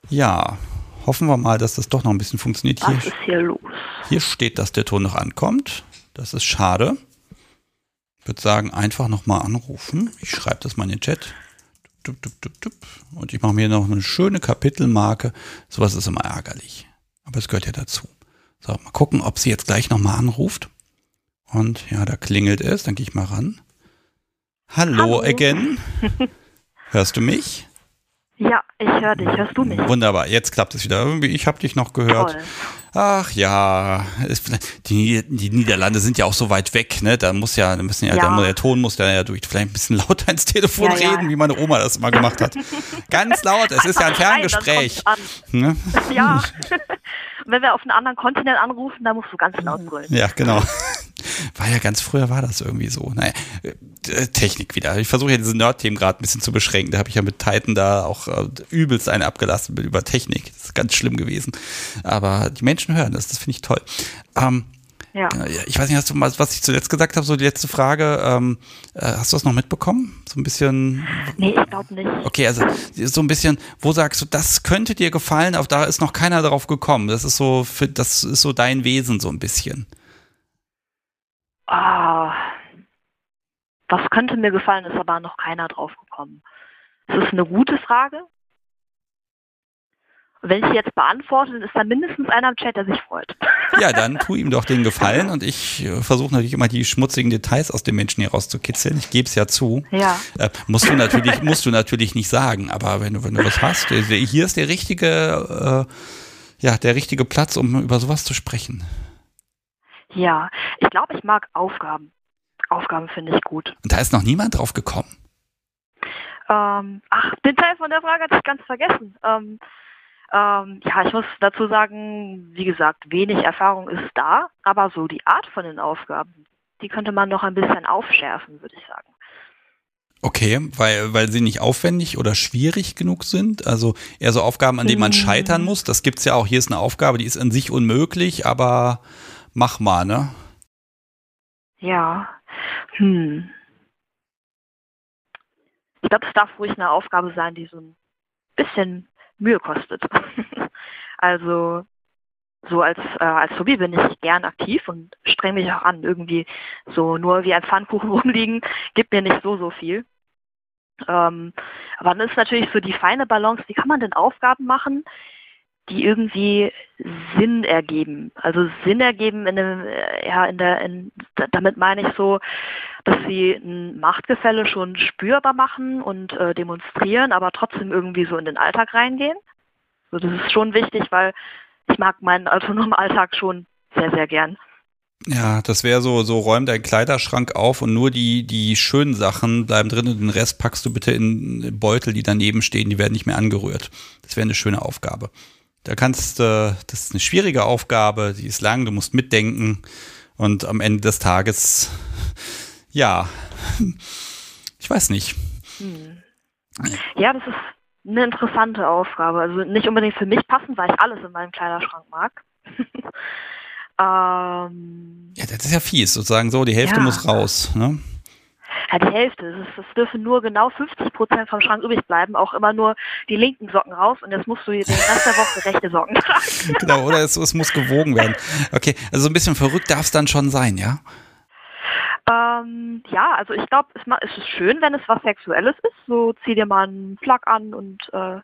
Ja, hoffen wir mal, dass das doch noch ein bisschen funktioniert. Was hier, ist hier los? Hier steht, dass der Ton noch ankommt. Das ist schade. Ich würde sagen, einfach nochmal anrufen. Ich schreibe das mal in den Chat. Und ich mache mir noch eine schöne Kapitelmarke. Sowas ist immer ärgerlich. Aber es gehört ja dazu. So, mal gucken, ob sie jetzt gleich nochmal anruft. Und ja, da klingelt es. Dann gehe ich mal ran. Hallo, Hallo. again. Hörst du mich? Ja, ich höre dich. Hörst du mich? Wunderbar, jetzt klappt es wieder. Irgendwie, ich habe dich noch gehört. Toll. Ach ja, die, die Niederlande sind ja auch so weit weg, ne? Da muss ja, da müssen ja, ja. Der, der, Ton muss ja durch vielleicht ein bisschen lauter ins Telefon ja, reden, ja. wie meine Oma das immer gemacht hat. Ganz laut, es ist ja ein Ferngespräch. Ne? Ja. wenn wir auf einen anderen Kontinent anrufen, dann musst du ganz laut brüllen. Ja, genau. War ja ganz früher war das irgendwie so. Naja, Technik wieder. Ich versuche ja diese Nerd-Themen gerade ein bisschen zu beschränken. Da habe ich ja mit Titan da auch äh, übelst eine abgelassen über Technik. Das ist ganz schlimm gewesen. Aber die Menschen hören das, das finde ich toll. Ähm, ja. Ich weiß nicht, hast du mal, was ich zuletzt gesagt habe, so die letzte Frage, ähm, äh, hast du das noch mitbekommen? So ein bisschen. Nee, ich glaube nicht. Okay, also so ein bisschen, wo sagst du, das könnte dir gefallen, auf da ist noch keiner drauf gekommen. Das ist so, für, das ist so dein Wesen so ein bisschen. Ah, was könnte mir gefallen, ist aber noch keiner drauf gekommen. Das ist eine gute Frage. Wenn ich jetzt beantworte, dann ist da mindestens einer im Chat, der sich freut. Ja, dann tu ihm doch den Gefallen und ich äh, versuche natürlich immer die schmutzigen Details aus den Menschen hier rauszukitzeln. Ich gebe es ja zu. Ja. Äh, musst du natürlich, musst du natürlich nicht sagen, aber wenn du, wenn du was hast, äh, hier ist der richtige, äh, ja, der richtige Platz, um über sowas zu sprechen. Ja, ich glaube, ich mag Aufgaben. Aufgaben finde ich gut. Und da ist noch niemand drauf gekommen. Ähm, ach, den Teil von der Frage hatte ich ganz vergessen. Ähm, ähm, ja, ich muss dazu sagen, wie gesagt, wenig Erfahrung ist da, aber so die Art von den Aufgaben, die könnte man noch ein bisschen aufschärfen, würde ich sagen. Okay, weil, weil sie nicht aufwendig oder schwierig genug sind? Also eher so Aufgaben, an denen man scheitern muss. Das gibt's ja auch. Hier ist eine Aufgabe, die ist an sich unmöglich, aber mach mal, ne? Ja. Hm. Ich glaube, es darf ruhig eine Aufgabe sein, die so ein bisschen Mühe kostet. also so als, äh, als Hobby bin ich gern aktiv und strenge mich auch an. Irgendwie so nur wie ein Pfannkuchen rumliegen, gibt mir nicht so, so viel. Ähm, aber dann ist natürlich so die feine Balance, wie kann man denn Aufgaben machen, die irgendwie Sinn ergeben. Also Sinn ergeben in dem, äh, ja, in der, in, damit meine ich so, dass sie ein Machtgefälle schon spürbar machen und äh, demonstrieren, aber trotzdem irgendwie so in den Alltag reingehen. So, das ist schon wichtig, weil ich mag meinen autonomen Alltag schon sehr, sehr gern. Ja, das wäre so, so räum deinen Kleiderschrank auf und nur die, die schönen Sachen bleiben drin und den Rest packst du bitte in Beutel, die daneben stehen, die werden nicht mehr angerührt. Das wäre eine schöne Aufgabe. Da kannst du, das ist eine schwierige Aufgabe, die ist lang, du musst mitdenken und am Ende des Tages, ja, ich weiß nicht. Hm. Ja, das ist eine interessante Aufgabe. Also nicht unbedingt für mich passend, weil ich alles in meinem Kleiderschrank mag. ähm, ja, das ist ja fies, sozusagen so, die Hälfte ja. muss raus. Ne? Ja, die Hälfte. Es, es dürfen nur genau 50 Prozent vom Schrank übrig bleiben, auch immer nur die linken Socken raus und jetzt musst du den Rest der Woche rechte Socken tragen. genau, oder es, es muss gewogen werden. Okay, also so ein bisschen verrückt darf es dann schon sein, ja? Ähm, ja, also ich glaube, es, es, ist schön, wenn es was Sexuelles ist. So zieh dir mal einen Plug an und äh,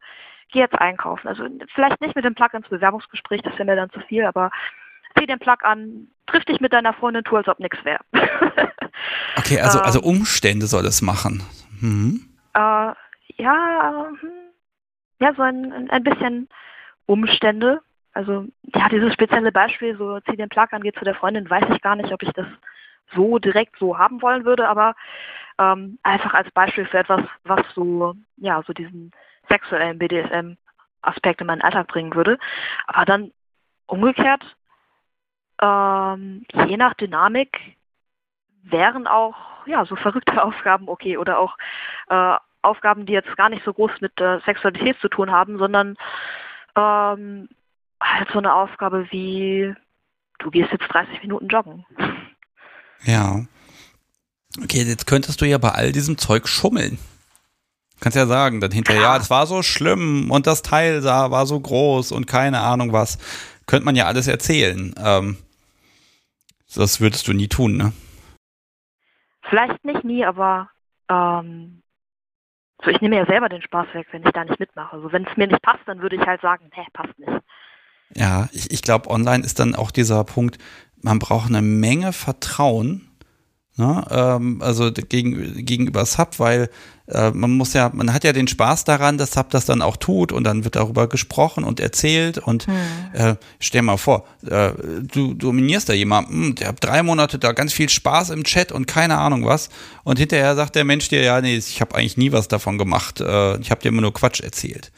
geh jetzt einkaufen. Also vielleicht nicht mit dem Plug ins Bewerbungsgespräch, das wäre mir dann zu viel, aber zieh den Plug an, triff dich mit deiner Freundin, tu, als ob nichts wäre. okay, also, also ähm, Umstände soll es machen. Hm. Äh, ja, hm, ja, so ein, ein bisschen Umstände. Also, ja, dieses spezielle Beispiel, so zieh den Plug an, geh zu der Freundin, weiß ich gar nicht, ob ich das so direkt so haben wollen würde, aber ähm, einfach als Beispiel für etwas, was so, ja, so diesen sexuellen BDSM-Aspekt in meinen Alltag bringen würde. Aber dann umgekehrt, ähm, je nach Dynamik wären auch, ja, so verrückte Aufgaben okay oder auch äh, Aufgaben, die jetzt gar nicht so groß mit äh, Sexualität zu tun haben, sondern ähm, halt so eine Aufgabe wie, du gehst jetzt 30 Minuten joggen. Ja. Okay, jetzt könntest du ja bei all diesem Zeug schummeln. Kannst ja sagen, dann hinterher, ja, das war so schlimm und das Teil da war so groß und keine Ahnung was. Könnte man ja alles erzählen. Ähm, das würdest du nie tun, ne? Vielleicht nicht nie, aber ähm, so ich nehme ja selber den Spaß weg, wenn ich da nicht mitmache. Also wenn es mir nicht passt, dann würde ich halt sagen, hä, passt nicht. Ja, ich, ich glaube, online ist dann auch dieser Punkt, man braucht eine Menge Vertrauen, Ne? Ähm, also gegen, gegenüber Sub, weil äh, man muss ja, man hat ja den Spaß daran, dass Sub das dann auch tut und dann wird darüber gesprochen und erzählt und hm. äh, stell mal vor, äh, du dominierst da jemanden, der hat drei Monate da ganz viel Spaß im Chat und keine Ahnung was und hinterher sagt der Mensch dir, ja, nee, ich habe eigentlich nie was davon gemacht, äh, ich habe dir immer nur Quatsch erzählt.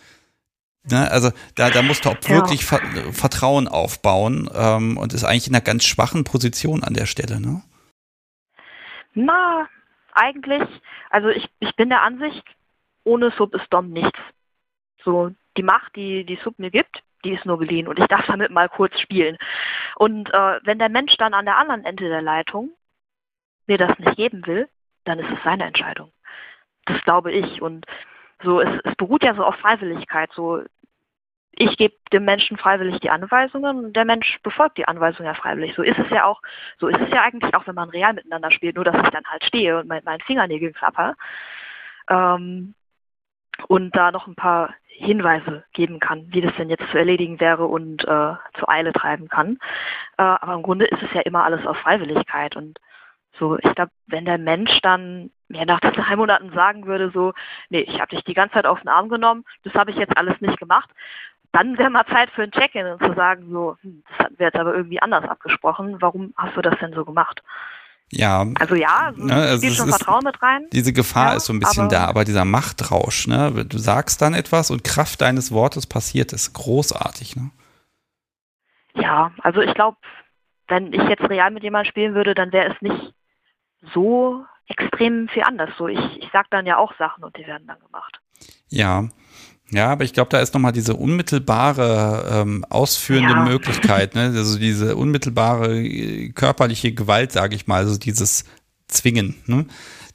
Ne? Also da, da musst du auch wirklich Ver Vertrauen aufbauen ähm, und ist eigentlich in einer ganz schwachen Position an der Stelle, ne? Na, eigentlich, also ich, ich bin der Ansicht, ohne Sub ist Dom nichts. So, die Macht, die die Sub mir gibt, die ist nur geliehen und ich darf damit mal kurz spielen. Und äh, wenn der Mensch dann an der anderen Ende der Leitung mir das nicht geben will, dann ist es seine Entscheidung. Das glaube ich. Und so, es, es beruht ja so auf Freiwilligkeit. So, ich gebe dem Menschen freiwillig die Anweisungen und der Mensch befolgt die Anweisungen ja freiwillig. So ist es ja auch, so ist es ja eigentlich auch, wenn man real miteinander spielt, nur dass ich dann halt stehe und mein, meinen Fingernägel klapper. Ähm, und da noch ein paar Hinweise geben kann, wie das denn jetzt zu erledigen wäre und äh, zur Eile treiben kann. Äh, aber im Grunde ist es ja immer alles auf Freiwilligkeit und so, ich glaube, wenn der Mensch dann mir nach drei Monaten sagen würde, so, nee, ich habe dich die ganze Zeit auf den Arm genommen, das habe ich jetzt alles nicht gemacht, dann wäre mal Zeit für ein Check-in und zu sagen, so, hm, das hatten wir jetzt aber irgendwie anders abgesprochen, warum hast du das denn so gemacht? Ja. Also ja, ne, also spielt schon Vertrauen mit rein. Diese Gefahr ja, ist so ein bisschen aber, da, aber dieser Machtrausch, ne? Du sagst dann etwas und Kraft deines Wortes passiert ist großartig, ne? Ja, also ich glaube, wenn ich jetzt real mit jemandem spielen würde, dann wäre es nicht so extrem viel anders. So, ich, ich sag dann ja auch Sachen und die werden dann gemacht. Ja, ja, aber ich glaube, da ist nochmal diese unmittelbare ähm, ausführende ja. Möglichkeit, ne? also diese unmittelbare äh, körperliche Gewalt, sage ich mal, also dieses Zwingen. Ne?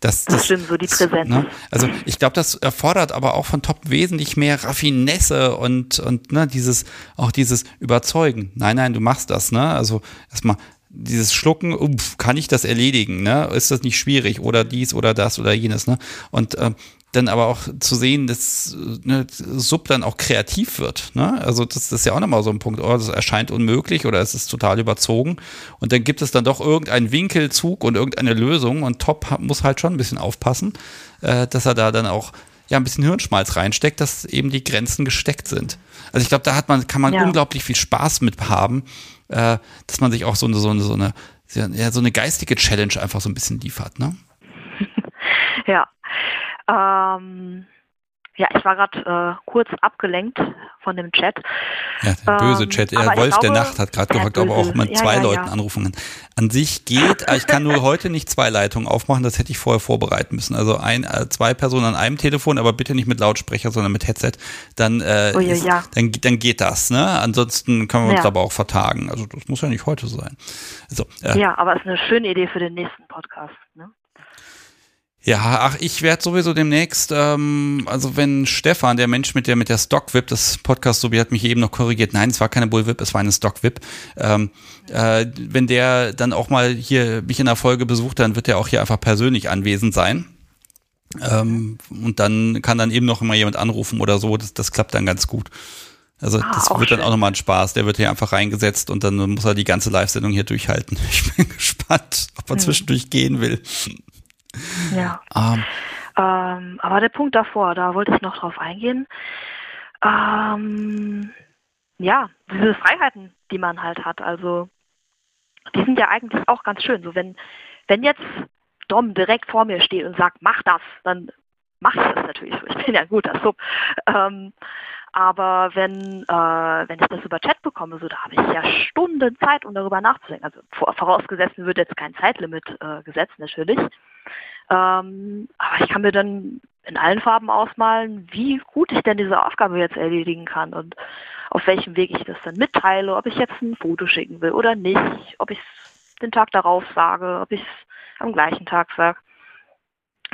Das, das, das stimmt, so die Präsenz. Ne? Also ich glaube, das erfordert aber auch von Top wesentlich mehr Raffinesse und, und ne, dieses, auch dieses Überzeugen. Nein, nein, du machst das, ne? Also erstmal dieses Schlucken, umpf, kann ich das erledigen, ne? Ist das nicht schwierig oder dies oder das oder jenes, ne? Und äh, dann aber auch zu sehen, dass ne, Sub dann auch kreativ wird. Ne? Also das, das ist ja auch nochmal so ein Punkt, oh, das erscheint unmöglich oder es ist total überzogen. Und dann gibt es dann doch irgendeinen Winkelzug und irgendeine Lösung und Top muss halt schon ein bisschen aufpassen, äh, dass er da dann auch ja ein bisschen Hirnschmalz reinsteckt, dass eben die Grenzen gesteckt sind. Also ich glaube, da hat man, kann man ja. unglaublich viel Spaß mit haben, äh, dass man sich auch so eine, so eine, so eine, ja, so eine geistige Challenge einfach so ein bisschen liefert, ne? Ja, ähm, ja, ich war gerade äh, kurz abgelenkt von dem Chat. Ja, der böse ähm, Chat. Der Wolf glaube, der Nacht hat gerade gefragt, ob auch mit zwei ja, Leuten anrufen kann. An sich geht, ich kann nur heute nicht zwei Leitungen aufmachen, das hätte ich vorher vorbereiten müssen. Also ein, äh, zwei Personen an einem Telefon, aber bitte nicht mit Lautsprecher, sondern mit Headset. Dann, äh, Ui, ist, dann, dann geht das. Ne? Ansonsten können wir uns aber auch vertagen. Also das muss ja nicht heute sein. So, äh, ja, aber es ist eine schöne Idee für den nächsten Podcast. Ne? Ja, ach, ich werde sowieso demnächst, ähm, also wenn Stefan, der Mensch mit der mit der Stock-Vip, das Podcast so hat mich eben noch korrigiert, nein, es war keine Bull-Vip, es war eine Stock-Vip, ähm, äh, wenn der dann auch mal hier mich in der Folge besucht, dann wird er auch hier einfach persönlich anwesend sein. Ähm, und dann kann dann eben noch mal jemand anrufen oder so, das, das klappt dann ganz gut. Also ah, das wird schön. dann auch nochmal ein Spaß. Der wird hier einfach reingesetzt und dann muss er die ganze Live-Sendung hier durchhalten. Ich bin gespannt, ob er hm. zwischendurch gehen will. Ja. Ähm. Ähm, aber der Punkt davor, da wollte ich noch drauf eingehen. Ähm, ja, diese Freiheiten, die man halt hat, also die sind ja eigentlich auch ganz schön. So wenn, wenn jetzt Dom direkt vor mir steht und sagt, mach das, dann mache ich das natürlich so. Ich bin ja ein guter Sub. Ähm, aber wenn, äh, wenn ich das über Chat bekomme, so, da habe ich ja Stunden Zeit, um darüber nachzudenken. Also vorausgesetzt wird jetzt kein Zeitlimit äh, gesetzt, natürlich. Ähm, aber ich kann mir dann in allen Farben ausmalen, wie gut ich denn diese Aufgabe jetzt erledigen kann und auf welchem Weg ich das dann mitteile, ob ich jetzt ein Foto schicken will oder nicht, ob ich es den Tag darauf sage, ob ich es am gleichen Tag sage.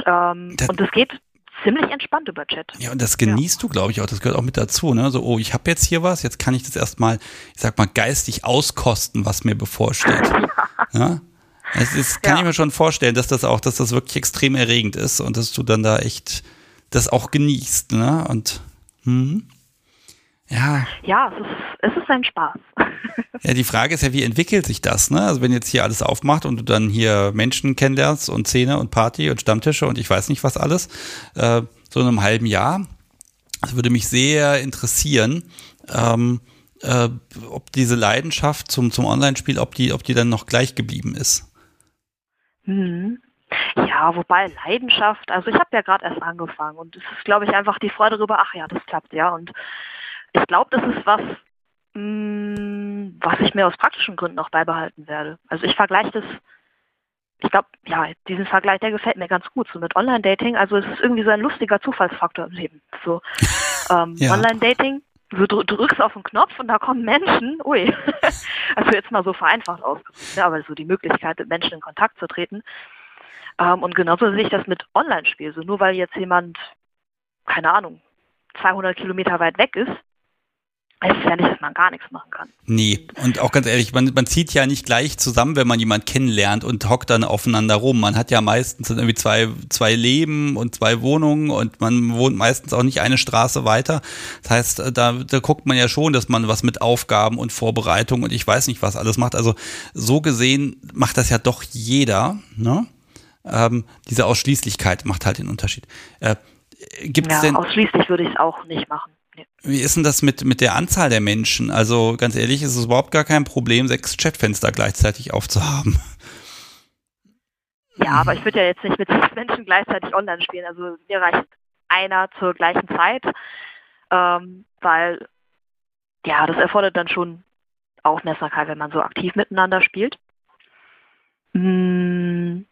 Ähm, und das geht ziemlich entspannt über Chat. Ja, und das genießt ja. du, glaube ich, auch. Das gehört auch mit dazu. Ne? So, oh, ich habe jetzt hier was, jetzt kann ich das erstmal, ich sag mal, geistig auskosten, was mir bevorsteht. ja. Das ist, kann ja. ich mir schon vorstellen, dass das auch, dass das wirklich extrem erregend ist und dass du dann da echt das auch genießt, ne? Und hm. Ja. Ja, es ist, es ist ein Spaß. Ja, die Frage ist ja, wie entwickelt sich das? Ne? Also wenn jetzt hier alles aufmacht und du dann hier Menschen kennenlernst und Szene und Party und Stammtische und ich weiß nicht was alles, äh, so in einem halben Jahr, das würde mich sehr interessieren, ähm, äh, ob diese Leidenschaft zum, zum Online-Spiel, ob die, ob die dann noch gleich geblieben ist. Hm. Ja, wobei Leidenschaft, also ich habe ja gerade erst angefangen und es ist, glaube ich, einfach die Freude darüber, ach ja, das klappt ja. Und ich glaube, das ist was, mh, hm, was ich mir aus praktischen Gründen auch beibehalten werde. Also ich vergleiche das, ich glaube, ja, diesen Vergleich, der gefällt mir ganz gut, so mit Online-Dating. Also es ist irgendwie so ein lustiger Zufallsfaktor im Leben. So ähm, ja. Online-Dating, du drückst auf den Knopf und da kommen Menschen, ui, also jetzt mal so vereinfacht ausgedrückt, ja, aber so die Möglichkeit, mit Menschen in Kontakt zu treten. Ähm, und genauso sehe ich das mit Online-Spiel. So nur weil jetzt jemand, keine Ahnung, 200 Kilometer weit weg ist, es ja nicht, dass man gar nichts machen kann. Nee, und auch ganz ehrlich, man, man zieht ja nicht gleich zusammen, wenn man jemanden kennenlernt und hockt dann aufeinander rum. Man hat ja meistens irgendwie zwei, zwei Leben und zwei Wohnungen und man wohnt meistens auch nicht eine Straße weiter. Das heißt, da, da guckt man ja schon, dass man was mit Aufgaben und Vorbereitung und ich weiß nicht, was alles macht. Also so gesehen macht das ja doch jeder, ne? Ähm, diese Ausschließlichkeit macht halt den Unterschied. Äh, gibt's ja, denn, ausschließlich würde ich es auch nicht machen. Wie ist denn das mit, mit der Anzahl der Menschen? Also ganz ehrlich, ist es überhaupt gar kein Problem, sechs Chatfenster gleichzeitig aufzuhaben. Ja, aber ich würde ja jetzt nicht mit sechs Menschen gleichzeitig online spielen. Also mir reicht einer zur gleichen Zeit, ähm, weil ja, das erfordert dann schon Aufmerksamkeit, wenn man so aktiv miteinander spielt. Hm,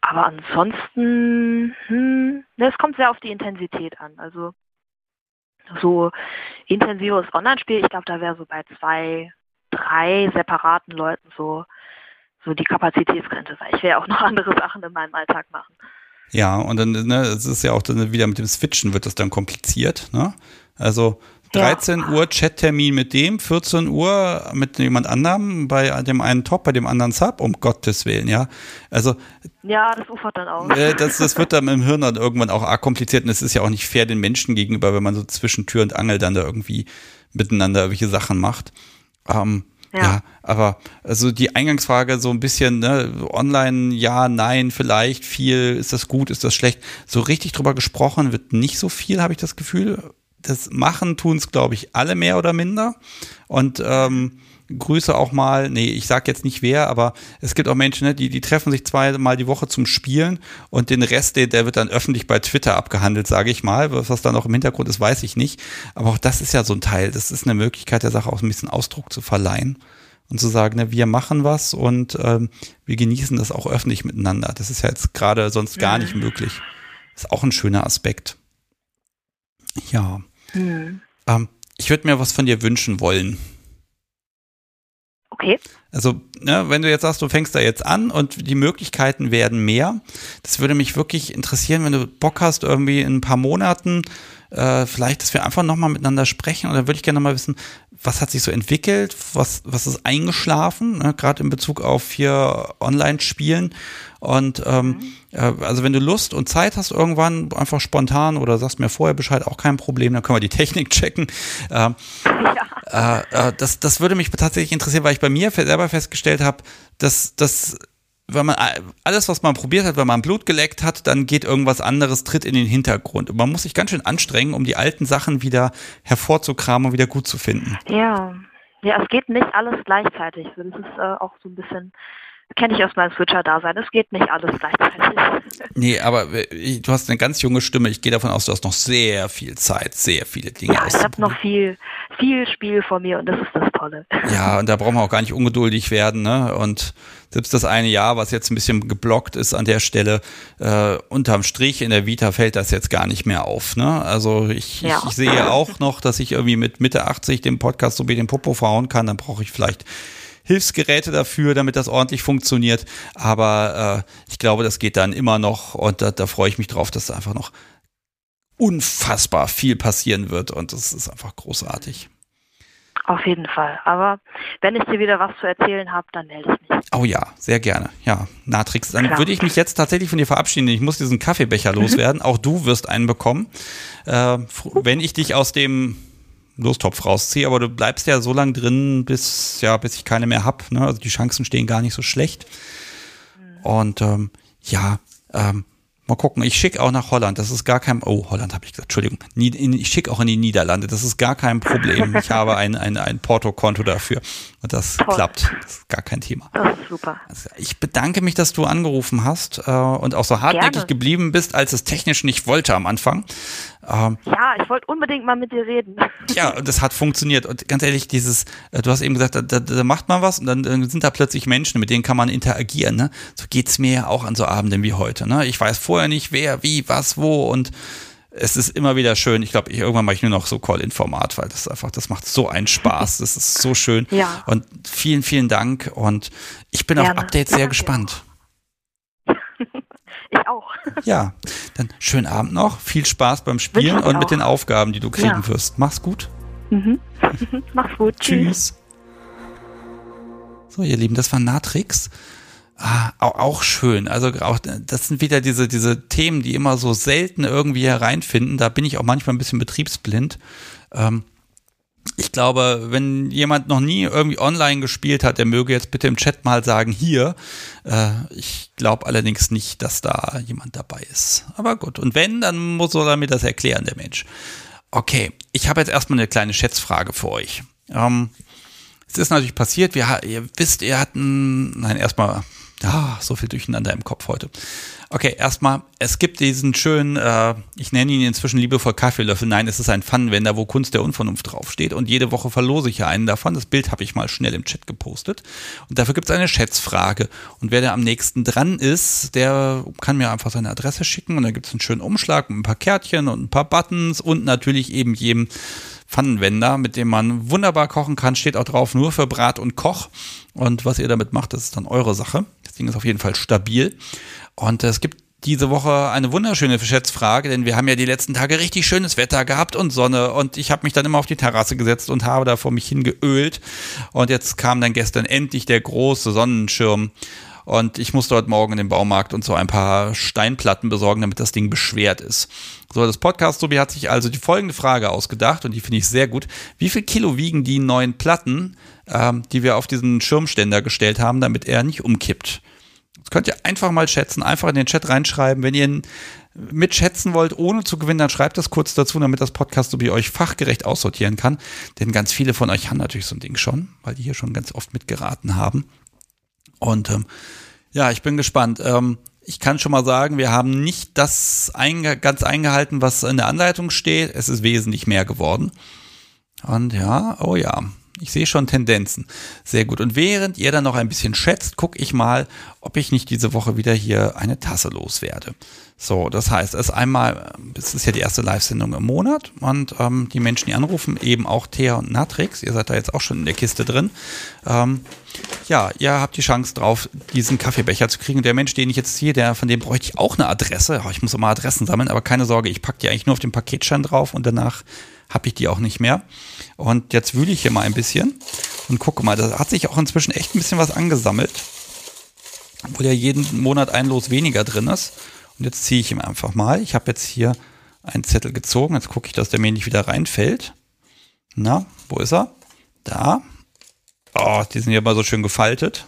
aber ansonsten, hm, ne, es kommt sehr auf die Intensität an. Also so intensives Online-Spiel, ich glaube, da wäre so bei zwei, drei separaten Leuten so, so die Kapazitätsgrenze, weil ich will ja auch noch andere Sachen in meinem Alltag machen. Ja, und dann, ne, es ist ja auch dann wieder mit dem Switchen wird das dann kompliziert, ne? Also 13 ja. Uhr Chattermin mit dem, 14 Uhr mit jemand anderem, bei dem einen Top, bei dem anderen Sub, um Gottes Willen, ja. Also. Ja, das ufert dann auch. Äh, das, das wird dann im Hirn dann irgendwann auch arg kompliziert und es ist ja auch nicht fair den Menschen gegenüber, wenn man so zwischen Tür und Angel dann da irgendwie miteinander irgendwelche Sachen macht. Ähm, ja. ja. aber also die Eingangsfrage so ein bisschen, ne, online, ja, nein, vielleicht, viel, ist das gut, ist das schlecht? So richtig drüber gesprochen wird nicht so viel, habe ich das Gefühl das machen tun es, glaube ich, alle mehr oder minder. Und ähm, Grüße auch mal, nee, ich sag jetzt nicht wer, aber es gibt auch Menschen, ne, die, die treffen sich zweimal die Woche zum Spielen und den Rest, der, der wird dann öffentlich bei Twitter abgehandelt, sage ich mal. Was dann auch im Hintergrund ist, weiß ich nicht. Aber auch das ist ja so ein Teil. Das ist eine Möglichkeit, der Sache auch ein bisschen Ausdruck zu verleihen und zu sagen, ne, wir machen was und ähm, wir genießen das auch öffentlich miteinander. Das ist ja jetzt gerade sonst gar nicht möglich. ist auch ein schöner Aspekt. Ja. Hm. Ähm, ich würde mir was von dir wünschen wollen. Okay. Also, ne, wenn du jetzt sagst, du fängst da jetzt an und die Möglichkeiten werden mehr, das würde mich wirklich interessieren, wenn du Bock hast, irgendwie in ein paar Monaten, äh, vielleicht, dass wir einfach nochmal miteinander sprechen. Und dann würde ich gerne mal wissen, was hat sich so entwickelt, was, was ist eingeschlafen, ne, gerade in Bezug auf hier Online-Spielen und ähm, mhm. also wenn du Lust und Zeit hast irgendwann, einfach spontan oder sagst mir vorher Bescheid, auch kein Problem, dann können wir die Technik checken. Ähm, ja. äh, äh, das, das würde mich tatsächlich interessieren, weil ich bei mir selber festgestellt habe, dass das wenn man alles, was man probiert hat, wenn man Blut geleckt hat, dann geht irgendwas anderes, tritt in den Hintergrund. Und man muss sich ganz schön anstrengen, um die alten Sachen wieder hervorzukramen und wieder gut zu finden. Ja, ja, es geht nicht alles gleichzeitig. Das ist äh, auch so ein bisschen kenne ich aus meinem Switcher-Dasein. Es geht nicht alles gleichzeitig. Nee, aber äh, du hast eine ganz junge Stimme. Ich gehe davon aus, du hast noch sehr viel Zeit, sehr viele Dinge Ja, ich habe noch viel, viel Spiel vor mir und das ist das Tolle. Ja, und da brauchen wir auch gar nicht ungeduldig werden. Ne? Und selbst das eine Jahr, was jetzt ein bisschen geblockt ist an der Stelle, äh, unterm Strich in der Vita fällt das jetzt gar nicht mehr auf. Ne? Also ich, ja. ich, ich sehe auch noch, dass ich irgendwie mit Mitte 80 den Podcast so wie den Popo verhauen kann. Dann brauche ich vielleicht Hilfsgeräte dafür, damit das ordentlich funktioniert. Aber äh, ich glaube, das geht dann immer noch und da, da freue ich mich drauf, dass da einfach noch unfassbar viel passieren wird und das ist einfach großartig. Auf jeden Fall. Aber wenn ich dir wieder was zu erzählen habe, dann melde ich mich. Oh ja, sehr gerne. Ja, Natrix. Dann Klar. würde ich mich jetzt tatsächlich von dir verabschieden. Ich muss diesen Kaffeebecher loswerden. Auch du wirst einen bekommen. Äh, wenn ich dich aus dem Lostopf rausziehe, aber du bleibst ja so lange drin, bis, ja, bis ich keine mehr hab. Ne? Also die Chancen stehen gar nicht so schlecht. Und ähm, ja, ähm, Mal gucken, ich schicke auch nach Holland. Das ist gar kein. Oh, Holland habe ich gesagt. Entschuldigung. Ich schicke auch in die Niederlande. Das ist gar kein Problem. Ich habe ein, ein, ein Porto-Konto dafür. Und das Toll. klappt. Das ist gar kein Thema. Das ist super. Also ich bedanke mich, dass du angerufen hast äh, und auch so hartnäckig Gerne. geblieben bist, als es technisch nicht wollte am Anfang. Ähm, ja, ich wollte unbedingt mal mit dir reden. Ja, und das hat funktioniert. Und ganz ehrlich, dieses, äh, du hast eben gesagt, da, da, da macht man was und dann, dann, sind da plötzlich Menschen, mit denen kann man interagieren. Ne? So geht's mir ja auch an so Abenden wie heute. Ne? Ich weiß vorher nicht, wer, wie, was, wo und es ist immer wieder schön. Ich glaube, irgendwann mache ich nur noch so Call-In-Format, weil das einfach, das macht so einen Spaß. Das ist so schön. Ja. Und vielen, vielen Dank. Und ich bin Gerne. auf Updates sehr gespannt. Ich auch. Ja, dann schönen Abend noch. Viel Spaß beim Spielen und auch. mit den Aufgaben, die du kriegen ja. wirst. Mach's gut. Mhm. Mach's gut. Tschüss. So, ihr Lieben, das war Natrix. Ah, auch, auch schön. Also auch das sind wieder diese diese Themen, die immer so selten irgendwie hereinfinden. Da bin ich auch manchmal ein bisschen betriebsblind. Ähm, ich glaube, wenn jemand noch nie irgendwie online gespielt hat, der möge jetzt bitte im Chat mal sagen, hier. Äh, ich glaube allerdings nicht, dass da jemand dabei ist. Aber gut. Und wenn, dann muss er mir das erklären, der Mensch. Okay, ich habe jetzt erstmal eine kleine Schätzfrage für euch. Ähm, es ist natürlich passiert, wir, ihr wisst, ihr hatten, nein, erstmal, ah, so viel Durcheinander im Kopf heute. Okay, erstmal, es gibt diesen schönen, äh, ich nenne ihn inzwischen liebevoll Kaffeelöffel. Nein, es ist ein Pfannenwender, wo Kunst der Unvernunft draufsteht. Und jede Woche verlose ich ja einen davon. Das Bild habe ich mal schnell im Chat gepostet. Und dafür gibt es eine Schätzfrage. Und wer da am nächsten dran ist, der kann mir einfach seine Adresse schicken. Und dann gibt es einen schönen Umschlag mit ein paar Kärtchen und ein paar Buttons und natürlich eben jedem Pfannenwender, mit dem man wunderbar kochen kann. Steht auch drauf, nur für Brat und Koch. Und was ihr damit macht, das ist dann eure Sache. Ding ist auf jeden Fall stabil. Und es gibt diese Woche eine wunderschöne Schätzfrage, denn wir haben ja die letzten Tage richtig schönes Wetter gehabt und Sonne und ich habe mich dann immer auf die Terrasse gesetzt und habe da vor mich hingeölt und jetzt kam dann gestern endlich der große Sonnenschirm und ich musste heute Morgen in den Baumarkt und so ein paar Steinplatten besorgen, damit das Ding beschwert ist. So, das Podcast Sobi hat sich also die folgende Frage ausgedacht und die finde ich sehr gut. Wie viel Kilo wiegen die neuen Platten, ähm, die wir auf diesen Schirmständer gestellt haben, damit er nicht umkippt? Das könnt ihr einfach mal schätzen, einfach in den Chat reinschreiben. Wenn ihr mitschätzen wollt, ohne zu gewinnen, dann schreibt das kurz dazu, damit das Podcast so wie euch fachgerecht aussortieren kann. Denn ganz viele von euch haben natürlich so ein Ding schon, weil die hier schon ganz oft mitgeraten haben. Und ähm, ja, ich bin gespannt. Ähm, ich kann schon mal sagen, wir haben nicht das einge ganz eingehalten, was in der Anleitung steht. Es ist wesentlich mehr geworden. Und ja, oh ja, ich sehe schon Tendenzen. Sehr gut. Und während ihr dann noch ein bisschen schätzt, gucke ich mal, ob ich nicht diese Woche wieder hier eine Tasse loswerde. So, das heißt, es ist einmal, es ist ja die erste Live-Sendung im Monat und ähm, die Menschen, die anrufen, eben auch Thea und Natrix, ihr seid da jetzt auch schon in der Kiste drin. Ähm, ja, ihr habt die Chance drauf, diesen Kaffeebecher zu kriegen. Und der Mensch, den ich jetzt ziehe, der, von dem bräuchte ich auch eine Adresse. Oh, ich muss mal Adressen sammeln, aber keine Sorge, ich packe die eigentlich nur auf den Paketschein drauf und danach habe ich die auch nicht mehr. Und jetzt wühle ich hier mal ein bisschen und gucke mal, da hat sich auch inzwischen echt ein bisschen was angesammelt. Obwohl ja jeden Monat ein Los weniger drin ist. Und jetzt ziehe ich ihm einfach mal. Ich habe jetzt hier einen Zettel gezogen. Jetzt gucke ich, dass der mir nicht wieder reinfällt. Na, wo ist er? Da. Oh, die sind ja mal so schön gefaltet.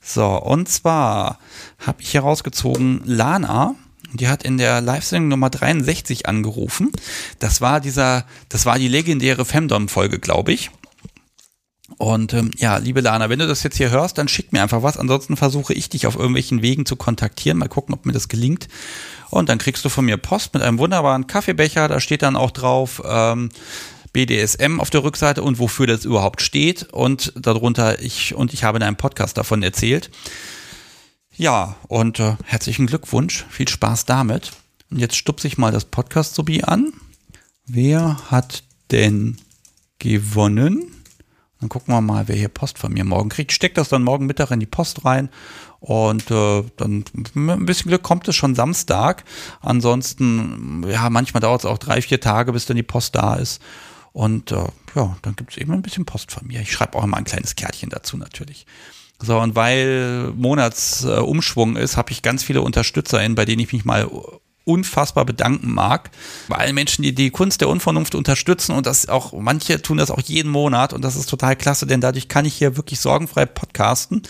So, und zwar habe ich hier rausgezogen Lana. Die hat in der Live-Sendung Nummer 63 angerufen. Das war dieser, das war die legendäre Femdom-Folge, glaube ich. Und ähm, ja, liebe Lana, wenn du das jetzt hier hörst, dann schick mir einfach was. Ansonsten versuche ich dich auf irgendwelchen Wegen zu kontaktieren. Mal gucken, ob mir das gelingt. Und dann kriegst du von mir Post mit einem wunderbaren Kaffeebecher. Da steht dann auch drauf ähm, BDSM auf der Rückseite und wofür das überhaupt steht. Und darunter ich und ich habe in einem Podcast davon erzählt. Ja, und äh, herzlichen Glückwunsch. Viel Spaß damit. Und jetzt stupse ich mal das Podcast-Sobi an. Wer hat denn gewonnen? Dann gucken wir mal, wer hier Post von mir morgen kriegt. Ich steck das dann morgen Mittag in die Post rein und äh, dann mit ein bisschen Glück kommt es schon Samstag. Ansonsten, ja, manchmal dauert es auch drei, vier Tage, bis dann die Post da ist. Und äh, ja, dann gibt es eben ein bisschen Post von mir. Ich schreibe auch immer ein kleines Kärtchen dazu natürlich. So, und weil Monatsumschwung ist, habe ich ganz viele UnterstützerInnen, bei denen ich mich mal unfassbar bedanken mag. Bei allen Menschen, die die Kunst der Unvernunft unterstützen und das auch, manche tun das auch jeden Monat und das ist total klasse, denn dadurch kann ich hier wirklich sorgenfrei podcasten.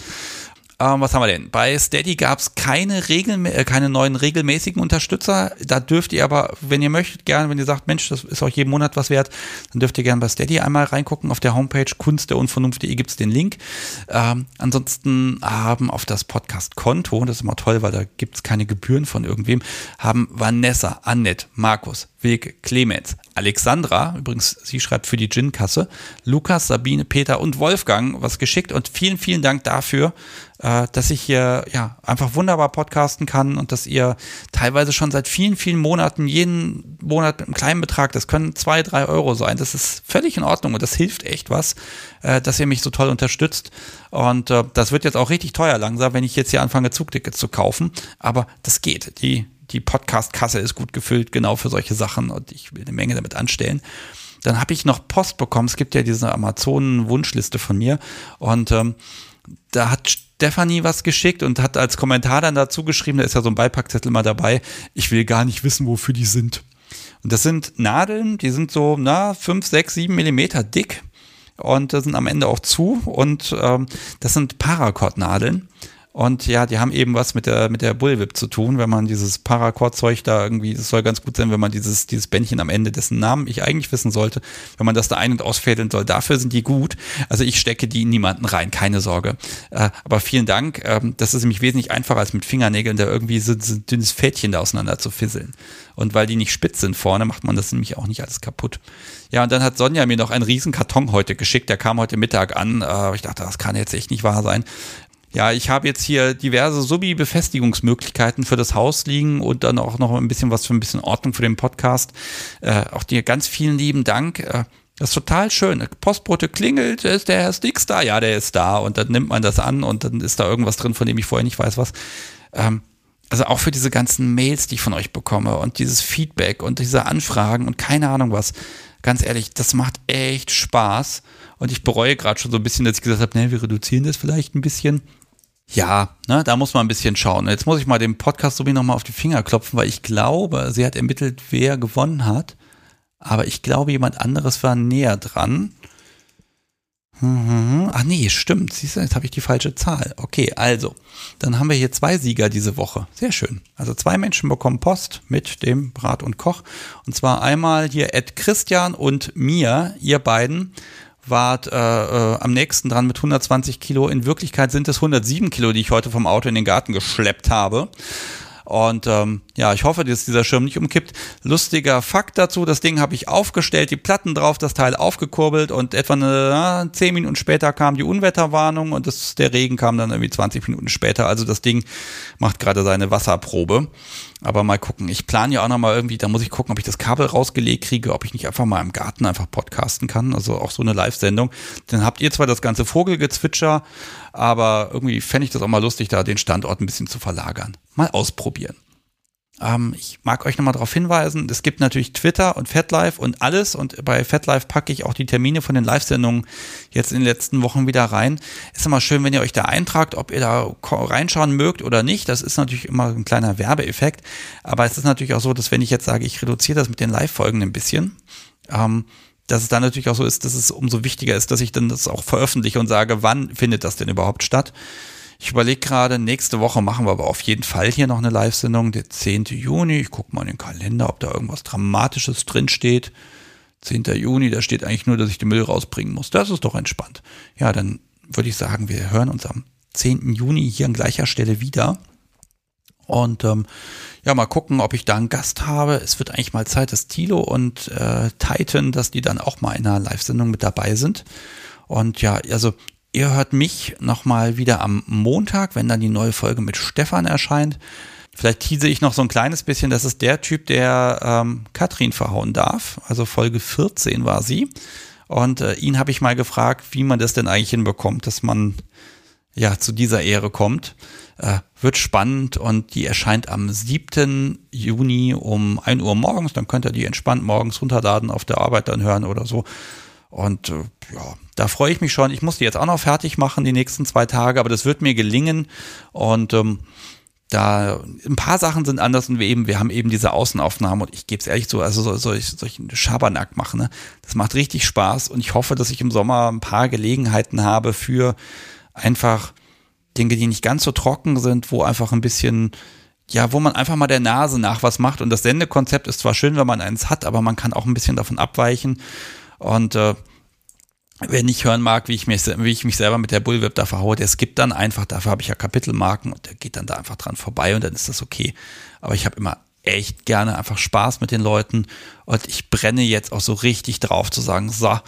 Ähm, was haben wir denn? Bei Steady gab es keine, Regel, äh, keine neuen regelmäßigen Unterstützer. Da dürft ihr aber, wenn ihr möchtet, gerne, wenn ihr sagt, Mensch, das ist auch jeden Monat was wert, dann dürft ihr gerne bei Steady einmal reingucken. Auf der Homepage Kunst der Unvernunft.de gibt es den Link. Ähm, ansonsten haben auf das Podcast-Konto, das ist immer toll, weil da gibt es keine Gebühren von irgendwem, haben Vanessa, Annette, Markus, Wilke, Clemens, Alexandra, übrigens, sie schreibt für die Gin-Kasse, Lukas, Sabine, Peter und Wolfgang was geschickt und vielen, vielen Dank dafür, äh, dass ich hier ja einfach wunderbar podcasten kann und dass ihr teilweise schon seit vielen, vielen Monaten jeden Monat mit einem kleinen Betrag, das können zwei, drei Euro sein, das ist völlig in Ordnung und das hilft echt was, äh, dass ihr mich so toll unterstützt und äh, das wird jetzt auch richtig teuer langsam, wenn ich jetzt hier anfange, Zugtickets zu kaufen, aber das geht, die die Podcast-Kasse ist gut gefüllt, genau für solche Sachen und ich will eine Menge damit anstellen. Dann habe ich noch Post bekommen. Es gibt ja diese Amazonen-Wunschliste von mir und ähm, da hat Stefanie was geschickt und hat als Kommentar dann dazu geschrieben, da ist ja so ein Beipackzettel mal dabei, ich will gar nicht wissen, wofür die sind. Und das sind Nadeln, die sind so, na, 5, 6, 7 Millimeter dick und sind am Ende auch zu und ähm, das sind Paracord-Nadeln. Und ja, die haben eben was mit der, mit der Bullwhip zu tun, wenn man dieses Paracord-Zeug da irgendwie, das soll ganz gut sein, wenn man dieses, dieses Bändchen am Ende, dessen Namen ich eigentlich wissen sollte, wenn man das da ein- und ausfädeln soll. Dafür sind die gut. Also ich stecke die in niemanden rein, keine Sorge. Äh, aber vielen Dank. Ähm, das ist nämlich wesentlich einfacher als mit Fingernägeln, da irgendwie so, so ein dünnes Fädchen da auseinander zu fisseln. Und weil die nicht spitz sind vorne, macht man das nämlich auch nicht alles kaputt. Ja, und dann hat Sonja mir noch einen riesen Karton heute geschickt, der kam heute Mittag an. Äh, ich dachte, das kann jetzt echt nicht wahr sein. Ja, ich habe jetzt hier diverse Subi-Befestigungsmöglichkeiten für das Haus liegen und dann auch noch ein bisschen was für ein bisschen Ordnung für den Podcast. Äh, auch dir ganz vielen lieben Dank. Äh, das ist total schön. Postbote klingelt, ist der Herr Sticks da? Ja, der ist da. Und dann nimmt man das an und dann ist da irgendwas drin, von dem ich vorher nicht weiß was. Ähm, also auch für diese ganzen Mails, die ich von euch bekomme und dieses Feedback und diese Anfragen und keine Ahnung was. Ganz ehrlich, das macht echt Spaß. Und ich bereue gerade schon so ein bisschen, dass ich gesagt habe, ne, wir reduzieren das vielleicht ein bisschen. Ja, ne, da muss man ein bisschen schauen. Jetzt muss ich mal dem Podcast so nochmal auf die Finger klopfen, weil ich glaube, sie hat ermittelt, wer gewonnen hat. Aber ich glaube, jemand anderes war näher dran. Mhm. Ach nee, stimmt. Siehst du, jetzt habe ich die falsche Zahl. Okay, also, dann haben wir hier zwei Sieger diese Woche. Sehr schön. Also zwei Menschen bekommen Post mit dem Brat und Koch. Und zwar einmal hier Ed Christian und mir, ihr beiden wart äh, äh, am nächsten dran mit 120 Kilo. In Wirklichkeit sind es 107 Kilo, die ich heute vom Auto in den Garten geschleppt habe. Und ähm, ja, ich hoffe, dass dieser Schirm nicht umkippt. Lustiger Fakt dazu, das Ding habe ich aufgestellt, die Platten drauf, das Teil aufgekurbelt und etwa eine, zehn Minuten später kam die Unwetterwarnung und das, der Regen kam dann irgendwie 20 Minuten später. Also das Ding macht gerade seine Wasserprobe. Aber mal gucken. Ich plane ja auch noch mal irgendwie, da muss ich gucken, ob ich das Kabel rausgelegt kriege, ob ich nicht einfach mal im Garten einfach podcasten kann. Also auch so eine Live-Sendung. Dann habt ihr zwar das ganze Vogelgezwitscher, aber irgendwie fände ich das auch mal lustig, da den Standort ein bisschen zu verlagern. Mal ausprobieren. Ähm, ich mag euch nochmal darauf hinweisen, es gibt natürlich Twitter und FatLife und alles und bei FatLife packe ich auch die Termine von den Live-Sendungen jetzt in den letzten Wochen wieder rein. Ist immer schön, wenn ihr euch da eintragt, ob ihr da reinschauen mögt oder nicht. Das ist natürlich immer ein kleiner Werbeeffekt, aber es ist natürlich auch so, dass wenn ich jetzt sage, ich reduziere das mit den Live-Folgen ein bisschen, ähm, dass es dann natürlich auch so ist, dass es umso wichtiger ist, dass ich dann das auch veröffentliche und sage, wann findet das denn überhaupt statt. Ich überlege gerade, nächste Woche machen wir aber auf jeden Fall hier noch eine Live-Sendung, der 10. Juni. Ich gucke mal in den Kalender, ob da irgendwas Dramatisches drin steht. 10. Juni, da steht eigentlich nur, dass ich den Müll rausbringen muss. Das ist doch entspannt. Ja, dann würde ich sagen, wir hören uns am 10. Juni hier an gleicher Stelle wieder. Und ähm, ja, mal gucken, ob ich da einen Gast habe. Es wird eigentlich mal Zeit, dass Tilo und äh, Titan, dass die dann auch mal in einer Live-Sendung mit dabei sind. Und ja, also Ihr hört mich nochmal wieder am Montag, wenn dann die neue Folge mit Stefan erscheint. Vielleicht tease ich noch so ein kleines bisschen, das ist der Typ, der ähm, Katrin verhauen darf. Also Folge 14 war sie. Und äh, ihn habe ich mal gefragt, wie man das denn eigentlich hinbekommt, dass man ja zu dieser Ehre kommt. Äh, wird spannend und die erscheint am 7. Juni um 1 Uhr morgens. Dann könnt ihr die entspannt morgens runterladen, auf der Arbeit dann hören oder so. Und äh, ja, da freue ich mich schon. Ich muss die jetzt auch noch fertig machen, die nächsten zwei Tage, aber das wird mir gelingen. Und ähm, da ein paar Sachen sind anders und wir eben, wir haben eben diese Außenaufnahmen und ich gebe es ehrlich so, also soll, soll ich, soll ich einen Schabernack machen, ne? Das macht richtig Spaß und ich hoffe, dass ich im Sommer ein paar Gelegenheiten habe für einfach Dinge, die nicht ganz so trocken sind, wo einfach ein bisschen, ja, wo man einfach mal der Nase nach was macht und das Sendekonzept ist zwar schön, wenn man eins hat, aber man kann auch ein bisschen davon abweichen und äh, wer nicht hören mag, wie ich, mich, wie ich mich selber mit der Bullwhip da verhaue, der skippt dann einfach, dafür habe ich ja Kapitelmarken und der geht dann da einfach dran vorbei und dann ist das okay. Aber ich habe immer echt gerne einfach Spaß mit den Leuten und ich brenne jetzt auch so richtig drauf zu sagen, so,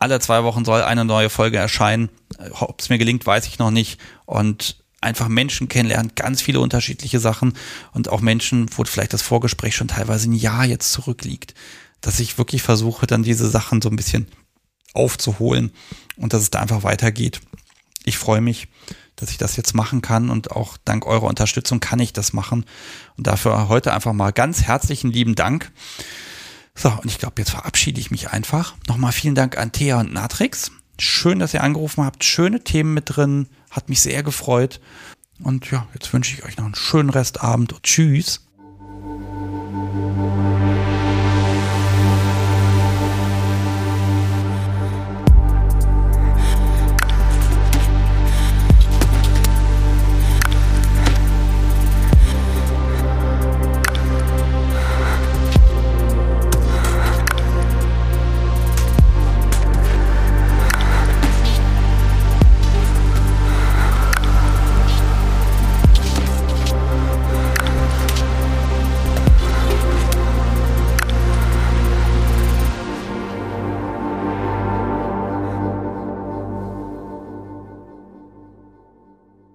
alle zwei Wochen soll eine neue Folge erscheinen. Ob es mir gelingt, weiß ich noch nicht. Und einfach Menschen kennenlernen, ganz viele unterschiedliche Sachen und auch Menschen, wo vielleicht das Vorgespräch schon teilweise ein Jahr jetzt zurückliegt, dass ich wirklich versuche, dann diese Sachen so ein bisschen aufzuholen und dass es da einfach weitergeht. Ich freue mich, dass ich das jetzt machen kann und auch dank eurer Unterstützung kann ich das machen. Und dafür heute einfach mal ganz herzlichen lieben Dank. So, und ich glaube, jetzt verabschiede ich mich einfach. Nochmal vielen Dank an Thea und Natrix. Schön, dass ihr angerufen habt. Schöne Themen mit drin. Hat mich sehr gefreut. Und ja, jetzt wünsche ich euch noch einen schönen Restabend und tschüss.